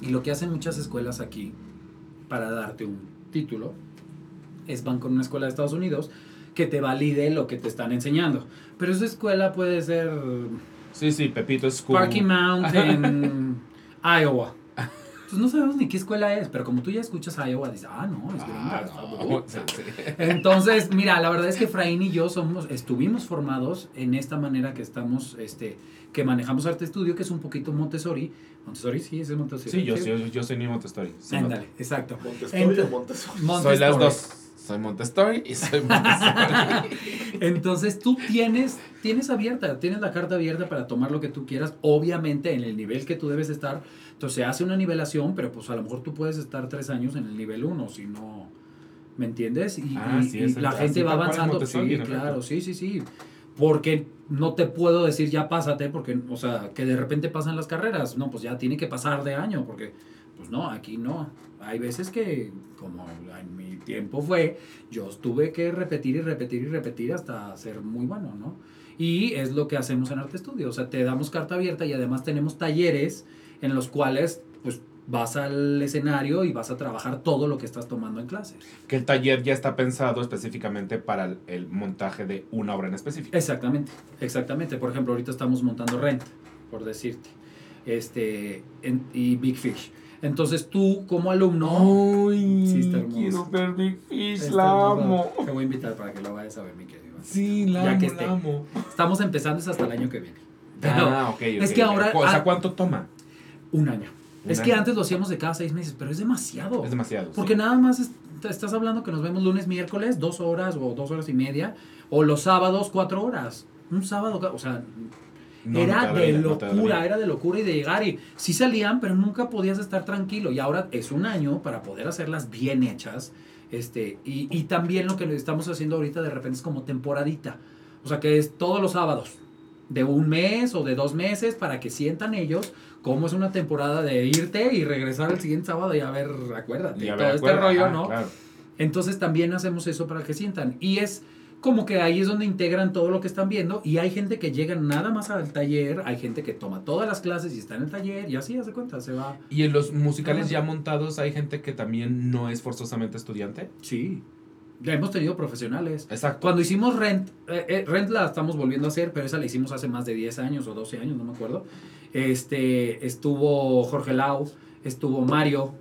Y lo que hacen muchas escuelas aquí para darte un título es van con una escuela de Estados Unidos que te valide lo que te están enseñando. Pero esa escuela puede ser Sí, sí, Pepito es como... Sparky Mountain, Iowa. Pues no sabemos ni qué escuela es, pero como tú ya escuchas a Iowa, dices, ah, no, es gringa, Ah, no, bruta". sí, sí. Entonces, mira, la verdad es que Fraín y yo somos, estuvimos formados en esta manera que estamos, este, que manejamos arte estudio, que es un poquito Montessori. Montessori, sí, ese es Montessori. Sí, yo, yo, yo soy niño Montessori. sí, Ándale, exacto. Montessori Ent- o Montessori. no. Soy las Montessori. dos. Soy Montessori y soy Montessori. Entonces tú tienes, tienes abierta, tienes la carta abierta para tomar lo que tú quieras, obviamente en el nivel que tú debes estar. Entonces se hace una nivelación, pero pues a lo mejor tú puedes estar tres años en el nivel uno, si no, ¿me entiendes? Y, Ah, y- sí, y la así gente va avanzando. Sí, efecto. claro, sí, sí, sí. Porque no te puedo decir ya pásate, porque, o sea, que de repente pasan las carreras. No, pues ya tiene que pasar de año, porque, pues no, aquí no. Hay veces que, como en mi tiempo fue, yo tuve que repetir y repetir y repetir hasta ser muy bueno, ¿no? Y es lo que hacemos en Arte Estudio. O sea, te damos carta abierta y además tenemos talleres en los cuales, pues, vas al escenario y vas a trabajar todo lo que estás tomando en clases. que el taller ya está pensado específicamente para el, el montaje de una obra en específico. Exactamente, exactamente. Por ejemplo, ahorita estamos montando Rent, por decirte, este, en- y Big Fish. Entonces tú como alumno... ¡Ay! Sí, está hermoso. quiero ver Big Fish, Está la hermoso. amo. Te voy a invitar para que lo vayas a ver, mi querido. Sí, la Ya amo, que esté. la amo. Estamos empezando es hasta el año que viene. Pero ah, ok, es ok, que ahora- O sea, ¿cuánto toma? Un año. Un es que antes lo hacíamos de cada seis meses, pero es demasiado. Es demasiado. Porque sí. nada más es- estás hablando que nos vemos lunes, miércoles, dos horas o dos horas y media, o los sábados, cuatro horas. Un sábado, o sea, No, era no de vida, locura, era de locura y de llegar y sí salían, pero nunca podías estar tranquilo. Y ahora es un año para poder hacerlas bien hechas. Este, y, y también lo que estamos haciendo ahorita de repente es como temporadita. O sea que es todos los sábados, de un mes o de dos meses, para que sientan ellos cómo es una temporada de irte y regresar el siguiente sábado y a ver, acuérdate, Y a todo este rollo, ajá, ¿no? Claro. Entonces también hacemos eso para que sientan. Y es como que ahí es donde integran todo lo que están viendo. Y hay gente que llega nada más al taller, hay gente que toma todas las clases y está en el taller y así hace cuenta, se va. Y en los musicales ya montados hay gente que también no es forzosamente estudiante. Sí. Ya hemos tenido profesionales. Exacto. Cuando hicimos Rent, eh, eh, Rent la estamos volviendo a hacer, pero esa la hicimos hace más de 10 años o 12 años, no me acuerdo. Este, estuvo Jorge Lau, estuvo Mario.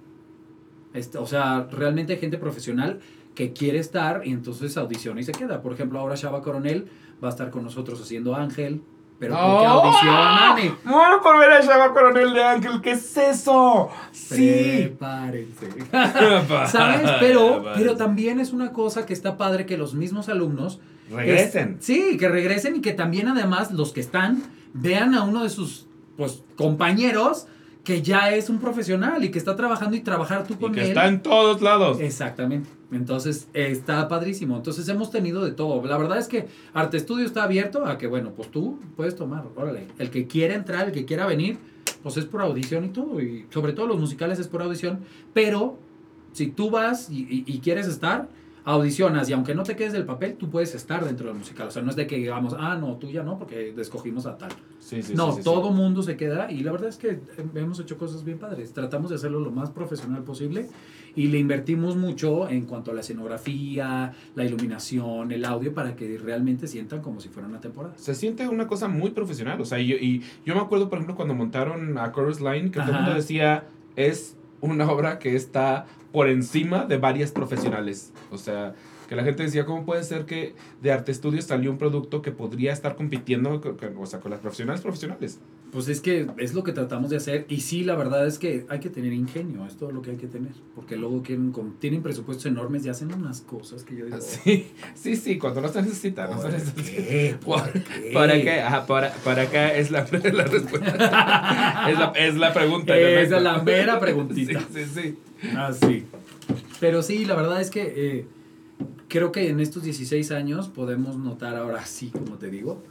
Este, o sea, realmente hay gente profesional que quiere estar y entonces audiciona y se queda. Por ejemplo, ahora Shaba Coronel va a estar con nosotros haciendo Ángel, pero porque ¡Oh! audicionan y Muero por ver a Shaba Coronel de Ángel. ¿Qué es eso? Sí. prepárense. ¿Sabes? Pero, pero también es una cosa que está padre que los mismos alumnos Regresen. es- sí, que regresen y que también además los que están vean a uno de sus pues compañeros que ya es un profesional y que está trabajando y trabajar tú Y con que él. está en todos lados. Exactamente. Entonces, está padrísimo. Entonces, hemos tenido de todo. La verdad es que Arte Estudio está abierto a que, bueno, pues tú puedes tomar, órale. El que quiera entrar, el que quiera venir, pues es por audición y todo. Y sobre todo los musicales es por audición. Pero, si tú vas y, y- y quieres estar, audicionas. Y aunque no te quedes del papel, tú puedes estar dentro del musical. O sea, no es de que digamos, ah, no, tú ya no, porque escogimos a tal. Sí, sí, no, sí, todo mundo se queda y la verdad es que hemos hecho cosas bien padres. Tratamos de hacerlo lo más profesional posible y le invertimos mucho en cuanto a la escenografía, la iluminación, el audio para que realmente sientan como si fuera una temporada. Se siente una cosa muy profesional. O sea, y yo, y yo me acuerdo, por ejemplo, cuando montaron a Chorus Line, que todo el Ajá. mundo decía, es una obra que está por encima de varias profesionales. O sea, que la gente decía, ¿cómo puede ser que de Arte Estudios salió un producto que podría estar compitiendo con, con- o sea, con las profesionales profesionales? Pues es que es lo que tratamos de hacer y sí, la verdad es que hay que tener ingenio, es todo lo que hay que tener, porque luego quieren, tienen presupuestos enormes y hacen unas cosas que yo digo... Sí, sí, sí, cuando no se necesita. No se ¿Por necesita. qué? ¿Por ¿Por- qué? ¿Para qué? Ajá, para, para acá es la, la respuesta. es, la, es la pregunta. Esa es la mera preguntita. Sí, sí, sí. Ah, sí. Pero sí, la verdad es que eh, creo que en estos 16 años podemos notar ahora sí, como te digo,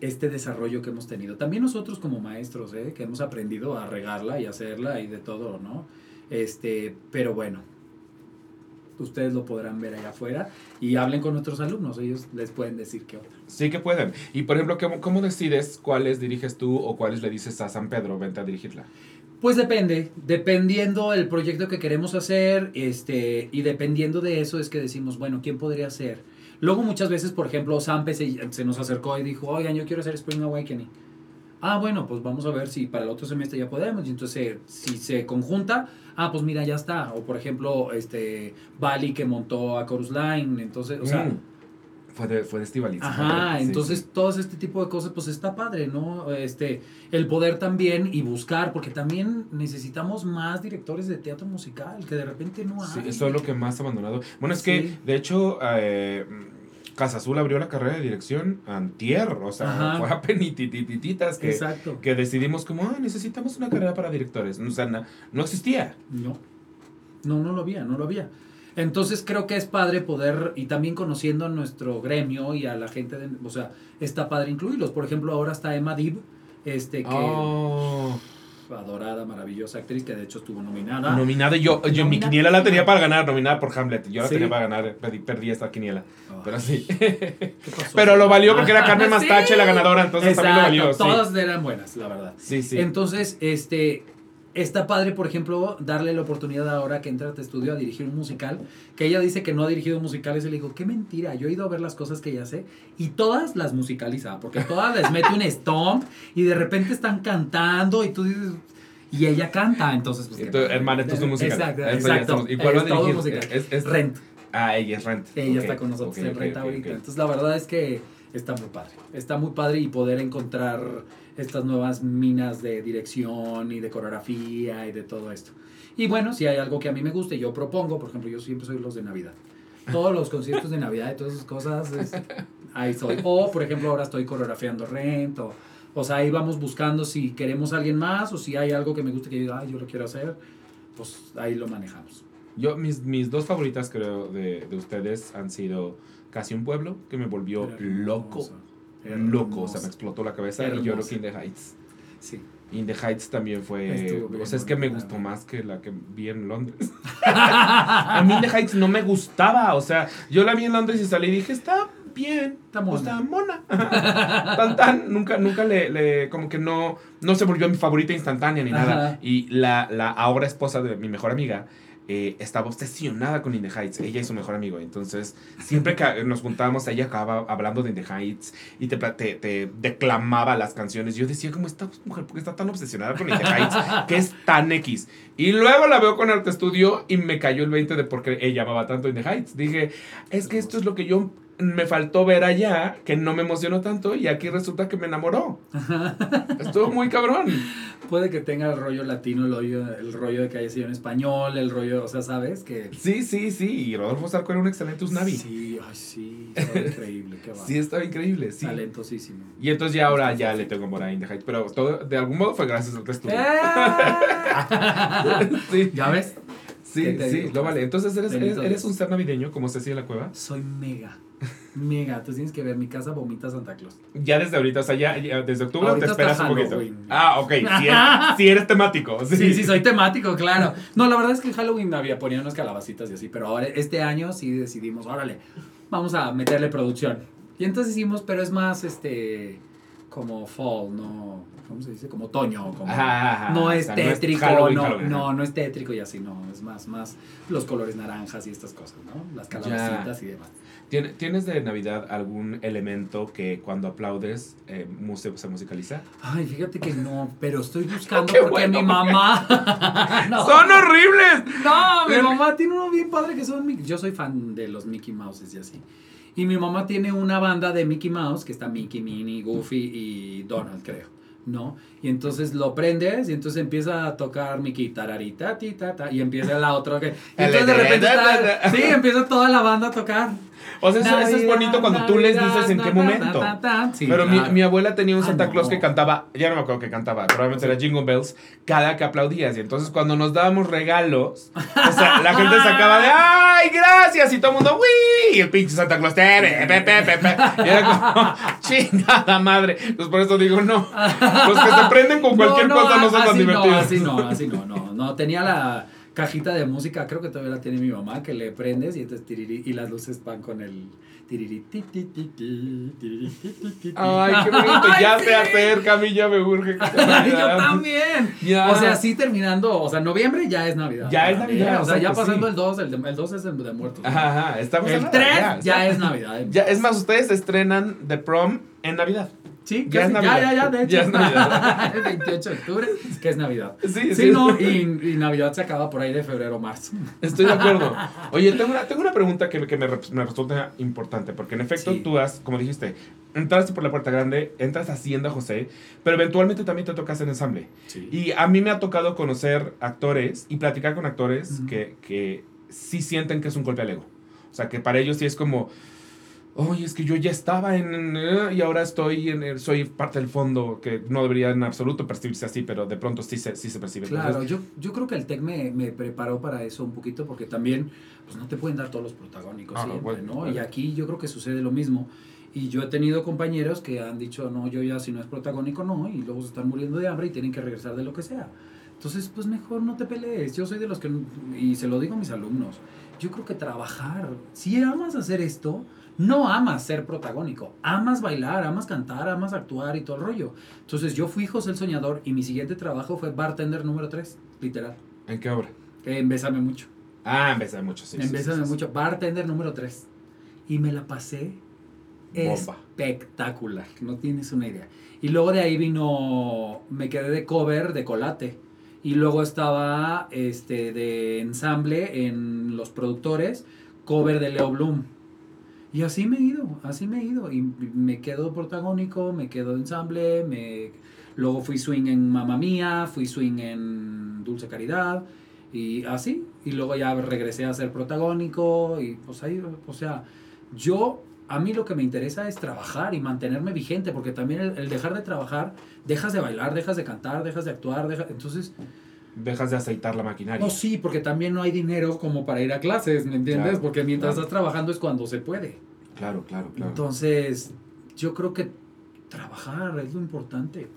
este desarrollo que hemos tenido. También nosotros como maestros, ¿eh? que hemos aprendido a regarla y hacerla y de todo, ¿no? Este, pero bueno, ustedes lo podrán ver allá afuera y hablen con nuestros alumnos, ellos les pueden decir qué otra. Sí que pueden. Y por ejemplo, ¿cómo, cómo decides cuáles diriges tú o cuáles le dices a San Pedro, vente a dirigirla? Pues depende, dependiendo el proyecto que queremos hacer, este, y dependiendo de eso es que decimos, bueno, ¿quién podría ser? Luego muchas veces, por ejemplo, Sampe se, se nos acercó y dijo, oigan, yo quiero hacer Spring Awakening. Ah, bueno, pues vamos a ver si para el otro semestre ya podemos. Y entonces, si se conjunta, ah, pues mira, ya está. O por ejemplo, este, Bali que montó a Chorus Line. Entonces, o sea, Mm. Fue de, fue de Estivaliz. Ajá, Sí, entonces sí. todo este tipo de cosas pues está padre, ¿no? Este, el poder también y buscar, porque también necesitamos más directores de teatro musical, que de repente no Sí, hay. eso es lo que más abandonado. Bueno, es que, Sí. de hecho, eh, Casa Azul abrió la carrera de dirección antier, o sea, Ajá. fue a penitititas que, Exacto. que decidimos como, ah, necesitamos una carrera para directores. O sea, na- no existía. No, no, no lo había, no lo había. Entonces creo que es padre poder, y también conociendo a nuestro gremio y a la gente, de, o sea, está padre incluirlos. Por ejemplo, ahora está Emma Dib, este, que Oh, adorada, maravillosa actriz, que de hecho estuvo nominada. nominada, yo, yo mi quiniela la tenía para ganar, nominada por Hamlet. Yo la Sí. tenía para ganar, perdí, perdí esta quiniela. Ay, Pero sí. ¿qué pasó? Pero lo valió porque era Carmen Ah, Mastache la ganadora, entonces también lo Exacto, valió. Sí, Todas eran buenas, la verdad. sí. sí. Entonces, este, está padre, por ejemplo, darle la oportunidad ahora que entra a tu estudio a dirigir un musical, que ella dice que no ha dirigido musicales, y le digo, qué mentira, yo he ido a ver las cosas que ella hace y todas las musicaliza, porque todas les mete un stomp y de repente están cantando y tú dices... Y ella canta, entonces... Pues, Entonces, hermana, esto es un musical. Exacto, ¿Y cuál va a Es todo dirigir? musical. Es- es- Rent. Ah, ella es Rent. Ella está con nosotros ok, en ok, ahorita. Entonces, la verdad es que está muy padre. Está muy padre y poder encontrar estas nuevas minas de dirección y de coreografía y de todo esto. Y bueno, si hay algo que a mí me gusta y yo propongo, por ejemplo, yo siempre soy los de Navidad. Todos los conciertos de Navidad y todas esas cosas, es- ahí soy. O, por ejemplo, ahora estoy coreografiando Rent. O, o sea, ahí vamos buscando si queremos a alguien más o si hay algo que me guste que yo "Ay, yo lo quiero hacer, pues ahí lo manejamos. Yo, mis, mis dos favoritas, creo, de, de ustedes han sido Casi un Pueblo, que me volvió loco. Hermoso, Loco, o sea, me explotó la cabeza. Y yo creo que In the Heights. Sí. In the Heights también fue. O sea, es que me gustó más que la que vi en Londres. A mí In the Heights no me gustaba. O sea, yo la vi en Londres y salí y dije, está bien. Está mona. Está mona. tan, tan. Nunca, nunca le, le- Como que no. No se volvió mi favorita instantánea ni nada. Y la, la ahora esposa de mi mejor amiga. Eh, estaba obsesionada con In the Heights, ella y su mejor amigo. Entonces, siempre que nos juntábamos, ella acababa hablando de In the Heights y te, te, te declamaba las canciones. Yo decía, ¿cómo esta mujer? ¿Por qué está tan obsesionada con In the Heights? que es tan X. Y luego la veo con Arte Studio y me cayó el 20 de por qué ella amaba tanto In the Heights. Dije, es que esto es lo que yo me faltó ver allá, que no me emocionó tanto y aquí resulta que me enamoró. Estuvo muy cabrón. Puede que tenga el rollo latino, el rollo, el rollo de que haya sido en español, el rollo, o sea, ¿sabes? Que... Sí, sí, sí. Y Rodolfo Zarco era un excelente Usnavi. Sí, Sí, ay, sí, estaba increíble, qué va. estaba increíble, sí. Talentosísimo. Y entonces ya ahora ya le tengo amor a In the Heights, pero todo, de algún modo fue gracias a Arte Studio. ¡Eh! sí, ¿Ya ves? ¿Qué sí, sí, digo? lo vale. Entonces eres, eres, un ser navideño como Ceci de la Cueva. Soy mega, mega. Tú tienes que ver, mi casa vomita Santa Claus. Ya desde ahorita, o sea, ya, ya desde octubre Ahorita te esperas un poquito. Ah, ok. Si eres, sí eres temático. Sí, Sí, sí, soy temático, claro. No, la verdad es que en Halloween había ponía unas calabacitas y así, pero ahora este año sí decidimos, órale, vamos a meterle producción. Y entonces hicimos, pero es más este como fall, no, ¿cómo se dice? Como otoño, como Ajá, ajá, no o es sea, tétrico, Halloween, no, Halloween, no, no es tétrico y así, no, es más, más los colores naranjas y estas cosas, ¿no? Las calabacitas y demás. ¿Tien- ¿Tienes de Navidad algún elemento que cuando aplaudes eh, se, musicaliza? Ay, fíjate que no, pero estoy buscando porque bueno, mi mamá. No. ¡Son horribles! No, mi mamá tiene uno bien padre que son. Mickey- Yo soy fan de los Mickey Mouses y así. Y mi mamá tiene una banda de Mickey Mouse que está Mickey, Minnie, Goofy y Donald, creo. ¿No? Y entonces lo prendes y entonces empieza a tocar Mickey tararita, ti, ta, ta, y empieza la otra que. Y entonces de repente está, Sí, empieza toda la banda a tocar. O sea, eso, eso es bonito cuando tú les dices en qué momento. Sí, Pero mi, claro. mi abuela tenía un Ah, Santa no. Claus que cantaba, ya no me acuerdo que cantaba, probablemente era Jingle Bells, cada que aplaudías. Y entonces cuando nos dábamos regalos, o sea, la gente sacaba de ¡ay, gracias! Y todo el mundo ¡uy! Y el pinche Santa Claus, "Te, pe, pe, pe, pe, pe". Y era como, chingada madre. Entonces por eso digo, no. Los que se prenden con cualquier cosa no son tan así divertidos. así no, así no, no. No, tenía la cajita de música, creo que todavía la tiene mi mamá, que le prendes y entonces tiriri, y las luces van con el tiriri, ti, ti, ti. Ay, qué bonito. Ya se sí. acerca, a mí ya me urge. yo también. Ya. O sea, sí terminando, o sea, noviembre ya es Navidad. Ya es Navidad, O sea, ya pasando sí. el 2, el, de- el 2 es el de muertos. Ajá, ajá, estamos El nada, 3 ya, está. es Navidad. Ya, es más, ustedes estrenan The Prom en Navidad. Sí, Ya es Navidad. ya, ya, ya, de hecho. Ya es Navidad. el 28 de octubre, que es Navidad. Sí, Sí, sí. no, y, y Navidad se acaba por ahí de febrero, marzo. Estoy de acuerdo. Oye, tengo una, tengo una pregunta que, que me, me resulta importante, porque en efecto Sí. tú has, como dijiste, entraste por la puerta grande, entras a Hacienda José, pero eventualmente también te tocas en ensamble. Sí. Y a mí me ha tocado conocer actores y platicar con actores que, que sí sienten que es un golpe al ego. O sea, que para ellos sí es como, oye, es que yo ya estaba en... y ahora estoy en... el- soy parte del fondo, que no debería en absoluto percibirse así, pero de pronto sí se, sí se percibe. Claro, Entonces, yo, yo creo que el TEC me, me preparó para eso un poquito porque también pues no te pueden dar todos los protagónicos Ah, siempre, bueno, ¿no? bueno. Y aquí yo creo que sucede lo mismo. Y yo he tenido compañeros que han dicho, no, yo ya si no es protagónico, no, y luego se están muriendo de hambre y tienen que regresar de lo que sea. Entonces, pues mejor no te pelees. Yo soy de los que, y se lo digo a mis alumnos, yo creo que trabajar, si amas hacer esto, no amas ser protagónico, amas bailar, amas cantar, amas actuar y todo el rollo. Entonces yo fui José el Soñador y mi siguiente trabajo fue bartender número 3, literal. ¿En qué obra? En Bésame Mucho. Ah, en Bésame mucho, sí. en sí, Bésame sí, sí, sí. Mucho, bartender número 3. Y me la pasé Bomba. espectacular, no tienes una idea. Y luego de ahí vino, me quedé de cover de Colate. Y luego estaba este, de ensamble en Los Productores, cover de Leo Bloom. Y así me he ido, así me he ido. Y me quedo protagónico, me quedo ensamble, me... luego fui swing en Mamma Mía, fui swing en Dulce Caridad, y así. Y luego ya regresé a ser protagónico, y pues ahí, o sea, yo, a mí lo que me interesa es trabajar y mantenerme vigente, porque también el, el dejar de trabajar, dejas de bailar, dejas de cantar, dejas de actuar, entonces... Dejas de aceitar la maquinaria. No, sí, porque también no hay dinero como para ir a clases, ¿me entiendes? Claro, porque mientras claro. estás trabajando es cuando se puede. Claro, claro, claro. Entonces, yo creo que trabajar es lo importante.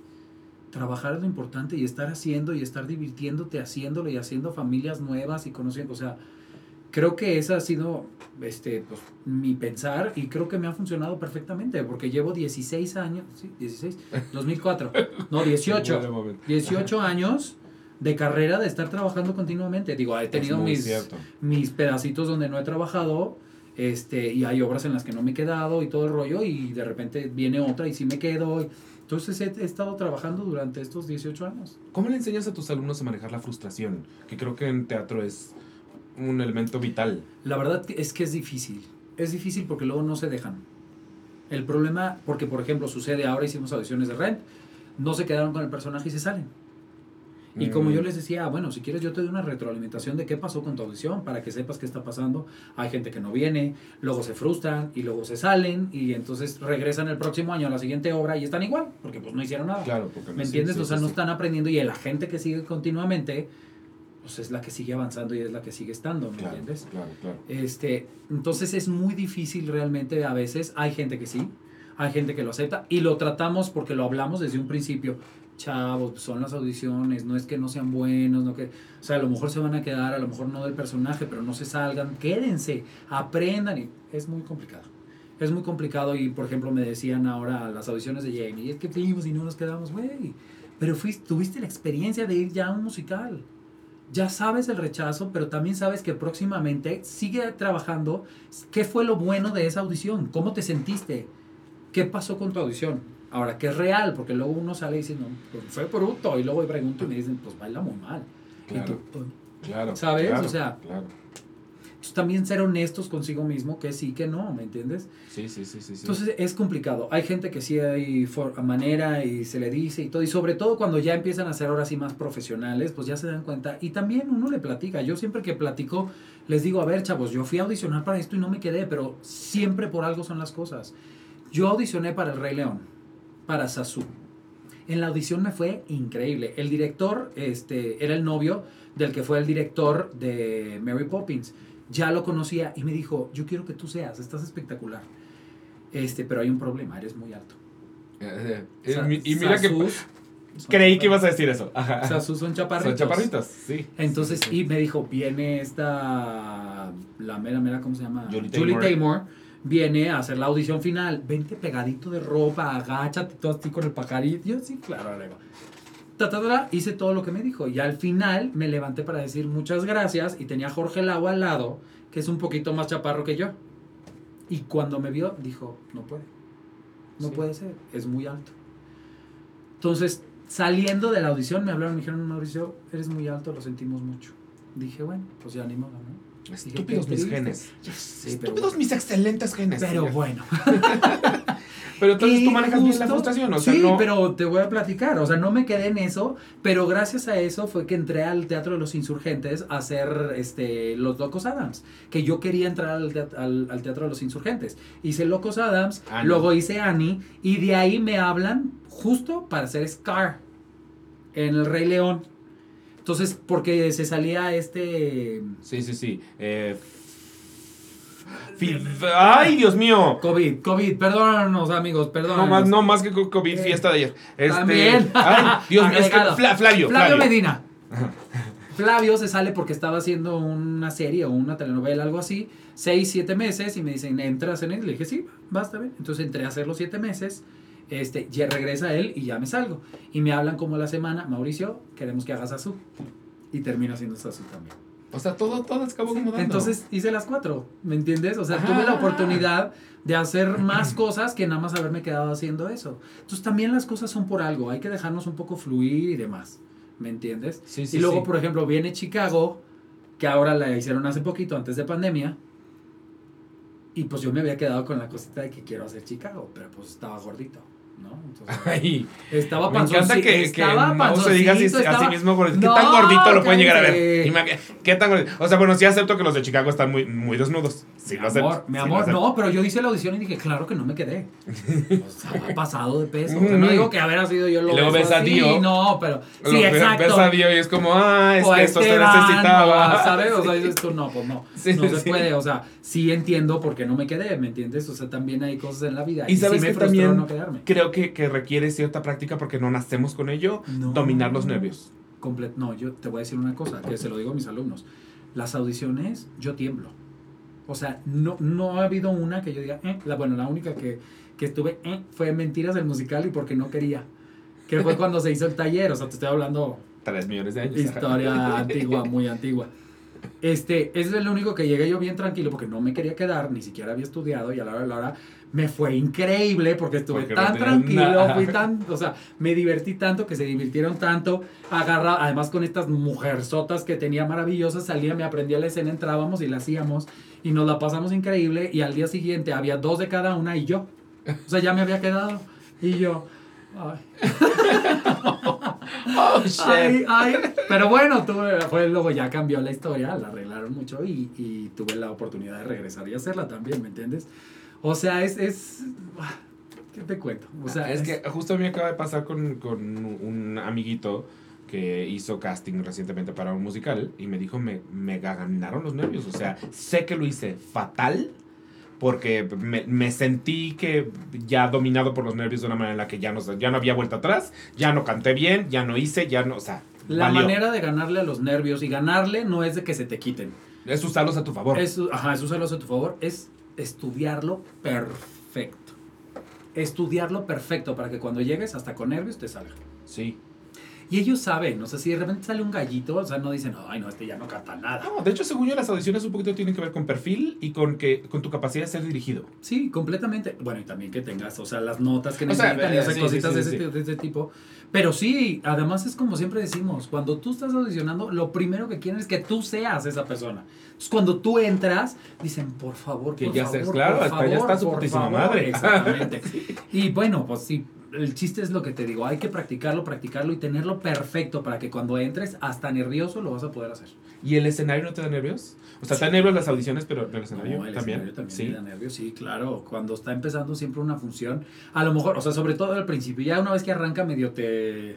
Trabajar es lo importante y estar haciendo y estar divirtiéndote haciéndolo y haciendo familias nuevas y conociendo, o sea, creo que ese ha sido este, pues, mi pensar y creo que me ha funcionado perfectamente porque llevo 16 años, sí, 16, 2004, no, Buen 18, momento. 18 años de carrera de estar trabajando continuamente. Digo, he tenido mis, cierto. mis pedacitos donde no he trabajado, este, y hay obras en las que no me he quedado y todo el rollo, y de repente viene otra y sí me quedo. y- Entonces he, he estado trabajando durante estos 18 años. ¿Cómo le enseñas a tus alumnos a manejar la frustración? Que creo que en teatro es un elemento vital. La verdad es que es difícil. Es difícil porque luego no se dejan. El problema, porque por ejemplo sucede ahora, hicimos audiciones de Rent, no se quedaron con el personaje y se salen. Y como Mm. yo les decía, "Ah, bueno, si quieres yo te doy una retroalimentación de qué pasó con tu audición para que sepas qué está pasando. Hay gente que no viene, luego se frustran y luego se salen y entonces regresan el próximo año a la siguiente obra y están igual, porque pues no hicieron nada. Claro, porque ¿Me sí, entiendes? sí, o sea, sí, no están aprendiendo y la gente que sigue continuamente, pues es la que sigue avanzando y es la que sigue estando, ¿me Claro, entiendes? claro, claro. Este, entonces es muy difícil realmente a veces. Hay gente que sí, hay gente que lo acepta y lo tratamos porque lo hablamos desde un principio. Chavos, son las audiciones, no es que no sean buenos, no que, o sea, a lo mejor se van a quedar, a lo mejor no del personaje, pero no se salgan, quédense, aprendan y es muy complicado. Es muy complicado y, por ejemplo, me decían ahora las audiciones de Jamie, y es que fuimos y no nos quedamos, güey, pero fuiste, tuviste la experiencia de ir ya a un musical ya sabes el rechazo, pero también sabes que próximamente sigue trabajando. ¿Qué fue lo bueno de esa audición? ¿Cómo te sentiste? ¿Qué pasó con tu audición? Ahora, que es real, porque luego uno sale y dice, no, pues fue bruto, y luego pregunto y me dicen, pues baila muy mal. Y Claro. tú, pues, Claro. ¿Sabes? claro, O sea- Claro. también ser honestos consigo mismo, que sí, que no, ¿me entiendes? Sí, sí, sí, sí. sí. Entonces es complicado. Hay gente que sí hay for- manera y se le dice y todo. Y sobre todo cuando ya empiezan a ser ahora sí más profesionales, pues ya se dan cuenta. Y también uno le platica. Yo siempre que platico, les digo, a ver, chavos, yo fui a audicionar para esto y no me quedé, pero siempre por algo son las cosas. Yo audicioné para El Rey León, para Sasu. En la audición me fue increíble. El director este, era el novio del que fue el director de Mary Poppins. Ya lo conocía y me dijo, yo quiero que tú seas, estás espectacular. Este, pero hay un problema, eres muy alto. Eh, eh, Sa- y mira que Sasus son creí que ibas a decir eso. Ajá. Sasus son chaparritos. Son chaparritos, sí. Entonces, Sí, sí. y me dijo, viene esta, la mera, mera, ¿cómo se llama? Julie Julie Taymor. Viene a hacer la audición final. Vente pegadito de ropa, agáchate todo así con el pajarito. Yo, sí, claro, Areva. Ta, ta, hice todo lo que me dijo. Y al final me levanté para decir muchas gracias. Y tenía a Jorge Lau al lado, que es un poquito más chaparro que yo. Y cuando me vio, dijo, no puede. No Sí. puede ser, es muy alto. Entonces, saliendo de la audición, me hablaron me dijeron, Mauricio, eres muy alto, lo sentimos mucho. Dije, bueno, pues ya ni modo, ¿no? Estúpidos mis genes. Sí, Estúpidos mis excelentes genes. Pero bueno. Pero entonces Y tú manejas bien la justo- frustración, o sea, sí, no... pero te voy a platicar, o sea, no me quedé en eso, pero gracias a eso fue que entré al Teatro de los Insurgentes a hacer este, Los Locos Adams, que yo quería entrar al, teat- al- al Teatro de los Insurgentes. Hice Locos Adams, Annie. luego hice Annie, y de ahí me hablan justo para hacer Scar en El Rey León. Entonces, porque se salía este Sí, sí, sí. Eh... ¡Ay, Dios mío! COVID, COVID, perdónanos amigos, perdónanos. No más, no más que co- COVID, Eh, fiesta de ayer. Este, también. Ay, Dios mío, es que Agregado. Fla- Flavio, Flavio Flavio. Medina. Flavio se sale porque estaba haciendo una serie o una telenovela, algo así, seis, siete meses, y me dicen, ¿entras en él? Le dije, sí, basta bien. Entonces entré a hacer los siete meses, este, ya regresa él y ya me salgo. Y me hablan como la semana, Mauricio, queremos que hagas Azul. Y termino haciendo Azul también. O sea, todo, todo acabó como dando. Entonces hice las cuatro, ¿me entiendes? O sea, Ah. tuve la oportunidad de hacer más cosas que nada más haberme quedado haciendo eso. Entonces también las cosas son por algo, hay que dejarnos un poco fluir y demás, ¿me entiendes? Sí, sí, y luego, sí. por ejemplo, viene Chicago, que ahora la hicieron hace poquito, antes de pandemia. Y pues yo me había quedado con la cosita de que quiero hacer Chicago, pero pues estaba gordito, ¿no? Entonces, Ay, estaba me encanta panzoncito, que, que no se diga así, panzoncito, estaba- mismo. gordito. ¿Qué No, tan gordito lo pueden llegar a ver? ¿Qué tan gordito? O sea, bueno, sí acepto que los de Chicago están muy, muy desnudos. Sí, mi lo acepto. amor, mi sí amor, no, pero yo hice la audición y dije, claro que no me quedé. O sea, ha pasado de peso. O sea, no digo que haber sido yo lo luego ves a así, Dio. No, pero. Sí, exacto. Ves a Dio y es como, ah, es que a esto se necesitaba. ¿Sabes? O sea, dices tú, no, pues no. No se puede. O sea, sí entiendo por qué no me quedé, ¿me entiendes? O sea, también hay cosas en la vida. Y sabes sí me que también no quedarme. creo que, que requiere cierta práctica porque no nacemos con ello, No. dominar los nervios. Comple- no, yo te voy a decir una cosa, que se lo digo a mis alumnos. Las audiciones, yo tiemblo. O sea, no, no ha habido una que yo diga, eh, la, bueno, la única que, que estuve, eh, fue Mentiras del musical y porque no quería. Que fue cuando se hizo el taller, o sea, te estoy hablando Tres millones de años. historia antigua, muy antigua. Este, ese es el único que llegué yo bien tranquilo porque no me quería quedar, ni siquiera había estudiado y a la hora de la hora me fue increíble porque estuve Porque no tan tenías tranquilo, nada. fui tan, o sea, me divertí tanto que se divirtieron tanto, agarra, además con estas mujerzotas que tenía maravillosas, salía, me aprendía la escena, entrábamos y la hacíamos y nos la pasamos increíble y al día siguiente había dos de cada una y yo. O sea, ya me había quedado y yo, ay, Oh, shit. Ay, ay. Pero bueno, tuve, fue, luego ya cambió la historia, la arreglaron mucho y, y tuve la oportunidad de regresar y hacerla también, ¿me entiendes? O sea, es, es ¿qué te cuento? O sea, es que justo a mí me acaba de pasar con, con un amiguito que hizo casting recientemente para un musical y me dijo, me, me ganaron los nervios. O sea, sé que lo hice fatal porque me, me sentí que ya dominado por los nervios de una manera en la que ya no, ya no había vuelta atrás, ya no canté bien, ya no hice, ya no, o sea, la valió. manera de ganarle a los nervios y ganarle no es de que se te quiten. es usarlos a tu favor. Es, ajá, es usarlos a tu favor, es estudiarlo perfecto. Estudiarlo perfecto para que cuando llegues hasta con nervios te salga. Sí. Y ellos saben, o sea, si de repente sale un gallito, o sea, no dicen, ay, no, este ya no canta nada. No, de hecho, según yo, las audiciones un poquito tienen que ver con perfil y con, que, con tu capacidad de ser dirigido. Sí, completamente. Bueno, y también que tengas, o sea, las notas que O sea, necesitan y o sea, sí, cositas sí, de, ese, de ese tipo. Pero sí, además es como siempre decimos, cuando tú estás audicionando, lo primero que quieren es que tú seas esa persona. Entonces, cuando tú entras, dicen, por favor, Que por ya favor, seas, claro, por hasta ya favor, está su putísima favor". madre. Exactamente. Y bueno, pues sí, el chiste es lo que te digo, hay que practicarlo, practicarlo y tenerlo perfecto para que cuando entres, hasta nervioso, lo vas a poder hacer. ¿Y el escenario no te da nervios? O sea, te da nervios las audiciones, pero el escenario No, el también. escenario también sí. me da nervios, sí, claro. Cuando está empezando siempre una función, a lo mejor, o sea, sobre todo al principio, ya una vez que arranca medio te,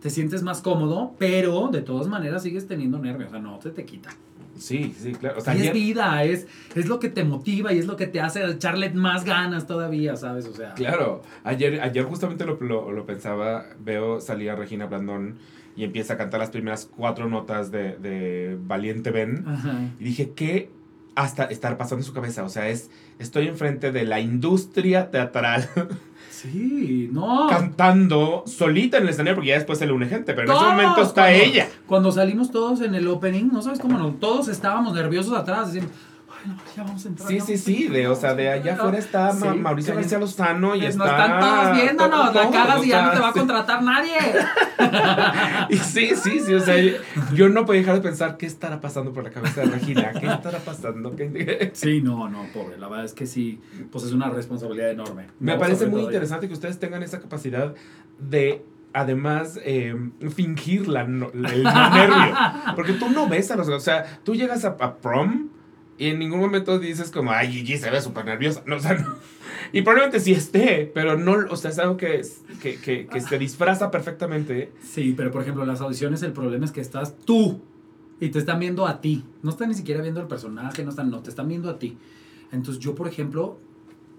te sientes más cómodo, pero de todas maneras sigues teniendo nervios, o sea, no se te quita. Sí, sí, claro. O sea, y es vida, es, es lo que te motiva y es lo que te hace echarle más ganas todavía, ¿sabes? O sea, Claro, ayer, ayer justamente lo, lo, lo pensaba, veo salir a Regina Blandón y empieza a cantar las primeras cuatro notas de, de Valiente Ben Ajá. y dije, ¿qué hasta estar pasando en su cabeza? O sea, es, estoy enfrente de la industria teatral Sí, no. cantando solita en el escenario porque ya después se le une gente, pero en ese momento está cuando- ella. Cuando salimos todos en el opening, no sabes cómo no, todos estábamos nerviosos atrás, diciendo, ay, bueno, ya vamos a entrar. Sí, sí, sí, de, o sea, de allá afuera está Ma- Mauricio García Lozano y Nos está... están todos viéndonos, todo- la cagas y ya no te va a contratar nadie. Y sí, sí, sí, o sea, yo, yo no podía dejar de pensar qué estará pasando por la cabeza de Regina, qué estará pasando, ¿Qué- Sí, no, no, pobre. La verdad es que sí, pues es una responsabilidad enorme. Me No, parece muy interesante que ustedes tengan esa capacidad de, además, eh, fingir la, el nervio. Porque tú no ves a los... O sea, tú llegas a, a prom y en ningún momento dices como, ay, Gigi se ve súper nerviosa. No, o sea, no. Y probablemente sí esté, pero no, o sea, es algo que, que, que, que se disfraza perfectamente. Sí, pero por ejemplo, las audiciones, el problema es que estás tú y te están viendo a ti. No están ni siquiera viendo al personaje, no están, no, te están viendo a ti. Entonces yo, por ejemplo,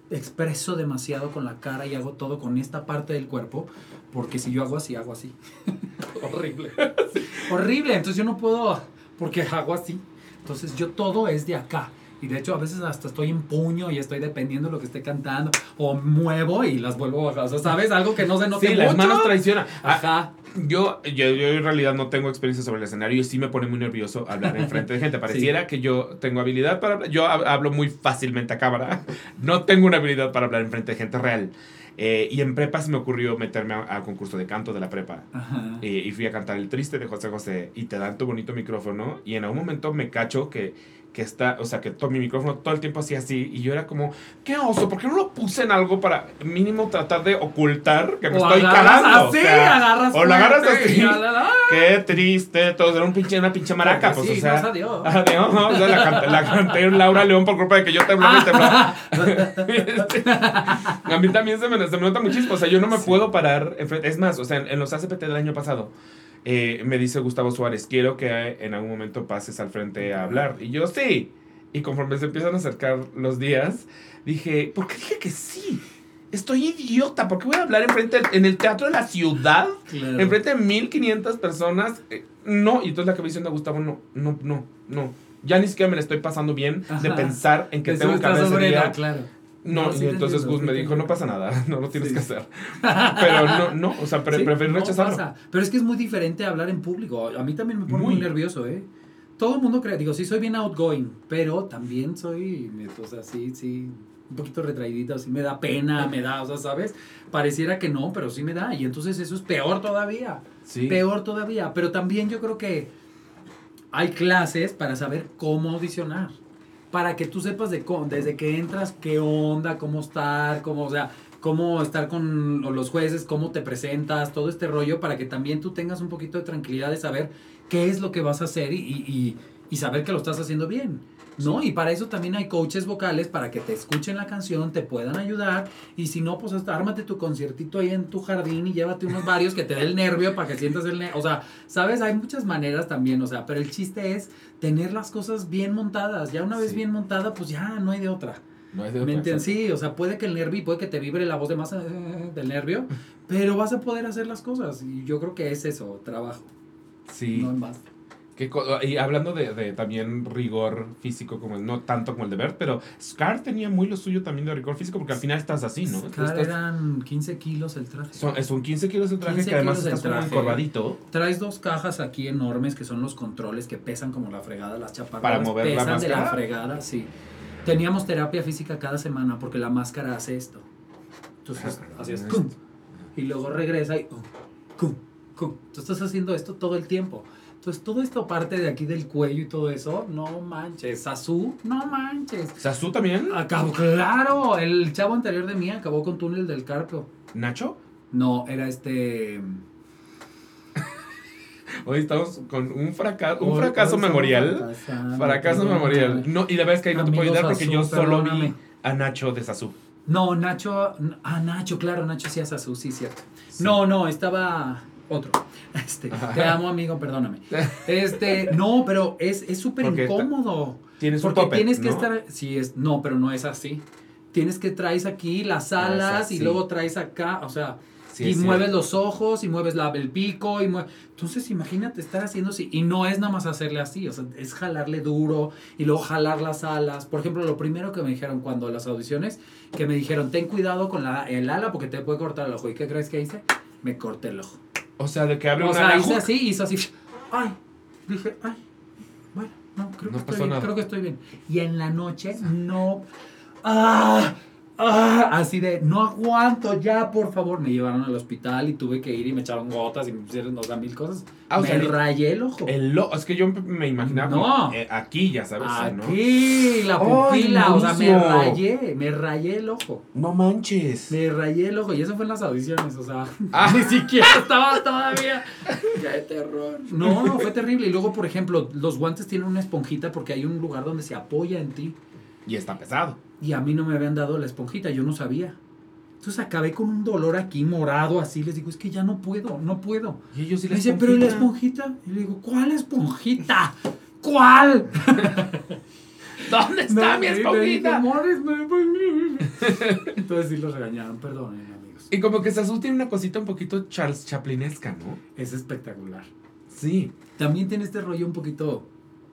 expreso demasiado con la cara y hago todo con esta parte del cuerpo, porque si yo hago así, hago así. Horrible. Horrible, entonces yo no puedo, porque hago así. Entonces yo todo es de acá. Y de hecho a veces hasta estoy en puño y estoy dependiendo de lo que esté cantando. O muevo y las vuelvo a bajar. O sea, ¿sabes? Algo que no se note Sí, las mucho. manos traicionan. Ah, Ajá. Yo, yo, yo en realidad no tengo experiencia sobre el escenario y sí me pone muy nervioso hablar en frente de gente. Pareciera que yo tengo habilidad para hablar. Yo hab- hablo muy fácilmente a cámara. No tengo una habilidad para hablar en frente de gente real. Eh, y en prepa se me ocurrió meterme al concurso de canto de la prepa. Ajá. Eh, y fui a cantar El Triste de José José y te dan tu bonito micrófono y en algún momento me cacho que, que está, o sea, que todo mi micrófono todo el tiempo hacía así y yo era como, qué oso, ¿por qué no lo puse en algo para mínimo tratar de ocultar que me O estoy cagando? así, o sea, agarras o lo agarras así. la, la, la. Qué triste, todo era un pinche, una pinche maraca, Porque pues, sí, o sea. no, adiós. Adiós, no, o sea, la, canté, la canté en Laura León por culpa de que yo temblaba y temblaba. a mí también se me, se me nota muchísimo. O sea, yo no me puedo parar. Es más, o sea, en, en los ACPT del año pasado, eh, me dice Gustavo Suárez, quiero que en algún momento pases al frente a hablar. Y yo, sí. Y conforme se empiezan a acercar los días, dije, ¿por qué dije que sí? Estoy idiota, ¿por qué voy a hablar enfrente en el teatro de la ciudad? Claro. Enfrente de 1500 personas. eh, no, y entonces la que me diciendo a Gustavo, no, no, no, no. Ya ni siquiera me la estoy pasando bien de pensar en que Te tengo que hablar claro. No, y entonces Gus me dijo, no pasa nada, no lo tienes Sí. que hacer. Pero no, no, o sea, pre- Sí, preferí no rechazarlo. pasa. Pero es que es muy diferente hablar en público. A mí también me pone muy, Muy. nervioso, ¿eh? Todo el mundo cree, digo, sí soy bien outgoing, pero también soy, o sea, sí, sí, un poquito retraidita, sí me da pena, me da, o sea, ¿sabes? Pareciera que no, pero sí me da. Y entonces eso es peor todavía. Sí. Peor todavía. Pero también yo creo que hay clases para saber cómo audicionar. Para que tú sepas de cómo, desde que entras, qué onda, cómo estar, cómo, o sea, cómo estar con los jueces, cómo te presentas, todo este rollo, para que también tú tengas un poquito de tranquilidad de saber qué es lo que vas a hacer y, y, y- saber que lo estás haciendo bien. ¿No? Y para eso también hay coaches vocales para que te escuchen la canción, te puedan ayudar. Y si no, pues hasta ármate tu conciertito ahí en tu jardín y llévate unos varios que te dé el nervio para que sientas el nervio. O sea, ¿sabes? Hay muchas maneras también, o sea, pero el chiste es tener las cosas bien montadas. Ya una vez Sí. bien montada, pues ya no hay de otra. No hay de ¿Me otra. Sí, o sea, puede que el nervio puede que te vibre la voz de más eh, del nervio, pero vas a poder hacer las cosas. Y yo creo que es eso, trabajo, Sí. no en más. Co- y hablando de, de también rigor físico, como el- no tanto como el de Bert, pero Scar tenía muy lo suyo también de rigor físico, porque al final estás así, ¿no? Scar estás- eran 15 kilos el traje. son, son 15 kilos el traje 15 que además estás traje. encorvadito. Traes dos cajas aquí enormes que son los controles que pesan como la fregada, las chaparras Para mover la pesan de la fregada, sí. Teníamos terapia física cada semana porque la máscara hace esto. Entonces, Ah, hacías cum, y luego regresa y cum, cum. Tú estás haciendo esto todo el tiempo. Entonces, toda esta parte de aquí del cuello y todo eso, no manches. Sasu, no manches. ¿Sasu también? Acabó, claro, el chavo anterior de mí acabó con túnel del carpio. ¿Nacho? No, era este. Hoy estamos con un, fracaso un fracaso memorial. Fracaso memorial. No, y la verdad es que ahí no te puedo ayudar porque yo solo vi a Nacho de Sasu. No, Nacho. Ah, Nacho, claro, Nacho sí es Sasu, sí, cierto. Sí. No, no, estaba otro. Este, te amo, amigo, perdóname. Este, no, pero es es súper está- incómodo. Tienes un Porque puppet, tienes que ¿no? estar. Sí, es. No, pero no es así. Tienes que traes aquí las alas así. y luego traes acá, o sea. Sí, y es mueves los ojos y mueves la, el pico y mue- entonces imagínate estar haciendo así y no es nada más hacerle así o sea es jalarle duro y luego jalar las alas por ejemplo lo primero que me dijeron cuando las audiciones que me dijeron ten cuidado con la, el ala porque te puede cortar el ojo y qué crees que hice me corté el ojo O sea, de que abre o una sea hice hook. así hizo así ay dije ay bueno no, creo que, No pasó estoy bien, creo que estoy bien. Y en la noche, no. ¡Ah! ¡Ah! Así de, no aguanto ya, por favor. Me llevaron al hospital y tuve que ir y me echaron gotas y me pusieron, o sea, mil cosas. Ah, o me sea, rayé el ojo. El lo- es que yo me imaginaba No. eh, aquí, ya sabes, ¿no? Aquí, la ¡Ay, pupila, o sea, me rayé, me rayé el ojo. No manches. Me rayé el ojo y eso fue en las audiciones, o sea, Ah. ni siquiera estaba todavía. ¡Qué terror! No, no, fue terrible. Y luego, por ejemplo, los guantes tienen una esponjita porque hay un lugar donde se apoya en ti. Y está pesado. Y a mí no me habían dado la esponjita, yo no sabía. Entonces acabé con un dolor aquí morado, así. Les digo, es que ya no puedo, no puedo. Y ellos sí Me dice, pero ¿y la esponjita? Y le digo, ¿cuál esponjita? ¿Cuál? ¿Dónde está No, mi esponjita? dije, "Amores, me- Entonces sí los regañaron, perdonen, amigos. Y como que Sasu tiene una cosita un poquito Charles Chaplinesca, ¿no? Es espectacular. Sí. También tiene este rollo un poquito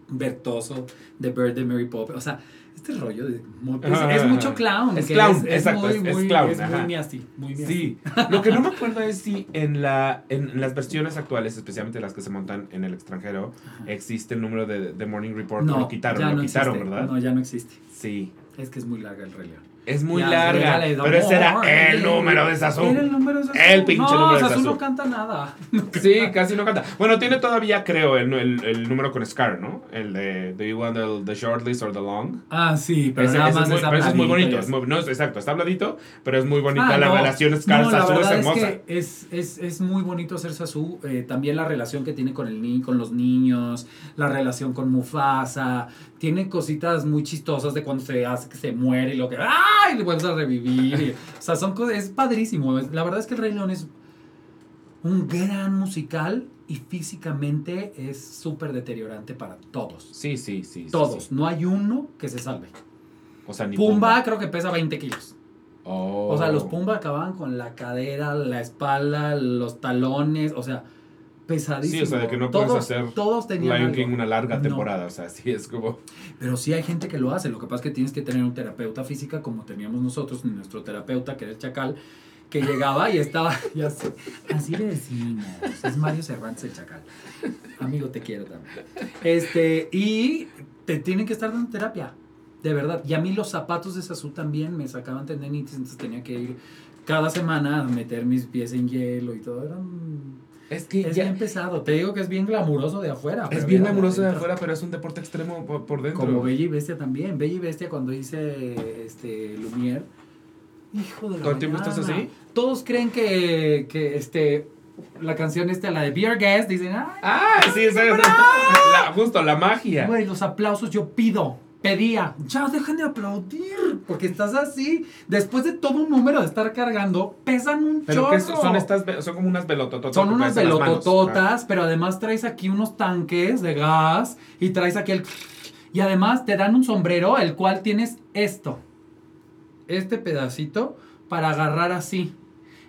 vertoso de Bird de Mary Poppins. O sea, este rollo de, muy- es, mucho clown. Es clown, es, es exacto, muy, es- es muy, clown, es muy miasti, muy miasti. Sí. Lo que no me acuerdo es si en, la, en las versiones actuales, especialmente las que se montan en el extranjero, existe el número de The Morning Report. No, lo quitaron, ya lo no quitaron, existe. ¿verdad? No, ya no existe. Sí. Es que es muy larga el León. Es muy larga. Pero ese era el número de Sasu. Era el número de Sasu. El pinche no, número de Sasu Sasu. no canta nada. Sí, casi no canta. Bueno, tiene todavía, creo, el, el, el número con Scar, ¿no? El de Do you want the, the short list or the long? Ah, sí, pero Ese- nada más es muy, pero es muy bonito. así. Es muy- no, exacto, está habladito, pero es muy bonita Ah, la no. relación Scar No, la Sasu es hermosa. Es, que es, es, muy bonito hacer Sasu. eh, también la relación que tiene con el ni con los niños, la relación con Mufasa. Tiene cositas muy chistosas de cuando se hace que se muere y lo que. ¡Ay! Le vuelves a revivir. y- o sea, son cosas. Es padrísimo. La verdad es que el Rey León es un gran musical y físicamente es súper deteriorante para todos. Sí, sí, sí. Todos. sí. No hay uno que se salve. O sea, ni Pumba creo que pesa 20 kilos. Oh. O sea, los Pumba acababan con la cadera, la espalda, los talones, o sea, pesadísimo. Sí, o sea, de que no todos, puedes hacer Todos tenían Lion. King una larga No, temporada. O sea, sí es como. pero sí hay gente que lo hace. Lo que pasa es que tienes que tener un terapeuta física como teníamos nosotros, nuestro terapeuta, que era el Chacal, que llegaba y estaba, ya sé, así le decimos, es Mario Cervantes el Chacal. Amigo, te quiero también. Este, y te tienen que estar dando terapia, de verdad. Y a mí los zapatos de Sasu también me sacaban tendinitis, entonces tenía que ir cada semana a meter mis pies en hielo y todo. Era un- Es que es ya- bien pesado. Te digo que es bien glamuroso de afuera. es bien glamuroso de adentro- afuera, pero es un deporte extremo por, por dentro. como Bella y Bestia también. Bella y Bestia cuando hice este Lumière. Hijo de la ¿Todo el tiempo estás así? Todos creen que, que este la canción esta, la de Beer Guest, dicen, ¡ay! Ah, sí, esa es la- justo la magia. Güey, los aplausos yo pido, pedía, ya dejen de aplaudir, porque estás así. Después de todo un número de estar cargando, pesan un Pero que son estas, son como unas velotototas. Son unas manos. velotototas, pero además traes aquí unos tanques de gas y traes aquí el... Y además te dan un sombrero, el cual tienes esto, este pedacito, para agarrar así.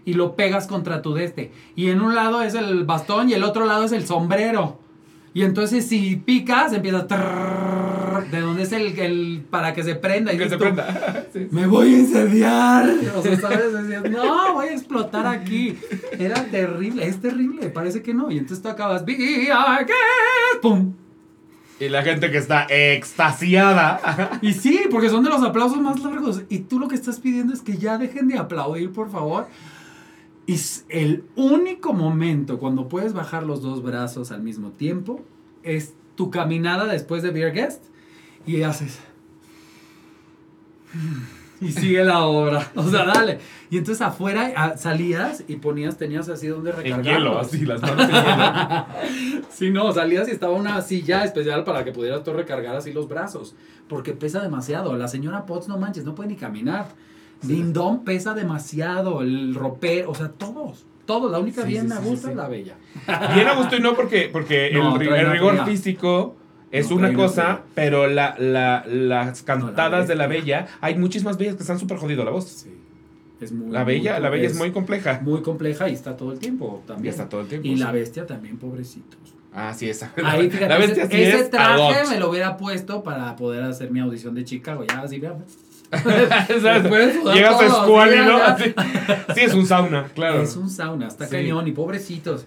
Y lo pegas contra tu de este. Y en un lado es el bastón y el otro lado es el sombrero. Y entonces si picas, empieza... trrrr, de donde es el, el... para que se prenda. Y Que se tú, prenda. Sí. me voy a incendiar. O sea, ¿sabes? Decías, no, voy a explotar aquí. Era terrible, es terrible, parece que no. Y entonces tú acabas, ¡pum! Y la gente que está extasiada. Y sí, porque son de los aplausos más largos. Y tú lo que estás pidiendo es que ya dejen de aplaudir, por favor. Y el único momento cuando puedes bajar los dos brazos al mismo tiempo es tu caminada después de Beer Guest y haces. Y sigue la obra. O sea, dale. Y entonces afuera ah, salías y ponías, tenías así donde En recargar. hielo, así, las manos en hielo. Sí, no, salías y estaba una silla especial para que pudieras tú recargar así los brazos. Porque pesa demasiado. La señora Potts, no manches, no puede ni caminar. Dindón pesa demasiado. El ropero, o sea, todos. Todos. La única Sí, bien sí, a gusto sí. es la bella. Bien a gusto y no porque, porque No, el, trae rigor físico es No, una cosa, pero la, la- las cantadas de la bella, hay muchísimas bellas que están súper jodido la voz. Sí. Es muy, La bella, muy- la bella es muy compleja. muy compleja y está todo el tiempo Y también. está todo el tiempo. Y la bestia también, pobrecitos. Ah, sí, esa. Ahí, fíjate, la bestia ese, sí ese es traje me lo hubiera puesto para poder hacer mi audición de Chicago. Ya, así, vean. Llegas a Squally, ¿no? Así. Sí, es un sauna, claro. Es un sauna, está Sí. cañón y pobrecitos.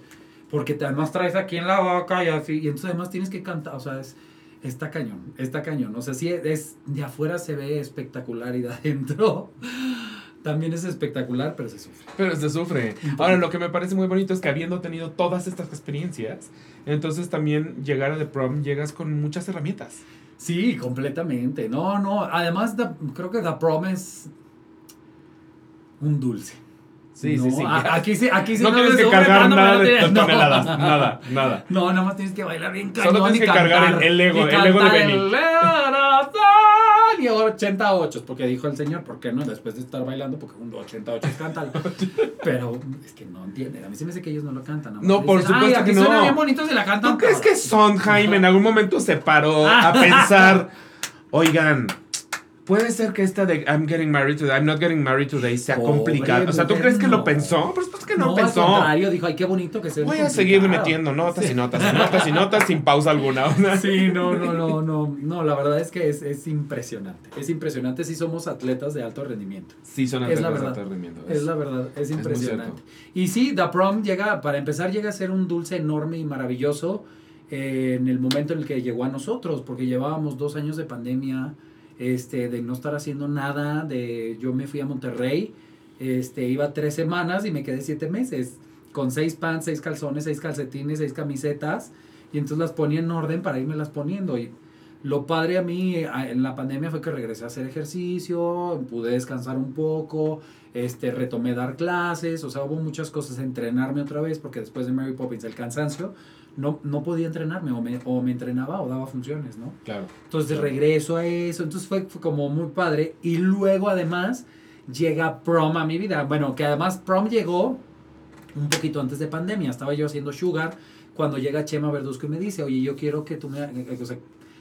Porque además traes aquí en la boca y así. Y entonces además tienes que cantar, o sea, es, Está cañón, está cañón. O sea, sí, es, de afuera se ve espectacular y de adentro también es espectacular, pero se sufre. Pero se sufre. Ahora, lo que me parece muy bonito es que habiendo tenido todas estas experiencias, entonces también llegar a The Prom llegas con muchas herramientas. Sí, completamente. No, no. Además, creo que The Prom es un dulce. Sí, sí, sí. Aquí sí, aquí sí no, tienes que cargar nada de toneladas, nada, nada. No, nada más tienes que bailar bien cañón Solo tienes que cargar el, ego, el ego de Benny y 88, porque dijo el señor, ¿por qué no? Después de estar bailando, porque un 88 es cántalo. Pero es que no entienden. A mí se me dice que ellos no lo cantan. No, por supuesto que no. suena bien bonito si la cantan. ¿Tú crees que Sondheim en algún momento se paró a pensar, oigan, Puede ser que esta de I'm getting married today, I'm not getting married today sea complicada. O sea, ¿tú crees que lo pensó? Pues, que no, no pensó. Al contrario, dijo, ay, qué bonito que se Voy a seguir metiendo notas y notas y notas y notas sin pausa alguna. sí, no, no, no, no. No, la verdad es que es, es impresionante. Es impresionante si somos atletas de alto rendimiento. Sí, son atletas de alto rendimiento. Es, la verdad, es impresionante. y sí, The Prom llega, para empezar, llega a ser un dulce enorme y maravilloso eh, en el momento en el que llegó a nosotros, porque llevábamos dos años de pandemia este, de no estar haciendo nada, de yo me fui a Monterrey, este, iba tres semanas y me quedé siete meses, con seis pants, seis calzones, seis calcetines, seis camisetas, y entonces las ponía en orden para irme las poniendo. Y lo padre a mí en la pandemia fue que regresé a hacer ejercicio, pude descansar un poco, este, retomé dar clases, o sea, hubo muchas cosas, entrenarme otra vez, porque después de Mary Poppins el cansancio, no, no podía entrenarme, o me, o me entrenaba o daba funciones, ¿no? Claro. Entonces regreso a eso, entonces fue, como muy padre, y luego además llega prom a mi vida, bueno, que además prom llegó un poquito antes de pandemia, estaba yo haciendo Sugar, cuando llega Chema Verduzco y me dice, oye, yo quiero que tú me, o sea,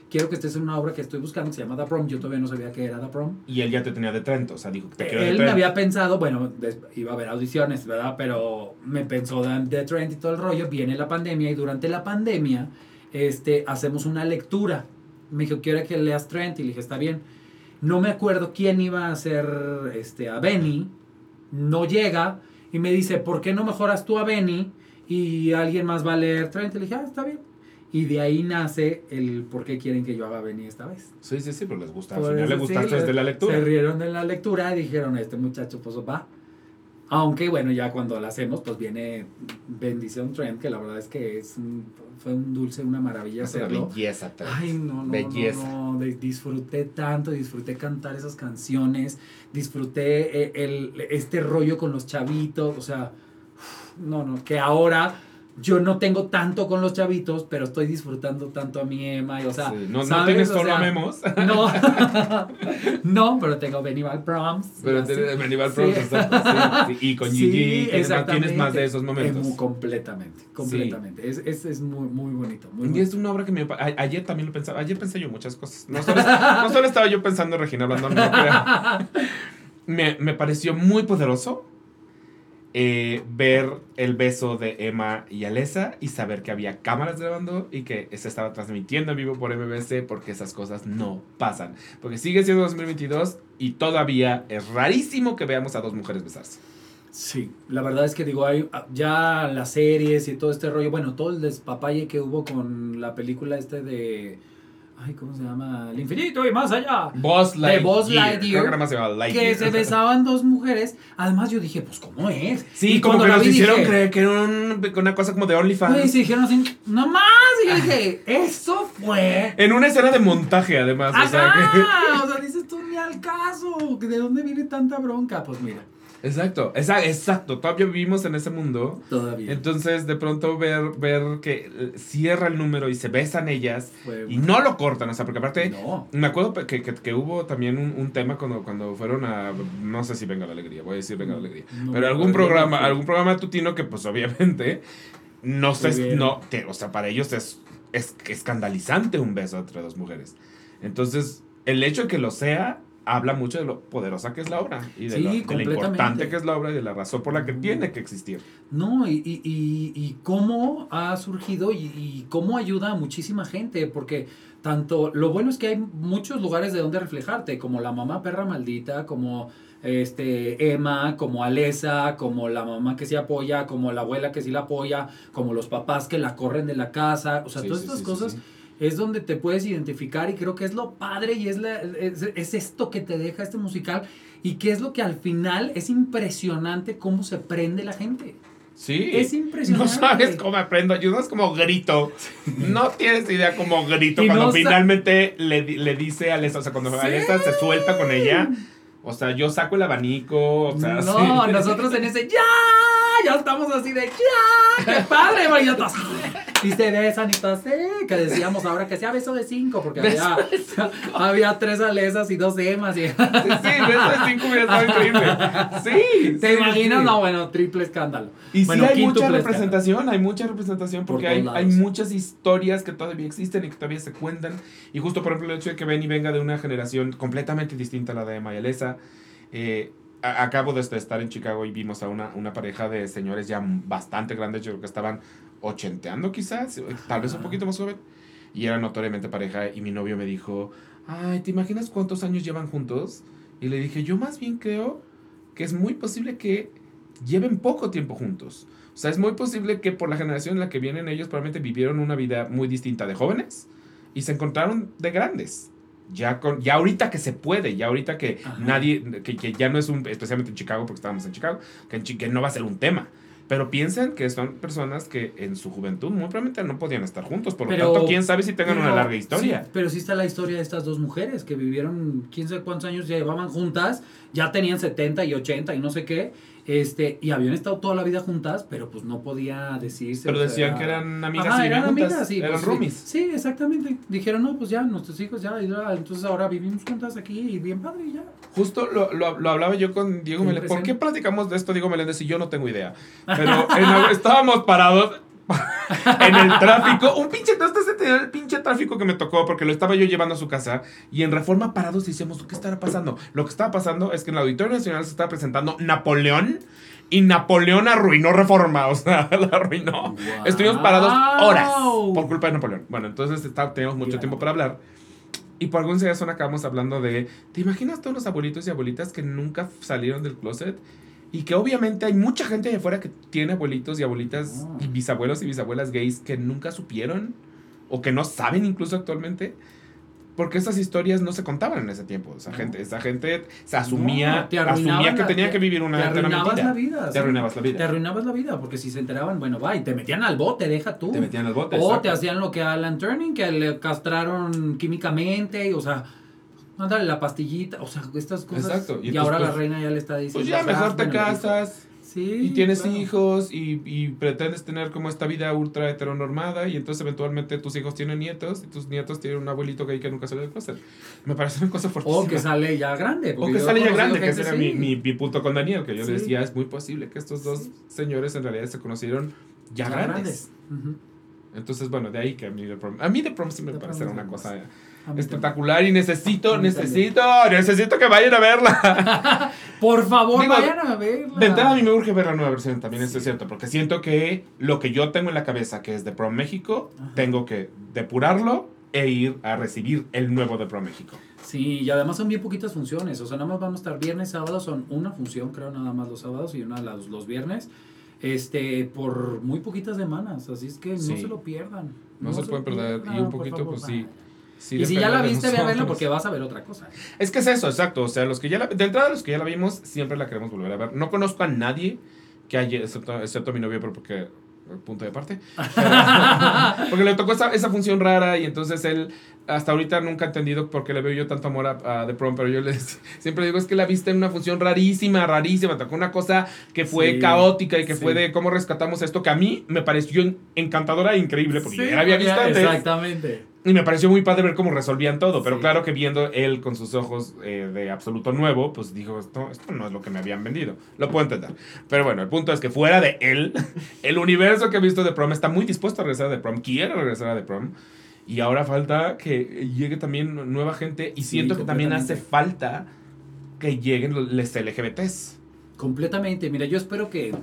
quiero que estés en una obra que estoy buscando que se llama The Prom. Yo todavía no sabía que era The Prom. Y él ya te tenía de Trento, o sea, dijo que te quiero Él me había pensado, bueno, iba a haber audiciones, ¿verdad? Pero me pensó de Trent y todo el rollo. Viene la pandemia y durante la pandemia este, hacemos una lectura. Me dijo, quiero que leas Trent y le dije, está bien. No me acuerdo quién iba a hacer este, a Benny. No llega y me dice, ¿por qué no mejoras tú a Benny? Y alguien más va a leer Trent. Y le dije, ah, está bien. Y de ahí nace el por qué quieren que yo haga venir esta vez. Sí, sí, sí, pero les gusta. Al final les gustaste desde la lectura. Se rieron de la lectura y dijeron, este muchacho pues va. Aunque bueno, ya cuando la hacemos, pues viene Bendición Trend, que la verdad es que es fue un dulce, una maravilla es hacerlo. Una belleza, Ay, no, no, belleza. no, disfruté tanto, disfruté cantar esas canciones, disfruté eh, el, este rollo con los chavitos, o sea, no, no, que ahora yo no tengo tanto con los chavitos, pero estoy disfrutando tanto a mi Emma. Y, o sea, no, no, tienes solo a Memos. No, no, pero tengo Benival Proms. Pero tienes Benival Proms, sí, Y con Gigi tienes más de esos momentos. completamente, completamente. Es, es, es, muy, muy bonito. Muy y es una obra que me. ayer también lo pensaba. Ayer pensé yo muchas cosas. No solo, no solo estaba yo pensando en Regina hablando, no, me, me pareció muy poderoso eh, ver el beso de Emma y Alessa y saber que había cámaras grabando y que se estaba transmitiendo en vivo por MBC porque esas cosas no pasan. Porque sigue siendo 2022 y todavía es rarísimo que veamos a dos mujeres besarse. Sí, la verdad es que digo, hay ya las series y todo este rollo, bueno, todo el despapalle que hubo con la película este de Ay, ¿cómo se llama? El infinito y más allá. Buzz Lightyear. De Buzz Lightyear. Que se besaban dos mujeres. Además, yo dije, pues, ¿cómo es? Sí, y como que nos hicieron creer que era una cosa como de OnlyFans. Y se dijeron así, no más. Y yo dije, eso fue. En una escena de montaje, además. o sea, que... o sea, dices tú ni al caso. ¿De dónde viene tanta bronca? Pues mira. Exacto, exacto, todavía vivimos en ese mundo. Todavía. Entonces, de pronto ver, ver que cierra el número y se besan ellas y no lo cortan, o sea, porque aparte, me acuerdo que, que, hubo también un, tema cuando, cuando fueron a, no sé si Venga la Alegría, voy a decir Venga la Alegría, pero algún programa, algún programa tutino que pues obviamente, no sé, no, que, o sea, para ellos es, es escandalizante un beso entre dos mujeres. Entonces, el hecho de que lo sea habla mucho de lo poderosa que es la obra y de, lo, importante que es la obra y de la razón por la que tiene que existir. No, y, y, y, cómo ha surgido y, cómo ayuda a muchísima gente, porque tanto lo bueno es que hay muchos lugares de donde reflejarte, como la mamá perra maldita, como este Emma, como Alesa, como la mamá que se apoya, como la abuela que sí la apoya, como los papás que la corren de la casa, o sea, todas estas cosas es donde te puedes identificar y creo que es lo padre y es, la- es, es esto que te deja este musical y que es lo que al final es impresionante cómo se prende la gente. Sí. Es impresionante. No sabes cómo aprendo. Yo no es como grito. No tienes idea cómo grito Y cuando no finalmente le, le dice a Alessa. O sea, cuando Sí. Alessa se suelta con ella. O sea, yo saco el abanico. O sea, no, sí. nosotros en ese ya, ya estamos así de ya, qué padre, todos, Y se besan y todo así, que decíamos ahora que sea beso de cinco, porque había, había tres alesas y dos emas. Y, Sí, beso de cinco hubiera estado increíble. Sí. ¿Te sí, imaginas? sí. No, bueno, triple escándalo. Y bueno, sí hay mucha escándalo. representación, hay mucha representación Por porque hay, lados. hay muchas historias que todavía existen y que todavía se cuentan. Y justo por ejemplo el hecho de que Benny venga de una generación completamente distinta a la de Mayalesa. Eh, acabo de este- estar en Chicago y vimos a una, una pareja de señores ya bastante grandes, yo creo que estaban ochenteando quizás, tal vez un poquito más joven. Y eran notoriamente pareja y mi novio me dijo, ay, ¿te imaginas cuántos años llevan juntos? Y le dije, yo más bien creo que es muy posible que lleven poco tiempo juntos. O sea, es muy posible que por la generación en la que vienen ellos probablemente vivieron una vida muy distinta de jóvenes y se encontraron de grandes. Ya, con, ya ahorita que se puede, ya ahorita que Ajá. nadie, que, que ya no es un, especialmente en Chicago, porque estábamos en Chicago, que, en que no va a ser un tema. Pero piensan que son personas que en su juventud muy probablemente no podían estar juntos. Por lo tanto, quién sabe si tengan una larga historia. sí, pero sí está la historia de estas dos mujeres que vivieron quién sabe cuántos años llevaban juntas, ya tenían 70 y 80 y no sé qué, este, y habían estado toda la vida juntas, pero pues no podía decirse. Pero decían que eran amigas Ajá, y eran juntas. amigas, sí, eran pues, sí. roomies. Sí, exactamente. Dijeron, no, pues ya, nuestros hijos ya, entonces ahora vivimos juntas aquí y bien padre y ya. Justo lo, lo, lo hablaba yo con Diego Meléndez. ¿Por qué platicamos de esto, Diego Meléndez? Y yo no tengo idea. Pero en estábamos parados en el tráfico. Un pinche, ¿no estás entendiendo el pinche tráfico que me tocó? Porque lo estaba yo llevando a su casa. Y en Reforma parados decíamos, ¿qué estará pasando? Lo que estaba pasando es que en el Auditorio Nacional se estaba presentando Napoleón. Y Napoleón arruinó Reforma. O sea, la arruinó. Wow. Estuvimos parados horas por culpa de Napoleón. Bueno, entonces está- teníamos mucho tiempo para hablar. Y por alguna razón acabamos hablando de, ¿te imaginas todos los abuelitos y abuelitas que nunca salieron del closet? Y que obviamente hay mucha gente de afuera que tiene abuelitos y abuelitas Oh. y bisabuelos y bisabuelas gays que nunca supieron o que no saben incluso actualmente. Porque esas historias no se contaban en ese tiempo. Esa, No. gente, esa gente se asumía, No, asumía que la- tenía te- que vivir una, te arruinabas mentira. la vida. Te sí. arruinabas la vida. Te arruinabas la vida, porque si se enteraban, bueno, va, y te metían al bote, deja tú. Te metían al bote. O exacto. te hacían lo que a Alan Turning, que le castraron químicamente, y, o sea, mándale la pastillita, o sea, estas cosas. Exacto, y ahora la pues, reina ya le está diciendo. Pues ya "Ah, mejor te bueno, hijo". casas. Sí. Y tienes claro. hijos y, y pretendes tener como esta vida ultra heteronormada y entonces eventualmente tus hijos tienen nietos y tus nietos tienen un abuelito gay que nunca salió del closet. Me parece una cosa O fuertísima. que sale ya grande. O que sale ya grande, que ese era mi, mi, mi punto con Daniel, que yo Sí. le decía, es muy posible que estos dos señores en realidad se conocieron ya, Ya grandes. Entonces, bueno, de ahí que a mí The Prom, a mí The Prom sí me parece una cosa espectacular y necesito, necesito, necesito que vayan a verla. Por favor, Digo, vayan a verla. De entrada a mí me urge ver la nueva versión, también eso es cierto, porque siento que lo que yo tengo en la cabeza, que es de Pro México, Ajá. tengo que depurarlo e ir a recibir el nuevo de Pro México. Sí, y además son bien poquitas funciones. O sea, nada más vamos a estar viernes, sábado, son una función, creo, nada más los sábados y una los, los viernes. Este, por muy poquitas semanas. Así es que Sí. no se lo pierdan. No, se pueden perder y un poquito, favor, pues sí. Sí y si ya la viste, ve a verla porque vas a ver otra cosa. Es que es eso, exacto. O sea, los que ya la, de entrada, los que ya la vimos, siempre la queremos volver a ver. No conozco a nadie que haya, excepto, excepto a mi novio, pero porque. Punto de parte. Pero- porque le tocó esa, esa función rara y entonces él hasta ahorita nunca ha entendido por qué le veo yo tanto amor a, a The Prom, pero yo le siempre digo es que la viste en una función rarísima, rarísima, tocó una cosa que fue Sí, caótica y que sí. fue de cómo rescatamos esto, que a mí me pareció encantadora e increíble, porque Sí, ya la había visto antes. Exactamente. Y me pareció muy padre ver cómo resolvían todo, pero claro que viendo él con sus ojos eh, de absoluto nuevo, pues dijo, esto, esto no es lo que me habían vendido. Lo puedo entender. Pero bueno, el punto es que fuera de él, el universo que he visto de Prom está muy dispuesto a regresar a The Prom, quiere regresar a The Prom. Y ahora falta que llegue también nueva gente y Sí, siento que también hace falta que lleguen los LGBTs. Completamente. Mira, yo espero que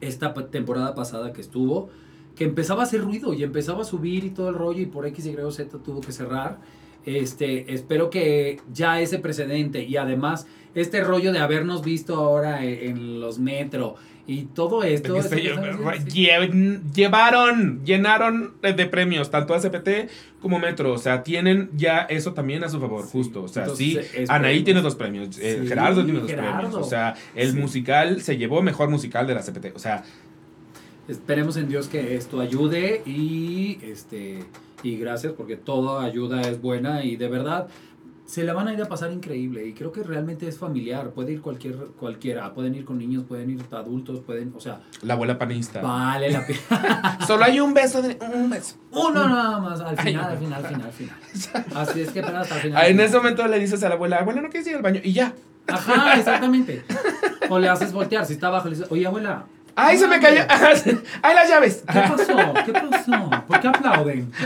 esta temporada pasada que estuvo, que empezaba a hacer ruido y empezaba a subir y todo el rollo y por X, Y Z tuvo que cerrar. Este, espero que ya ese precedente y además este rollo de habernos visto ahora en, en los metro y todo esto. Es que lle- llevaron, llenaron de de premios, tanto ACPT como Metro. O sea, tienen ya eso también a su favor, Sí. justo. O sea, Entonces, sí. Anaí tiene dos premios, eh, Gerardo tiene dos Gerardo. premios. O sea, el Sí. musical se llevó mejor musical de la CPT. O sea, Esperemos en Dios que esto ayude y este y gracias porque toda ayuda es buena y de verdad se la van a ir a pasar increíble y creo que realmente es familiar, puede ir cualquier cualquiera, pueden ir con niños, pueden ir adultos, pueden, o sea, la abuela panista. vale la pena. Solo hay un beso de un beso. Uno nada más, al final, al final, al final, al final. Así es que pero hasta el final. En ese momento le dices a la abuela, abuela, ¿no quieres ir al baño? Y ya. Ajá, exactamente. O le haces voltear, si está abajo le dices, "Oye, abuela, ¡Ay, se me cayó! ¡Ay, las llaves! ¿qué pasó? ¿Qué pasó? ¿Por qué aplauden?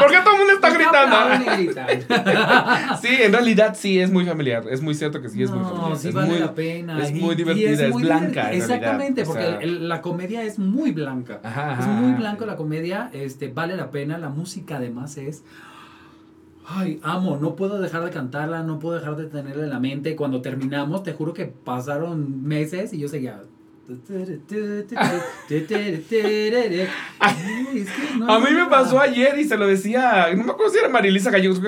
¿Por qué todo el mundo está ¿Por qué aplauden gritando? Sí, en realidad sí es muy familiar. Es muy cierto que sí es muy familiar. No, sí es vale muy, la pena. Es Y- muy divertida, es, muy blanca. en Exactamente, realidad. O porque sea, el- la comedia es muy blanca. Ajá, Es muy ajá. blanco la comedia, este, vale la pena. La música además es... Ay, amo, no puedo dejar de cantarla, no puedo dejar de tenerla en la mente. Cuando terminamos, te juro que pasaron meses y yo seguía... A mí me pasó ayer y se lo decía, no me acuerdo si era Marilisa Gallegos,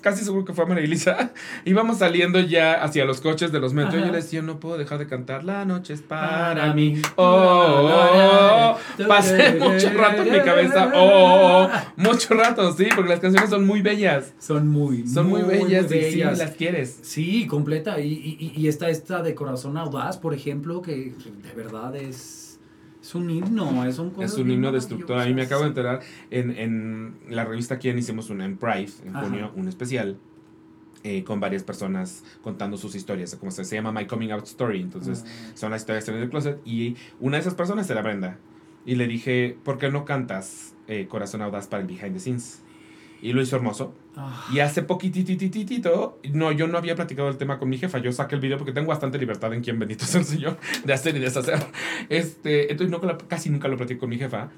casi seguro que fue Marilisa. Íbamos saliendo ya hacia los coches de los metros y yo le decía, no puedo dejar de cantar, la noche es para mí. mí. Oh, oh, oh. Pasé mucho rato en mi cabeza, oh, oh, oh. mucho rato, sí, porque las canciones son muy bellas. Son muy, Son muy, bellas, y sí, bellas. las quieres. Sí, completa. Y, y, y está esta de Corazón Audaz, por ejemplo, que de verdad es, es un himno. Es un, Es un himno destructor. A mí me acabo de enterar en, en la revista Quién hicimos una en Pride, en Ajá. junio, un especial. eh, con varias personas contando sus historias, como se, se llama My Coming Out Story. Entonces, son las historias en el closet. Y una de esas personas era Brenda. Y le dije, ¿por qué no cantas eh, Corazón Audaz para el Behind the Scenes? Y lo hizo hermoso. Ah, Y hace poquititititito, no, yo no había platicado el tema con mi jefa, yo saqué el video porque tengo bastante libertad en quien bendito sea el Señor de hacer y deshacer. Este, entonces no, casi nunca lo platico con mi jefa.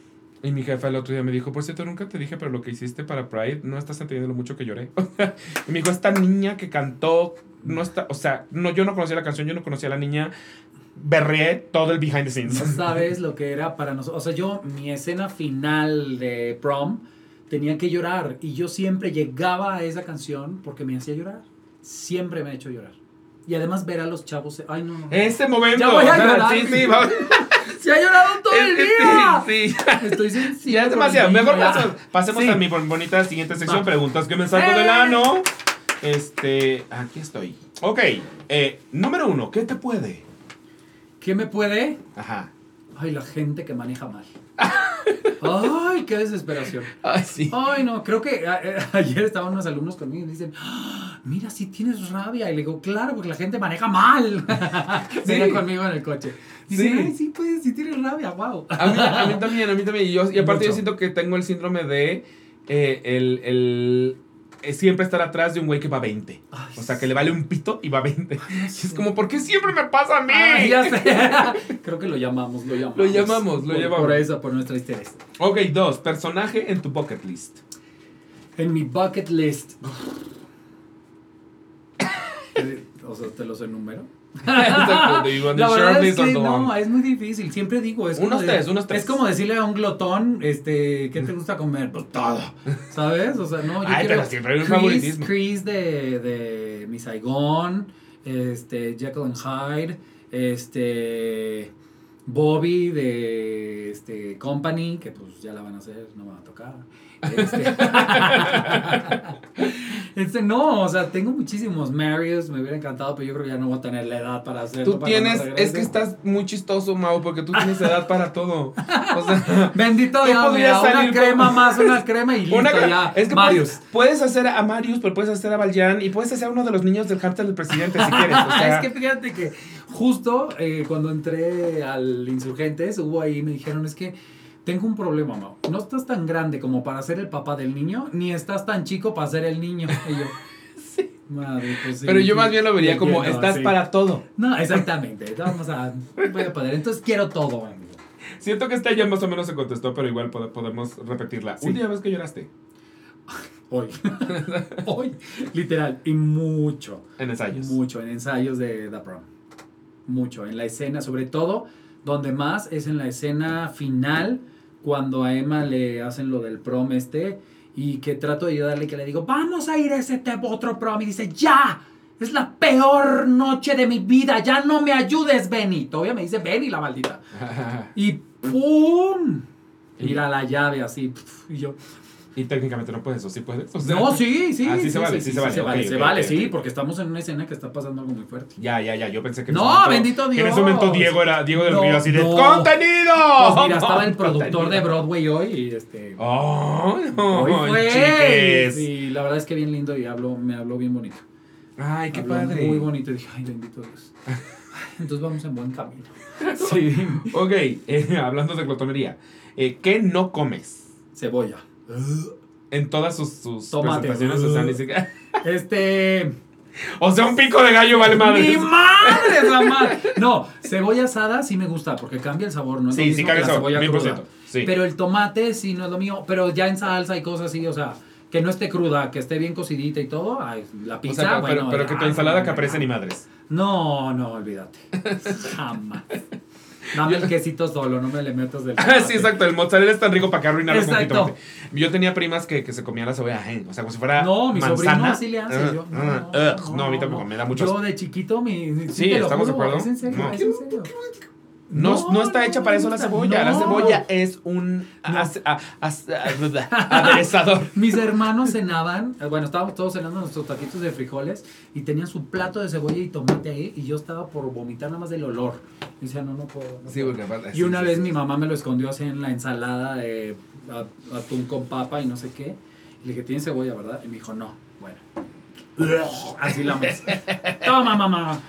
Y mi jefa el otro día me dijo, por cierto, nunca te dije, pero lo que hiciste para Pride, no estás entendiendo lo mucho que lloré. y me dijo, esta niña que cantó, no está, o sea, no, yo no conocía la canción, yo no conocía a la niña, berré todo el behind the no scenes. sabes lo que era para nosotros. O sea, yo, mi escena final de prom, tenía que llorar. Y yo siempre llegaba a esa canción porque me hacía llorar. Siempre me ha hecho llorar. Y además ver a los chavos. Ay, no. no. Ese momento, Ya voy a llorar. sí, sí, vamos. ¡Se ha llorado todo el día! sí, sí. Estoy sensible. Ya es demasiado. el Mejor ya. pasemos, pasemos Sí. a mi bon- bonita siguiente sección. Va. Preguntas que me saco ¡Eh! del ano. Este, aquí estoy. Ok, eh, número uno, ¿qué te puede? ¿Qué me puede? Ajá. Ay, la gente que maneja mal. Ay, qué desesperación. Ay, sí. Ay, no, creo que a- eh, ayer estaban unos alumnos conmigo y dicen, "Ah, mira, sí tienes rabia. Y le digo, claro, porque la gente maneja mal. Sí. Venían conmigo en el coche. Dicen, Sí. ay, sí, pues, sí tienes rabia, wow. A mí, a mí también, a mí también. Y, yo, y aparte yo siento que tengo el síndrome de eh, el, el siempre estar atrás de un güey que va a 20. Ay, O sea, que le vale un pito y va a 20. no Y es como, ¿por qué siempre me pasa a mí? Ay, ya sé. Creo que lo llamamos, lo llamamos. Lo llamamos, lo por, llamamos. Por eso, por nuestra interés. Ok, dos, personaje en tu bucket list. En mi bucket list. Eh, o sea, te los enumero. Exacto, La verdad es que no, es muy difícil. Siempre digo, es Unos tres, unos tres. Es como decirle a un glotón, este, ¿qué te gusta comer? Pues todo. ¿Sabes? O sea, no, yo Ay, quiero pero siempre hay un Chris, favoritismo. Chris de, de Mi este, Jekyll and Hyde, este, Bobby de este, Company, que pues ya la van a hacer, no me va a tocar. Este, este, no, o sea, tengo muchísimos Marios, me hubiera encantado, pero yo creo que ya no voy a tener la edad para hacerlo. Tú para tienes, es que estás muy chistoso, Mau, porque tú tienes edad para todo. O sea, Bendito Dios, mira, una salir con- crema más, una crema y listo una- ya. es que Marius. Puedes, puedes hacer a Marius, pero puedes hacer a Valjan y puedes hacer a uno de los niños del cártel del presidente si quieres. O sea, es que fíjate que justo eh, cuando entré al Insurgentes, hubo ahí, me dijeron, es que tengo un problema, Mau. No estás tan grande como para ser el papá del niño, ni estás tan chico para ser el niño. Y yo, madre, pues sí, pero yo sí, más bien lo vería como estás sí. para todo. No, exactamente. Vamos a, voy a poder. Entonces quiero todo, amigo. Siento que esta ya más o menos se contestó, pero igual pode- podemos repetirla. Sí. Última vez que lloraste. Hoy. Hoy. Literal. Y mucho. En ensayos. Mucho. En ensayos de The Prom. Mucho. En la escena, sobre todo, donde más es en la escena final, cuando a Emma le hacen lo del prom este, y que trato de ayudarle, que le digo, vamos a ir a ese otro prom, y dice, ya. Es la peor noche de mi vida. Ya no me ayudes, Benny. Todavía me dice Benny, la maldita. Y ¡pum! Mira la llave así. Y yo. Y técnicamente no puedes, o sí puedes. O sea, No, sí, sí. Ah, sí se vale, sí se vale, Se vale, se vale, sí, porque estamos en una escena que está pasando algo muy fuerte. Ya, ya, ya. Yo pensé que No, momento- bendito que en ese Dios. momento Diego era Diego del No, Río así de no. ¡Contenido! Pues mira, estaba el productor Contenido. de Broadway hoy y este. ¡Oh, no! hoy fue. chiques. Y la verdad es que bien lindo y habló, me habló bien bonito. Ay, qué Habló padre. Muy bonito. Y dije, ay, bendito Dios. Entonces vamos en buen camino. Sí. Ok, eh, hablando de glotonería. eh, ¿Qué no comes? Cebolla. En todas sus, sus Tomate. presentaciones. Este. o sea, un pico de gallo vale madre. ¡Mi madre es la madre! No, cebolla asada sí me gusta porque cambia el sabor, ¿no? Es lo Sí, mismo sí, que cambia el la sabor, cebolla mil por cruda. ciento, sí. Pero el tomate sí no es lo mío. Pero ya en salsa y cosas así, o sea, que no esté cruda, que esté bien cocidita y todo. Ay, la O pizza, sea, pero, bueno, pero que tu ensalada caprese ni madres. No, no, olvídate. Jamás. Dame el quesito solo, no me le metas del Ah, sí, exacto. El mozzarella es tan rico para que arruinarlo con jitomate. Yo tenía primas que, que se comían la cebolla ajena. O sea, como si fuera No, mi manzana. sobrino sí le hace. Ah, yo, ah, ugh, no, a mí tampoco me da mucho. Yo de chiquito, mi. Sí, lo ¿estamos de acuerdo? Es en serio, No. es en serio. No, no, está hecha para eso la cebolla. La cebolla es un aderezador. Mis hermanos cenaban, eh, bueno, estábamos todos cenando nuestros taquitos de frijoles y tenían su plato de cebolla y tomate ahí y yo estaba por vomitar nada más del olor. Y decía, no, no puedo. no puedo". aparte. Y una vez mi mamá me lo escondió así en la ensalada de atún con papa y no sé qué. Y le dije, ¿tiene cebolla, verdad? Y me dijo, no. Bueno. Así la mesa. Toma, mamá.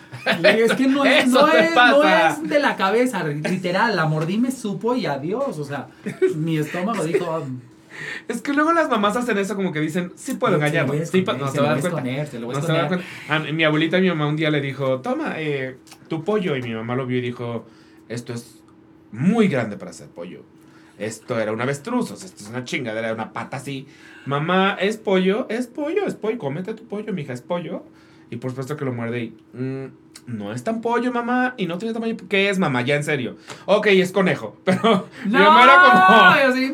Es que no es, no, te es, no es de la cabeza, literal. La mordí, me supo y adiós. O sea, mi estómago dijo, "Ah, Es que luego las mamás hacen eso como que dicen, sí puedo a Sí, se No se va a dar esconder. cuenta. A mi abuelita y mi mamá un día le dijo, toma eh, tu pollo. Y mi mamá lo vio y dijo, esto es muy grande para hacer pollo. Esto era un avestruz, o sea, esto es una chingadera, una pata así. Mamá, ¿es pollo? Es pollo, es pollo. Cómete tu pollo, mija, es pollo. Y por supuesto que lo muerde y... "Mm, no es tan pollo, mamá. Y no tiene tamaño. ¿Qué es, mamá? Ya en serio. Ok, es conejo. Pero mi no, mamá era como... y así,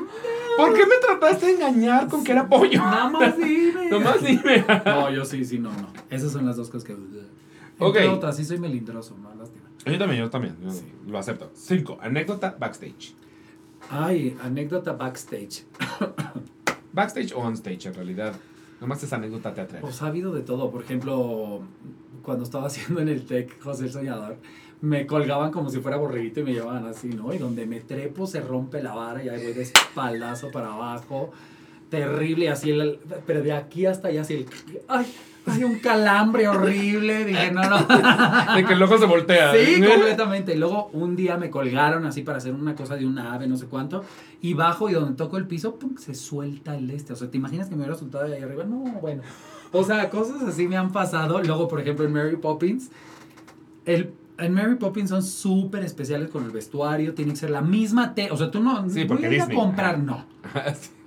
¿Por qué me trataste de engañar con que era pollo? nada más dime. Nomás dime. No, yo sí, sí, no, no. Esas son las dos cosas que. Ok. Otras, sí soy melindroso, no, lástima. Yo también, yo también. yo Sí. Lo acepto. Cinco. Anécdota backstage. Ay, anécdota backstage. Backstage o on stage, en realidad. Nomás es anécdota teatral. Pues ha habido de todo. Por ejemplo, cuando estaba haciendo en el TEC José el Soñador, me colgaban como si fuera borreguito y me llevaban así, ¿no? Y donde me trepo se rompe la vara y ahí voy de espaldazo para abajo. Terrible, así el. Pero de aquí hasta allá, así el. ¡Ay! Hay un calambre horrible. Dije, no, no. De que el ojo se voltea. Sí, completamente. Y luego un día me colgaron así para hacer una cosa de una ave, no sé cuánto. Y bajo y donde toco el piso, pum, se suelta el este. O sea, ¿te imaginas que me hubiera soltado de ahí arriba? No, bueno. O sea, cosas así me han pasado. Luego, por ejemplo, en Mary Poppins, el, en Mary Poppins son súper especiales con el vestuario. Tiene que ser la misma tela. O sea, tú no. Sí, voy a ir a comprar, no.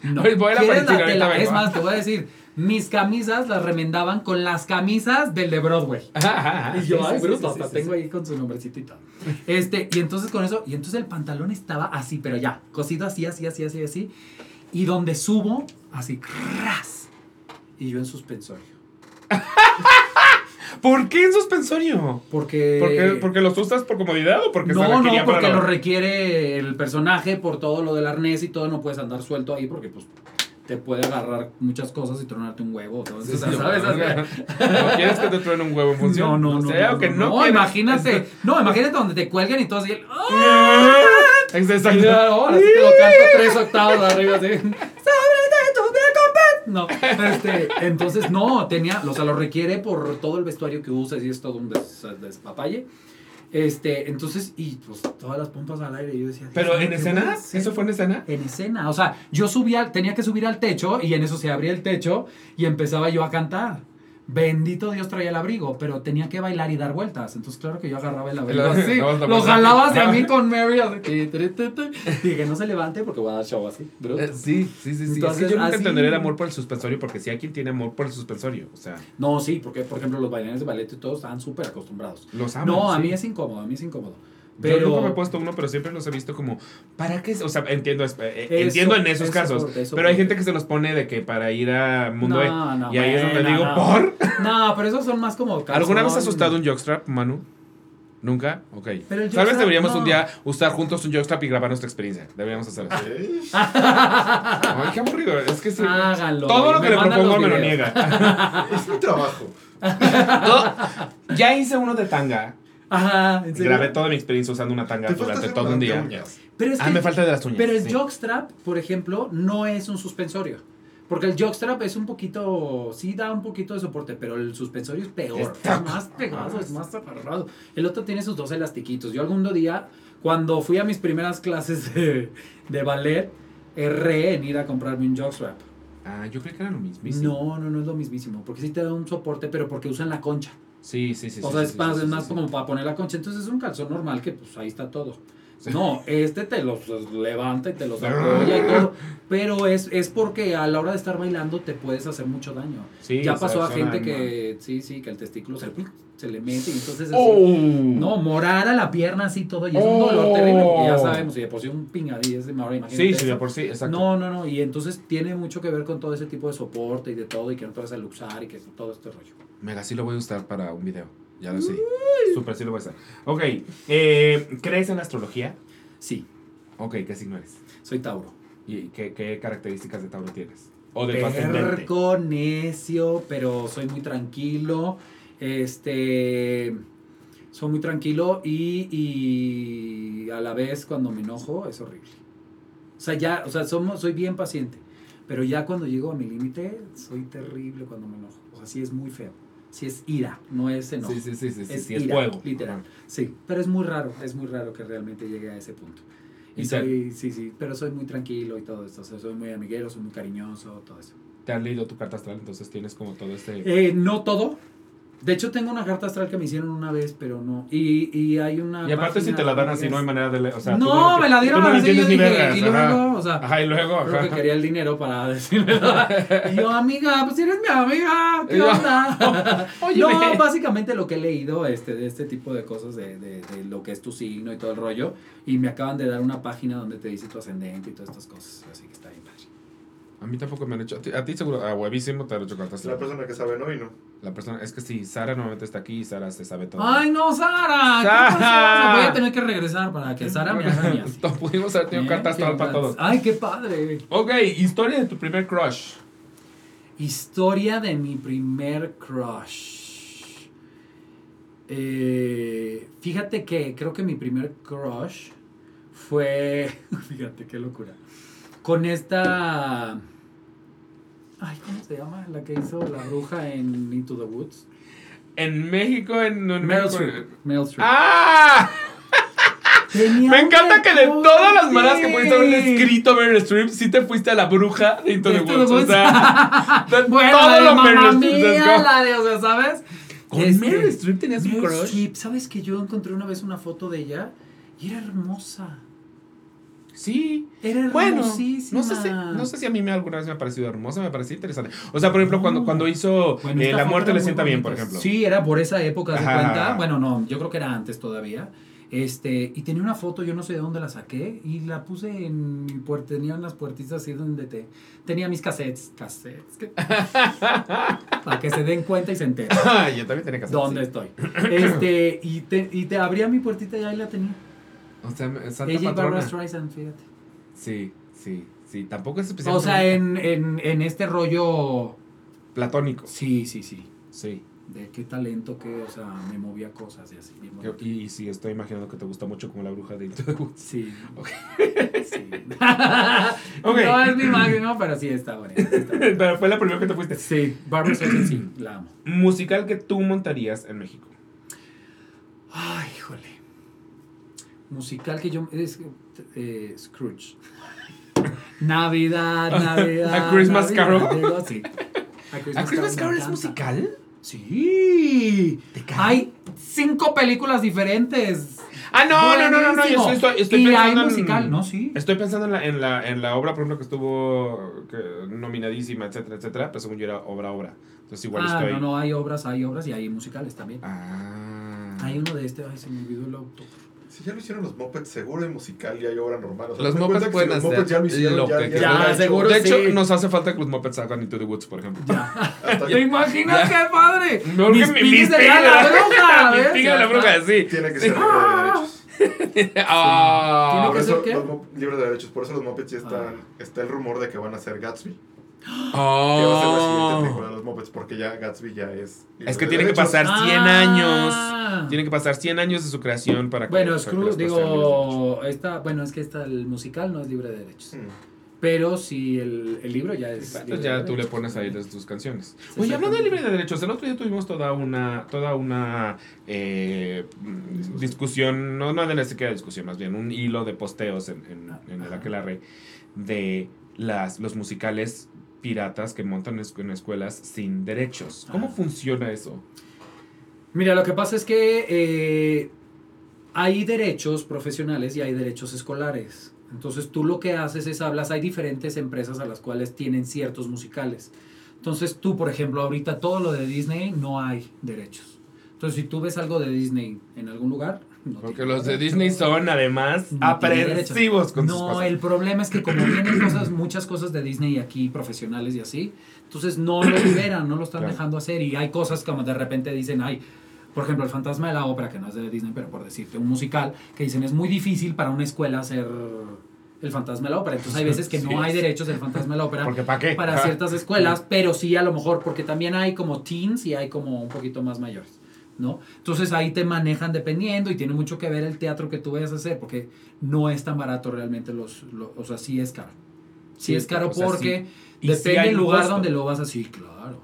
No. Voy a ir a ¿Quieres Palestina, la ahorita tela? Es más, te voy a decir, mis camisas las remendaban con las camisas del de Broadway. Y yo, ay, bruto, hasta tengo ahí con su nombrecito y todo. Este, y entonces con eso, y entonces el pantalón estaba así, pero ya, cosido así, así, así, así, así. Y donde subo, así, ¡ras! Y yo en suspensorio. ¿Por qué en suspensorio? Porque. ¿Por qué, ¿Porque los usas por comodidad o porque no, no, porque lo requiere el personaje por todo lo del arnés y todo, no puedes andar suelto ahí porque pues te puede agarrar muchas cosas y tronarte un huevo. ¿sabes? Sí, O ¿sabes? ¿No quieres que te truene un huevo en función? No, no, no. sea, no, o que no, no, imagínate. No, imagínate donde te cuelgan y todo así. el- Exacto. Y ahora sí te lo canto tres octavos arriba así. No, este, entonces no, tenía, o sea, lo requiere por todo el vestuario que usas y es todo un des- despapalle. Este, entonces, y pues todas las pompas al aire, yo decía. ¿Pero en ¿qué voy a escena? ¿Eso fue en escena? En escena, o sea, yo subía, tenía que subir al techo y en eso se abría el techo y empezaba yo a cantar. Bendito Dios traía el abrigo, pero tenía que bailar y dar vueltas. Entonces, claro que yo agarraba el abrigo así. la Lo jalaba hacia mí con Mary. así. Dije, no se levante porque voy a dar show así. Eh, sí, sí, sí, sí. es Entonces, que yo nunca entenderé el amor por el suspensorio porque sí hay quien tiene amor por el suspensorio. O sea, No, sí, porque, por ejemplo, los bailarines de ballet y todos estaban súper acostumbrados. los aman. No, a sí. mí es incómodo, a mí es incómodo. Yo Pero... nunca me he puesto uno, pero siempre los he visto como, ¿para qué? O sea, entiendo, eh, Eso, entiendo en esos eso casos, eso pero hay gente que se los pone de que para ir a Mundo E. No, no, y ahí es donde digo, no. ¿por? No, pero esos son más como... ¿Alguna vez has calzón. usado un jockstrap, Manu? ¿Nunca? Ok. Pero Tal vez deberíamos no. un día usar juntos un jockstrap y grabar nuestra experiencia. Deberíamos hacer eso. ¿Eh? Ay, qué aburrido. Es que sí. Háganlo. Todo lo que le propongo me lo niega. Es mi trabajo. Ya hice uno de tanga. Ajá, ¿en serio? Grabé toda mi experiencia usando una tanga durante todo un día. uñas. Pero es Ah, que- me falta de las uñas. Pero el sí. jockstrap, por ejemplo, no es un suspensorio. Porque el jockstrap es un poquito, sí da un poquito de soporte, pero el suspensorio es peor, Está- es más pegado, es más agarrado. El otro tiene sus dos elastiquitos. Yo algún día, cuando fui a mis primeras clases de, de ballet, erré en ir a comprarme un jockstrap. Ah, yo creí que era lo mismo. No, no, no es lo mismísimo, porque sí te da un soporte, pero porque usan la concha. Sí, sí, sí. o sea, sí, es sí, más, sí, es más como para poner la concha. Entonces es un calzón normal que pues ahí está todo. No, este te los levanta y te los apoya y todo. Pero es, es porque a la hora de estar bailando te puedes hacer mucho daño. Sí, ya pasó a gente que, sí, sí, que el testículo se, se le mete y entonces así, ¡Oh! No, morar a la pierna así todo y es un dolor Oh. terrible porque ya sabemos, y de por sí un pingadí es de ahora imagínate. Sí, sí, de por sí, exacto. No, no, no, y entonces tiene mucho que ver con todo ese tipo de soporte y de todo y que no te vas a luxar y que todo este rollo. Mega, sí lo voy a usar para un video. Ya lo sé. Súper, sí lo voy a hacer. Ok, eh, ¿crees en la astrología? Sí, Ok, ¿qué signo eres? soy Tauro. ¿Y qué, qué características de Tauro tienes? O de. Perco, necio, pero soy muy tranquilo. Este. Soy muy tranquilo y, y a la vez cuando me enojo es horrible. O sea, ya, o sea, somos, soy bien paciente. Pero ya cuando llego a mi límite, soy terrible cuando me enojo. O sea, sí es muy feo. Sí es ira, no es enojo. Sí, sí, sí, sí, sí, Es sí, es ira, fuego. literal. Ajá. Sí, pero es muy raro, es muy raro que realmente llegue a ese punto. Y soy, sí, sí, pero soy muy tranquilo y todo esto. O sea, soy muy amiguero, soy muy cariñoso, todo eso. Te han leído tu carta astral, entonces tienes como todo este... Eh, no todo. De hecho, tengo una carta astral que me hicieron una vez, pero no. Y, y hay una. y aparte si te la dan así, no hay manera de leer. O sea, no, me la dieron tú no así. Yo dije, vergas, y ajá. luego, o sea, Ajá, y luego, creo ajá. que quería el dinero para decirme. y yo, amiga, pues eres mi amiga, ¿qué onda? No, básicamente lo que he leído este, de este tipo de cosas, de, de, de lo que es tu signo y todo el rollo. Y me acaban de dar una página donde te dice tu ascendente y todas estas cosas. Así que. A mí tampoco me han hecho... A ti, a ti seguro, a huevísimo te han hecho carta Es la persona que sabe no y no. La persona... Es que sí, Sara normalmente está aquí y Sara se sabe todo. Ay, no, Sara. ¿Qué Sara. voy a tener que regresar para que Sara me haga. Todos Pudimos haber tenido Eh, carta astral qué para todos. Ay, qué padre. Ok, historia de tu primer crush. Historia de mi primer crush. Eh, fíjate que creo que mi primer crush fue. Fíjate qué locura. Con esta. Ay, ¿cómo se llama? La que hizo la bruja en Into the Woods. En México, en... en Meryl Streep. Meryl Streep. ¡Ah! Tenía Me encanta que de todas las maneras que pudiste haber escrito Meryl Streep, sí te fuiste a la bruja de Into the Woods. O sea, Bueno, todo la de lo Meryl Streep. la de, o sea, ¿sabes? ¿Con Este, Meryl Streep tenías un Meryl crush? Streep, ¿sabes que yo encontré una vez una foto de ella y era hermosa? Sí. Era Bueno, no sé, si, no sé si a mí me alguna vez me ha parecido hermosa, me pareció interesante. O sea, por ejemplo, No. cuando, cuando hizo Bueno, eh, La muerte le sienta bien, por ejemplo. Sí, era por esa época de Ajá. cuenta. Bueno, no, yo creo que era antes todavía. Este, y tenía una foto, yo no sé de dónde la saqué, y la puse en mi puerta, tenía unas puertitas así donde te, tenía mis cassettes, cassettes, que- para que se den cuenta y se enteren yo también tenía hacer dónde estoy. Este, y te, y te abría mi puertita y ahí la tenía. O sea, Santa Ella Patrona. Streisand, fíjate. Sí, sí, sí. Tampoco es especial. O sea, en, en, en este rollo, Platónico. sí, sí, sí. Sí. De qué talento que, o sea, me movía cosas y así. Yo-. Y, sí, estoy imaginando que te gusta mucho como la bruja de Into the Woods. Sí. Ok. sí. Ok. No es mi máximo, pero sí está bonito. Pero fue la primera que te fuiste. Sí, Barbara Streisand sí, la amo. Musical que tú montarías en México. Ay, híjole. Musical que yo... Es, eh, Scrooge. Navidad, Navidad. A Christmas Carol. A ¿A Christmas Carol es musical? Sí. Hay cinco películas diferentes. Ah, no, no, no, no, no, yo estoy, estoy y hay pensando en- musical, ¿no? Sí. Estoy pensando en la, en la, en la obra, por ejemplo, que estuvo que, nominadísima, etcétera, etcétera, pero según yo era obra obra. Entonces igual ah, estoy. no, no, hay obras, hay obras y hay musicales también. Ah. Hay uno de este, ay, se me olvidó el autor. Si ya lo hicieron los Muppets, seguro hay musical y hay obra normal. O sea, Los en Muppets pueden si los hacer Muppets ya lo hicieron, lo ya, que ya Ya, seguro De hecho, sí. nos hace falta que los Muppets hagan Into the Woods, por ejemplo. Ya. ¿Te ya- imaginas qué padre? No, Mis mis de la, bruja, Mis de la bruja, sí. Tiene que ser libre de derechos. Ah. Por que ser qué? los libre de derechos. Por eso los Muppets ya están. Está el rumor de que van a hacer Gatsby. Que va a ser la siguiente Ah. película de los Muppets. Porque ya Gatsby ya es. Es que tiene que pasar 100 Ah. años. Tiene que pasar 100 años de su creación para que. Bueno, Scrooge, digo, esta, bueno, es que esta, el musical no es libre de derechos. Mm. Pero sí, el, el libro ya es. libre Entonces de ya tú le pones ahí las, tus canciones. Sí, Oye, hablando de libre de derechos, el otro día tuvimos toda una, toda una eh, discusión, no, no de ni siquiera discusión, más bien un hilo de posteos en, en, en el. Aquelarre de las, los musicales piratas que montan en escuelas sin derechos. ¿Cómo Ah. funciona eso? Mira, lo que pasa es que eh, hay derechos profesionales y hay derechos escolares. Entonces tú lo que haces es hablas, hay diferentes empresas a las cuales tienen ciertos musicales. Entonces tú, por ejemplo, ahorita todo lo de Disney no hay derechos. Entonces si tú ves algo de Disney en algún lugar, Porque los de. Disney son además aprensivos con sus No, cosas. el problema es que como vienen cosas, muchas cosas de Disney aquí, profesionales y así, entonces no lo liberan, no lo están Claro. dejando hacer y hay cosas como de repente dicen, ay, por ejemplo, El Fantasma de la Ópera, que no es de Disney, pero por decirte, un musical, que dicen es muy difícil para una escuela hacer El Fantasma de la Ópera. Entonces hay veces que Sí no hay derechos del Fantasma de la Ópera ¿para qué? para Ajá. ciertas escuelas, pero sí a lo mejor, porque también hay como teens y hay como un poquito más mayores, ¿no? Entonces ahí te manejan dependiendo y tiene mucho que ver el teatro que tú vayas a hacer, porque no es tan barato realmente los, lo- o sea, sí es caro. Sí, Sí, es caro o sea, porque sí. Depende del lugar costo. donde lo vas a sí, claro.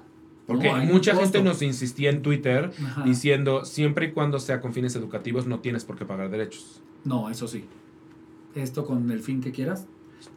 Porque No, mucha gente nos insistía en Twitter Ajá. diciendo, siempre y cuando sea con fines educativos, no tienes por qué pagar derechos. No, eso sí. Esto con el fin que quieras,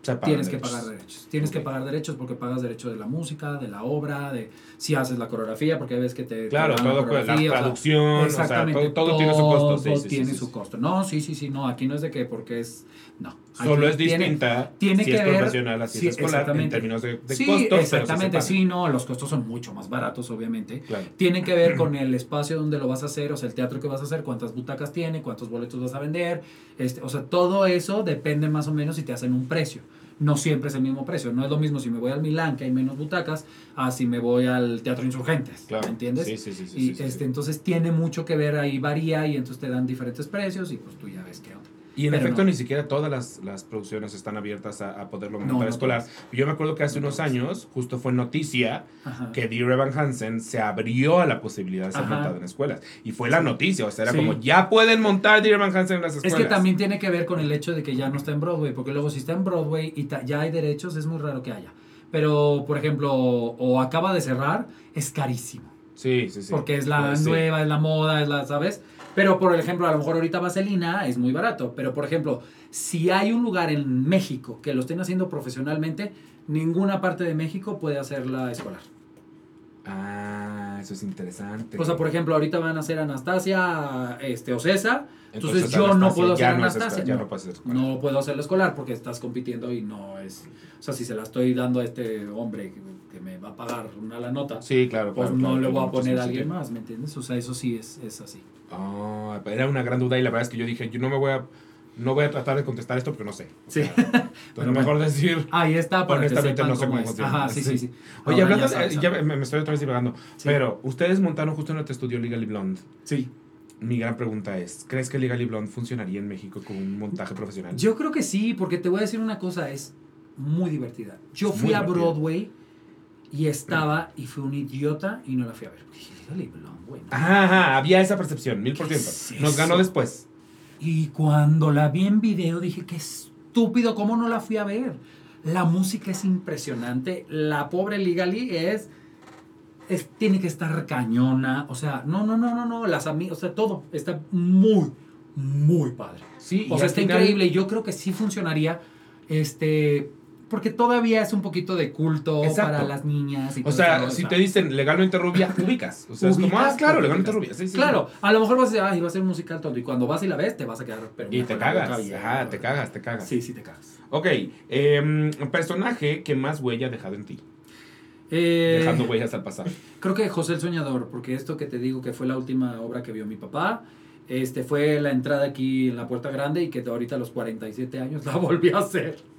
Se tienes que derechos. pagar derechos. Tienes que pagar derechos porque pagas derecho de la música, de la obra, de si haces la coreografía, porque ves que te. te Claro, dan todo, la sea, traducción, o sea, todo, todo tiene su costo. Todo sí, sí, tiene sí, su costo. No, sí, sí, sí, no. Aquí no es de que porque es. No. Solo es tiene- distinta tiene si que es ver- profesional, así sí, es escolar, en términos de, de sí, costos. exactamente. Sí, no, los costos son mucho más baratos, obviamente. Claro. Tiene que ver con el espacio donde lo vas a hacer, o sea, el teatro que vas a hacer, cuántas butacas tiene, cuántos boletos vas a vender. Este, o sea, todo eso depende más o menos si te hacen un precio. No siempre es el mismo precio. No es lo mismo si me voy al Milán, que hay menos butacas, a si me voy al Teatro Insurgentes. Claro. ¿Me entiendes? Sí, sí, sí. sí, y sí, este, sí. entonces tiene mucho que ver ahí, varía y entonces te dan diferentes precios y pues tú ya ves qué onda. Y en pero efecto, no. ni siquiera todas las, las producciones están abiertas a, a poderlo No, montar no escolar. todas. Yo me acuerdo que hace No unos años, justo fue noticia, Ajá. que Dear Evan Hansen se abrió a la posibilidad de ser Ajá. montado en escuelas. Y fue la noticia, o sea, era Sí. como, ya pueden montar Dear Evan Hansen en las Es escuelas. que también tiene que ver con el hecho de que ya no está en Broadway, porque luego si está en Broadway y ya hay derechos, es muy raro que haya. Pero, por ejemplo, o acaba de cerrar, es carísimo. Sí, sí, sí. porque es la Pues, sí. nueva, es la moda, es la, ¿sabes? Pero, por ejemplo, a lo mejor ahorita Vaselina es muy barato. Pero, por ejemplo, si hay un lugar en México que lo estén haciendo profesionalmente, ninguna parte de México puede hacerla escolar. Ah, eso es interesante. O sea, por ejemplo, ahorita van a hacer Anastasia este, o César. Entonces, Entonces, yo no puedo hacer no Anastasia. no. no puedes hacer. No puedo hacerlo escolar porque estás compitiendo y no es. O sea, si se la estoy dando a este hombre me va a pagar una la nota, Sí, claro. pues claro, no claro, le voy a poner a alguien más, ¿me entiendes? O sea, eso sí es, es así. Ah, era una gran duda y la verdad es que yo dije, yo no me voy a, no voy a tratar de contestar esto porque no sé. Sí. sea, entonces Pero mejor bueno. decir. Ahí está, para Honestamente no sé cómo funciona. Ajá, sí, sí, sí. Oye, Ahora hablando, ya ya me, me estoy otra vez divagando, Sí. pero ustedes montaron justo en nuestro estudio Legally Blonde. Sí. Mi gran pregunta es, ¿crees que Legally Blonde funcionaría en México con un montaje profesional? Yo creo que sí, porque te voy a decir una cosa, es muy divertida. Yo fui muy a. Broadway y estaba y fui un idiota y no la fui a ver. Dije, Blonde. Ajá, ajá, había esa percepción, mil por ¿Qué ciento. es Nos ganó después. Y cuando la vi en video dije, qué estúpido, ¿cómo no la fui a ver? La música es impresionante. La pobre Legally es, es tiene que estar cañona. O sea, no, no, no, no, no. Las amigas, o sea, todo está muy, muy padre. Sí, O sea, está final- increíble. Yo creo que sí funcionaría. Este. Porque todavía es un poquito de culto Exacto. para las niñas. Y O sea, si te dicen legalmente rubia, ubicas. O sea, es como, ah, claro, legalmente rubia. Sí, sí, Claro, a lo mejor vas a decir, ay, va a ser un musical tonto. Y cuando vas y la ves, te vas a quedar. pero Y te cagas. Ajá, te cagas, te cagas. Sí, sí, te cagas. Ok, em, personaje que más huella ha dejado en ti. Eh, Dejando huellas al pasado. Creo que José el Soñador, porque esto que te digo que fue la última obra que vio mi papá, este fue la entrada aquí en la Puerta Grande y que ahorita a los 47 años la volví a hacer.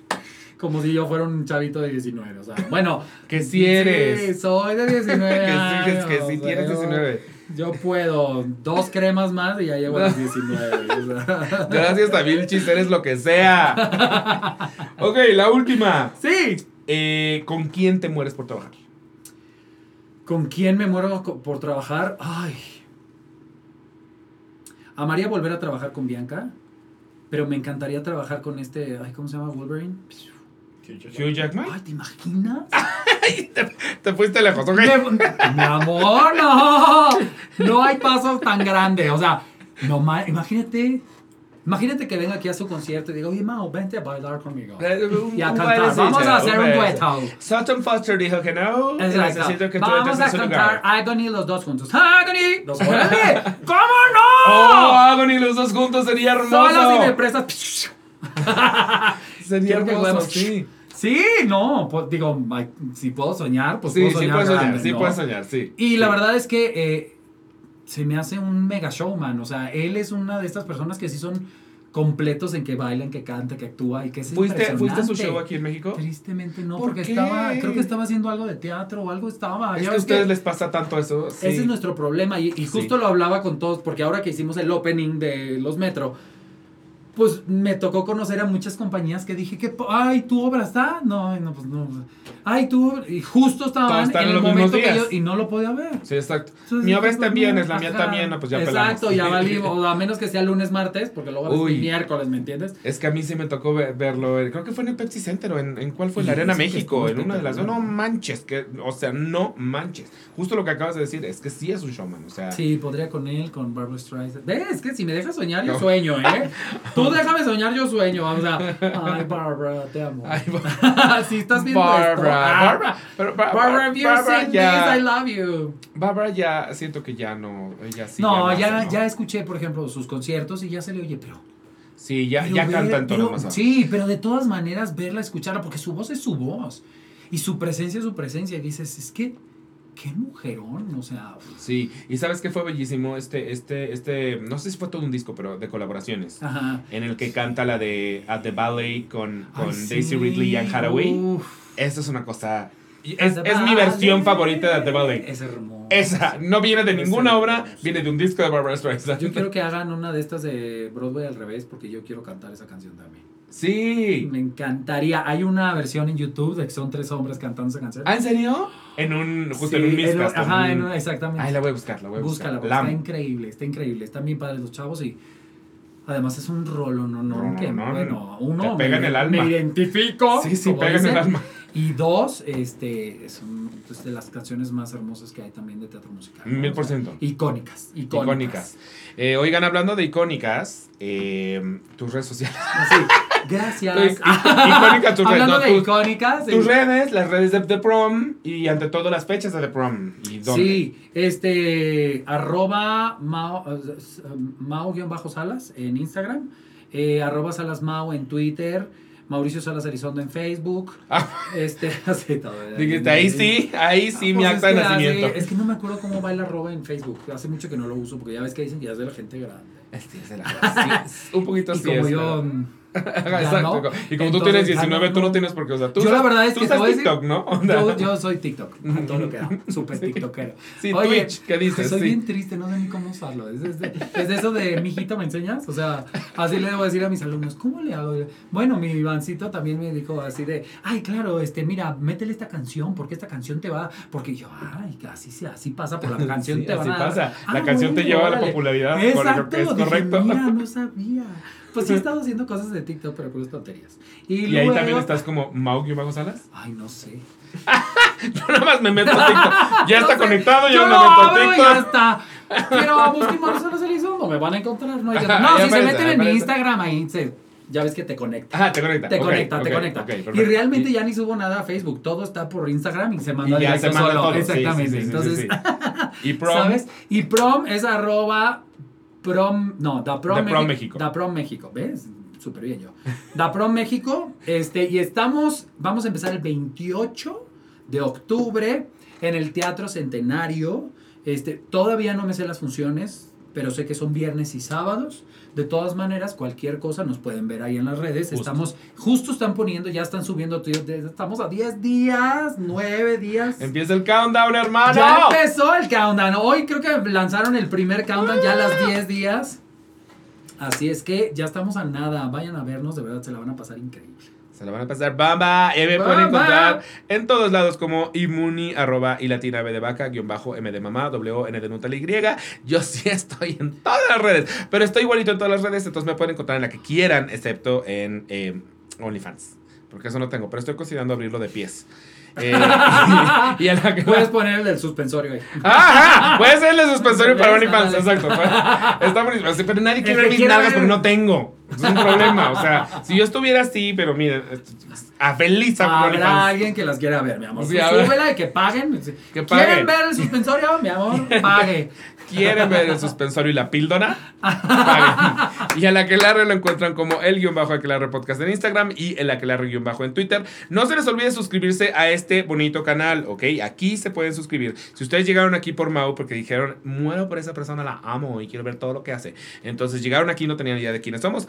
Como si yo fuera un chavito de 19, o sea, bueno. Que sí eres. Sí, soy de 19 que sí, que sí sea, tienes yo- 19. Yo puedo, dos cremas más y ya llego a los 19. o sea. Gracias también, Chis, eres lo que sea. ok, la última. Sí. Eh, ¿Con quién te mueres por trabajar? ¿Con quién me muero por trabajar? Ay. Amaría volver a trabajar con Bianca, pero me encantaría trabajar con este, ay, ¿cómo se llama? Wolverine. Hugh Jackman. Ay, ¿te imaginas? Te fuiste lejos, ok. Me- mi amor, no. No hay paso tan grande. O sea, no ma- imagínate. Imagínate que venga aquí a su concierto y diga, oye, Mao, vente a bailar conmigo. Y a cantar. Vamos a hacer un dueto. Sutton Foster dijo que no. Exacto. Necesito que tú Vamos a cantar. Agony los dos juntos. ¡Agony! Los-. ¿Cómo Oh, no? Agony los dos juntos sería hermoso. Solo si me prestas. Sería que hermoso, juguemos. sí. Sí, no, pues, digo, si puedo soñar, pues Sí, puedo sí soñar. puedes soñar, grande, sí ¿no? puedes soñar, sí. Y Sí. la verdad es que eh, se me hace un mega showman. O sea, él es una de estas personas que sí son completos en que bailan, que canta, que actúa y que es ¿Fuiste, ¿Fuiste a su show aquí en México? Tristemente no, ¿Por porque qué? estaba, creo que estaba haciendo algo de teatro o algo estaba. Es que a ustedes que les pasa tanto eso. sí. Ese es nuestro problema y, y justo Sí. lo hablaba con todos, porque ahora que hicimos el opening de los Metro, pues me tocó conocer a muchas compañías que dije que, ay, tu obra está, no, no, pues no, ay, tu obra", y justo estaban están en el momento que yo, y no lo podía ver. Sí, exacto. Entonces Mi obra está pues, bien, es la mía también, no, pues ya Exacto, pelamos. ya valimos, a menos que sea lunes, martes, porque luego ni miércoles, ¿me entiendes? Es que a mí sí me tocó ve- verlo, eh, creo que fue en el Pepsi Center o en, en cuál fue, en la Arena México, en una de las dos. No manches, que, o sea, no manches. Justo lo que acabas de decir, es que sí es un showman, o sea. Sí, podría con él, con Barbara Streisand. ¿Ves? Que si me dejas soñar, yo No. sueño, ¿eh? Tú déjame soñar, yo sueño. Vamos a. Ay, Barbara, te amo. Ay, Bar- si estás viendo Barbara, esto. ah, Barbara, pero Bar- Barbara, if you're Barbara seeing ya, this, I love you. Barbara ya, siento que ya no, ella sí. no, ya, ¿no? ya escuché, por ejemplo, sus conciertos y ya se le oye, pero. Sí, ya, pero ya ver- canta en tonos pero- más. Sí, pero de todas maneras, verla, escucharla, porque su voz es su voz. Y su presencia es su presencia. Y dices, es que. Qué mujerón, o sea. Sí, y sabes que fue bellísimo este, este, este, no sé si fue todo un disco, pero de colaboraciones. Ajá. En el que canta la de At the Ballet con, con Ay, Daisy sí, Ridley y Anne Hathaway. Eso es una cosa. Es, es mi versión favorita de At the Ballet. Es hermoso. Esa no viene de ninguna obra, viene de un disco de Barbara Streisand. Yo quiero que hagan una de estas de Broadway al revés porque yo quiero cantar esa canción también. Sí. Me encantaría. Hay una versión en YouTube de que son tres hombres cantando esa canción. ¿Ah, en serio? En un, justo Sí, en un Mixcast, Ajá, un- en un- exactamente. Ay, la voy a buscar, la voy a Búscala, buscar. porque La está increíble, está increíble. Están bien padres los chavos y además es un rolo, no, no, que Rolonón. bueno, uno Te pega me, en el alma. me identifico. Sí, sí, pega en el alma. Y dos, este, son pues, de las canciones más hermosas que hay también de teatro musical. ¿no? Mil O por sea, ciento. Icónicas, icónicas. Icónicas. Eh, oigan, hablando de icónicas, eh, tus redes sociales. Sí, gracias. Icónica redes, Hablando no, de tus- icónicas. Tus sí. redes, las redes de The Prom y ante todo las fechas de The Prom. ¿Y dónde? Sí, este, arroba eh, Mao-Salas en Instagram, eh, arroba Salas Mao en Twitter, Mauricio Salas Elizondo en Facebook, Ah. este, así todo. Dijiste, ahí sí, ahí sí, Ah, mi pues acta de hace- nacimiento. es que no me acuerdo cómo va el arroba en Facebook, hace mucho que no lo uso, porque ya ves que dicen que ya es de la gente grande. Este un poquito así. como yo... Exacto. no, Y como tú tienes ya 19, no- tú no tienes por qué usar. Tú Yo usas- la verdad es tú que usas te voy a decir- TikTok, ¿no? Yo, yo soy TikTok, a todo lo que da, súper Sí. tiktokero. Sí, Oye, Twitch, ¿qué dices? Soy Sí. bien triste, no sé ni cómo usarlo. Es, es de, es de eso de, mijito, ¿me enseñas? O sea, así le debo decir a mis alumnos, ¿cómo le hago? Bueno, mi Ivancito también me dijo así de, ay, claro, este, mira, métele esta canción, porque esta canción te va, porque yo, ay, así, así pasa por la canción, Sí, te así van a dar". pasa. Ah, La canción te lleva a la popularidad, Exacto, correcto, dije, mira, no sabía. Pues sí he estado haciendo cosas de TikTok, pero puras tonterías. Y, Y ahí luego- también estás como Mau Salas. Ay, no sé. Yo nada más me meto a TikTok. Ya está sé, conectado, yo, yo me meto a y ya TikTok. está. Pero busquen Mauricio Elizondo, me van a encontrar. No, no si se meten en mi. Instagram, ahí se ya ves que te conecta. Ajá, te conecta. Te conecta, te conecta. y realmente ya ni subo nada a Facebook, todo está por Instagram y se manda Y ya directo se manda solo. todo. Exactamente. sí, sí, sí, Entonces. ¿sabes? Y prom es arroba prom, no, da prom, México. Da prom México, ¿ves? Súper bien yo. Da prom México, este, y estamos, vamos a empezar el 28 de octubre en el Teatro Centenario. Este, todavía no me sé las funciones, pero sé que son viernes y sábados. De todas maneras, cualquier cosa nos pueden ver ahí en las redes. Justo. Estamos, justo están poniendo, ya están subiendo, estamos a 10 días, 9 días. Empieza el countdown, hermano. Ya empezó el countdown. Hoy creo que lanzaron el primer countdown ya a las 10 días. Así es que ya estamos a nada. Vayan a vernos, de verdad se la van a pasar increíble. Se la van a pasar bamba. Y me Bamba. pueden encontrar en todos lados como inmuni, arroba y latina B de vaca, guion bajo M de mamá, W N de Nutal Y. Yo sí estoy en todas las redes, pero estoy igualito en todas las redes, entonces me pueden encontrar en la que quieran, excepto en eh, OnlyFans. Porque eso no tengo, pero estoy considerando abrirlo de pies. Eh, y, y en la que Puedes poner el suspensorio ahí. Ajá, puede ser el suspensorio para. OnlyFans, exacto. Está buenísimo. Pero nadie quiere ver mis nalgas porque no tengo. Es un problema. O sea, si yo estuviera así, pero miren, a feliz a Habrá alguien que las quiera ver, mi amor. Sí, Súbela y que paguen. Que paguen. ¿Quieren ver el suspensorio, mi amor? Pague. ¿Quieren ver el suspensorio y la píldora? Paguen. y el aquelarre lo encuentran como el guion bajo aquelarre podcast en Instagram y el aquelarre guion bajo en Twitter. No se les olvide suscribirse a este bonito canal, ¿ok? Aquí se pueden suscribir. Si ustedes llegaron aquí por Mau porque dijeron, muero por esa persona, la amo y quiero ver todo lo que hace. Entonces llegaron aquí y no tenían idea de quiénes somos.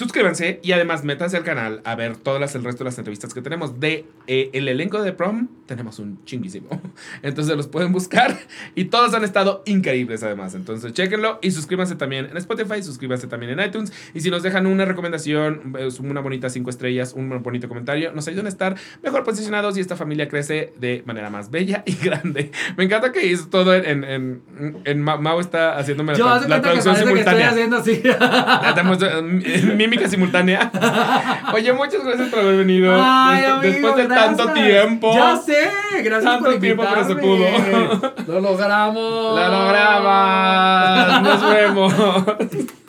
Suscríbanse y además métanse al canal a ver todas las, el resto de las entrevistas que tenemos. De eh, el elenco de prom tenemos un chinguísimo. Entonces los pueden buscar y todos han estado increíbles además. Entonces chéquenlo y suscríbanse también en Spotify, suscríbanse también en iTunes. Y si nos dejan una recomendación, eh, una bonita cinco estrellas, un bonito comentario, nos ayudan a estar mejor posicionados y esta familia crece de manera más bella y grande. Me encanta que hizo todo en... en, en, en Mau está haciéndome la, Yo la que traducción parece que estoy simultánea. haciendo así. Mímica simultánea. Oye, muchas gracias por haber venido. Ay, Des- amigo, después de gracias. tanto tiempo. Ya sé, gracias Tanto por tiempo, pero se invitarme. pudo. Lo logramos. La logramos. Nos vemos.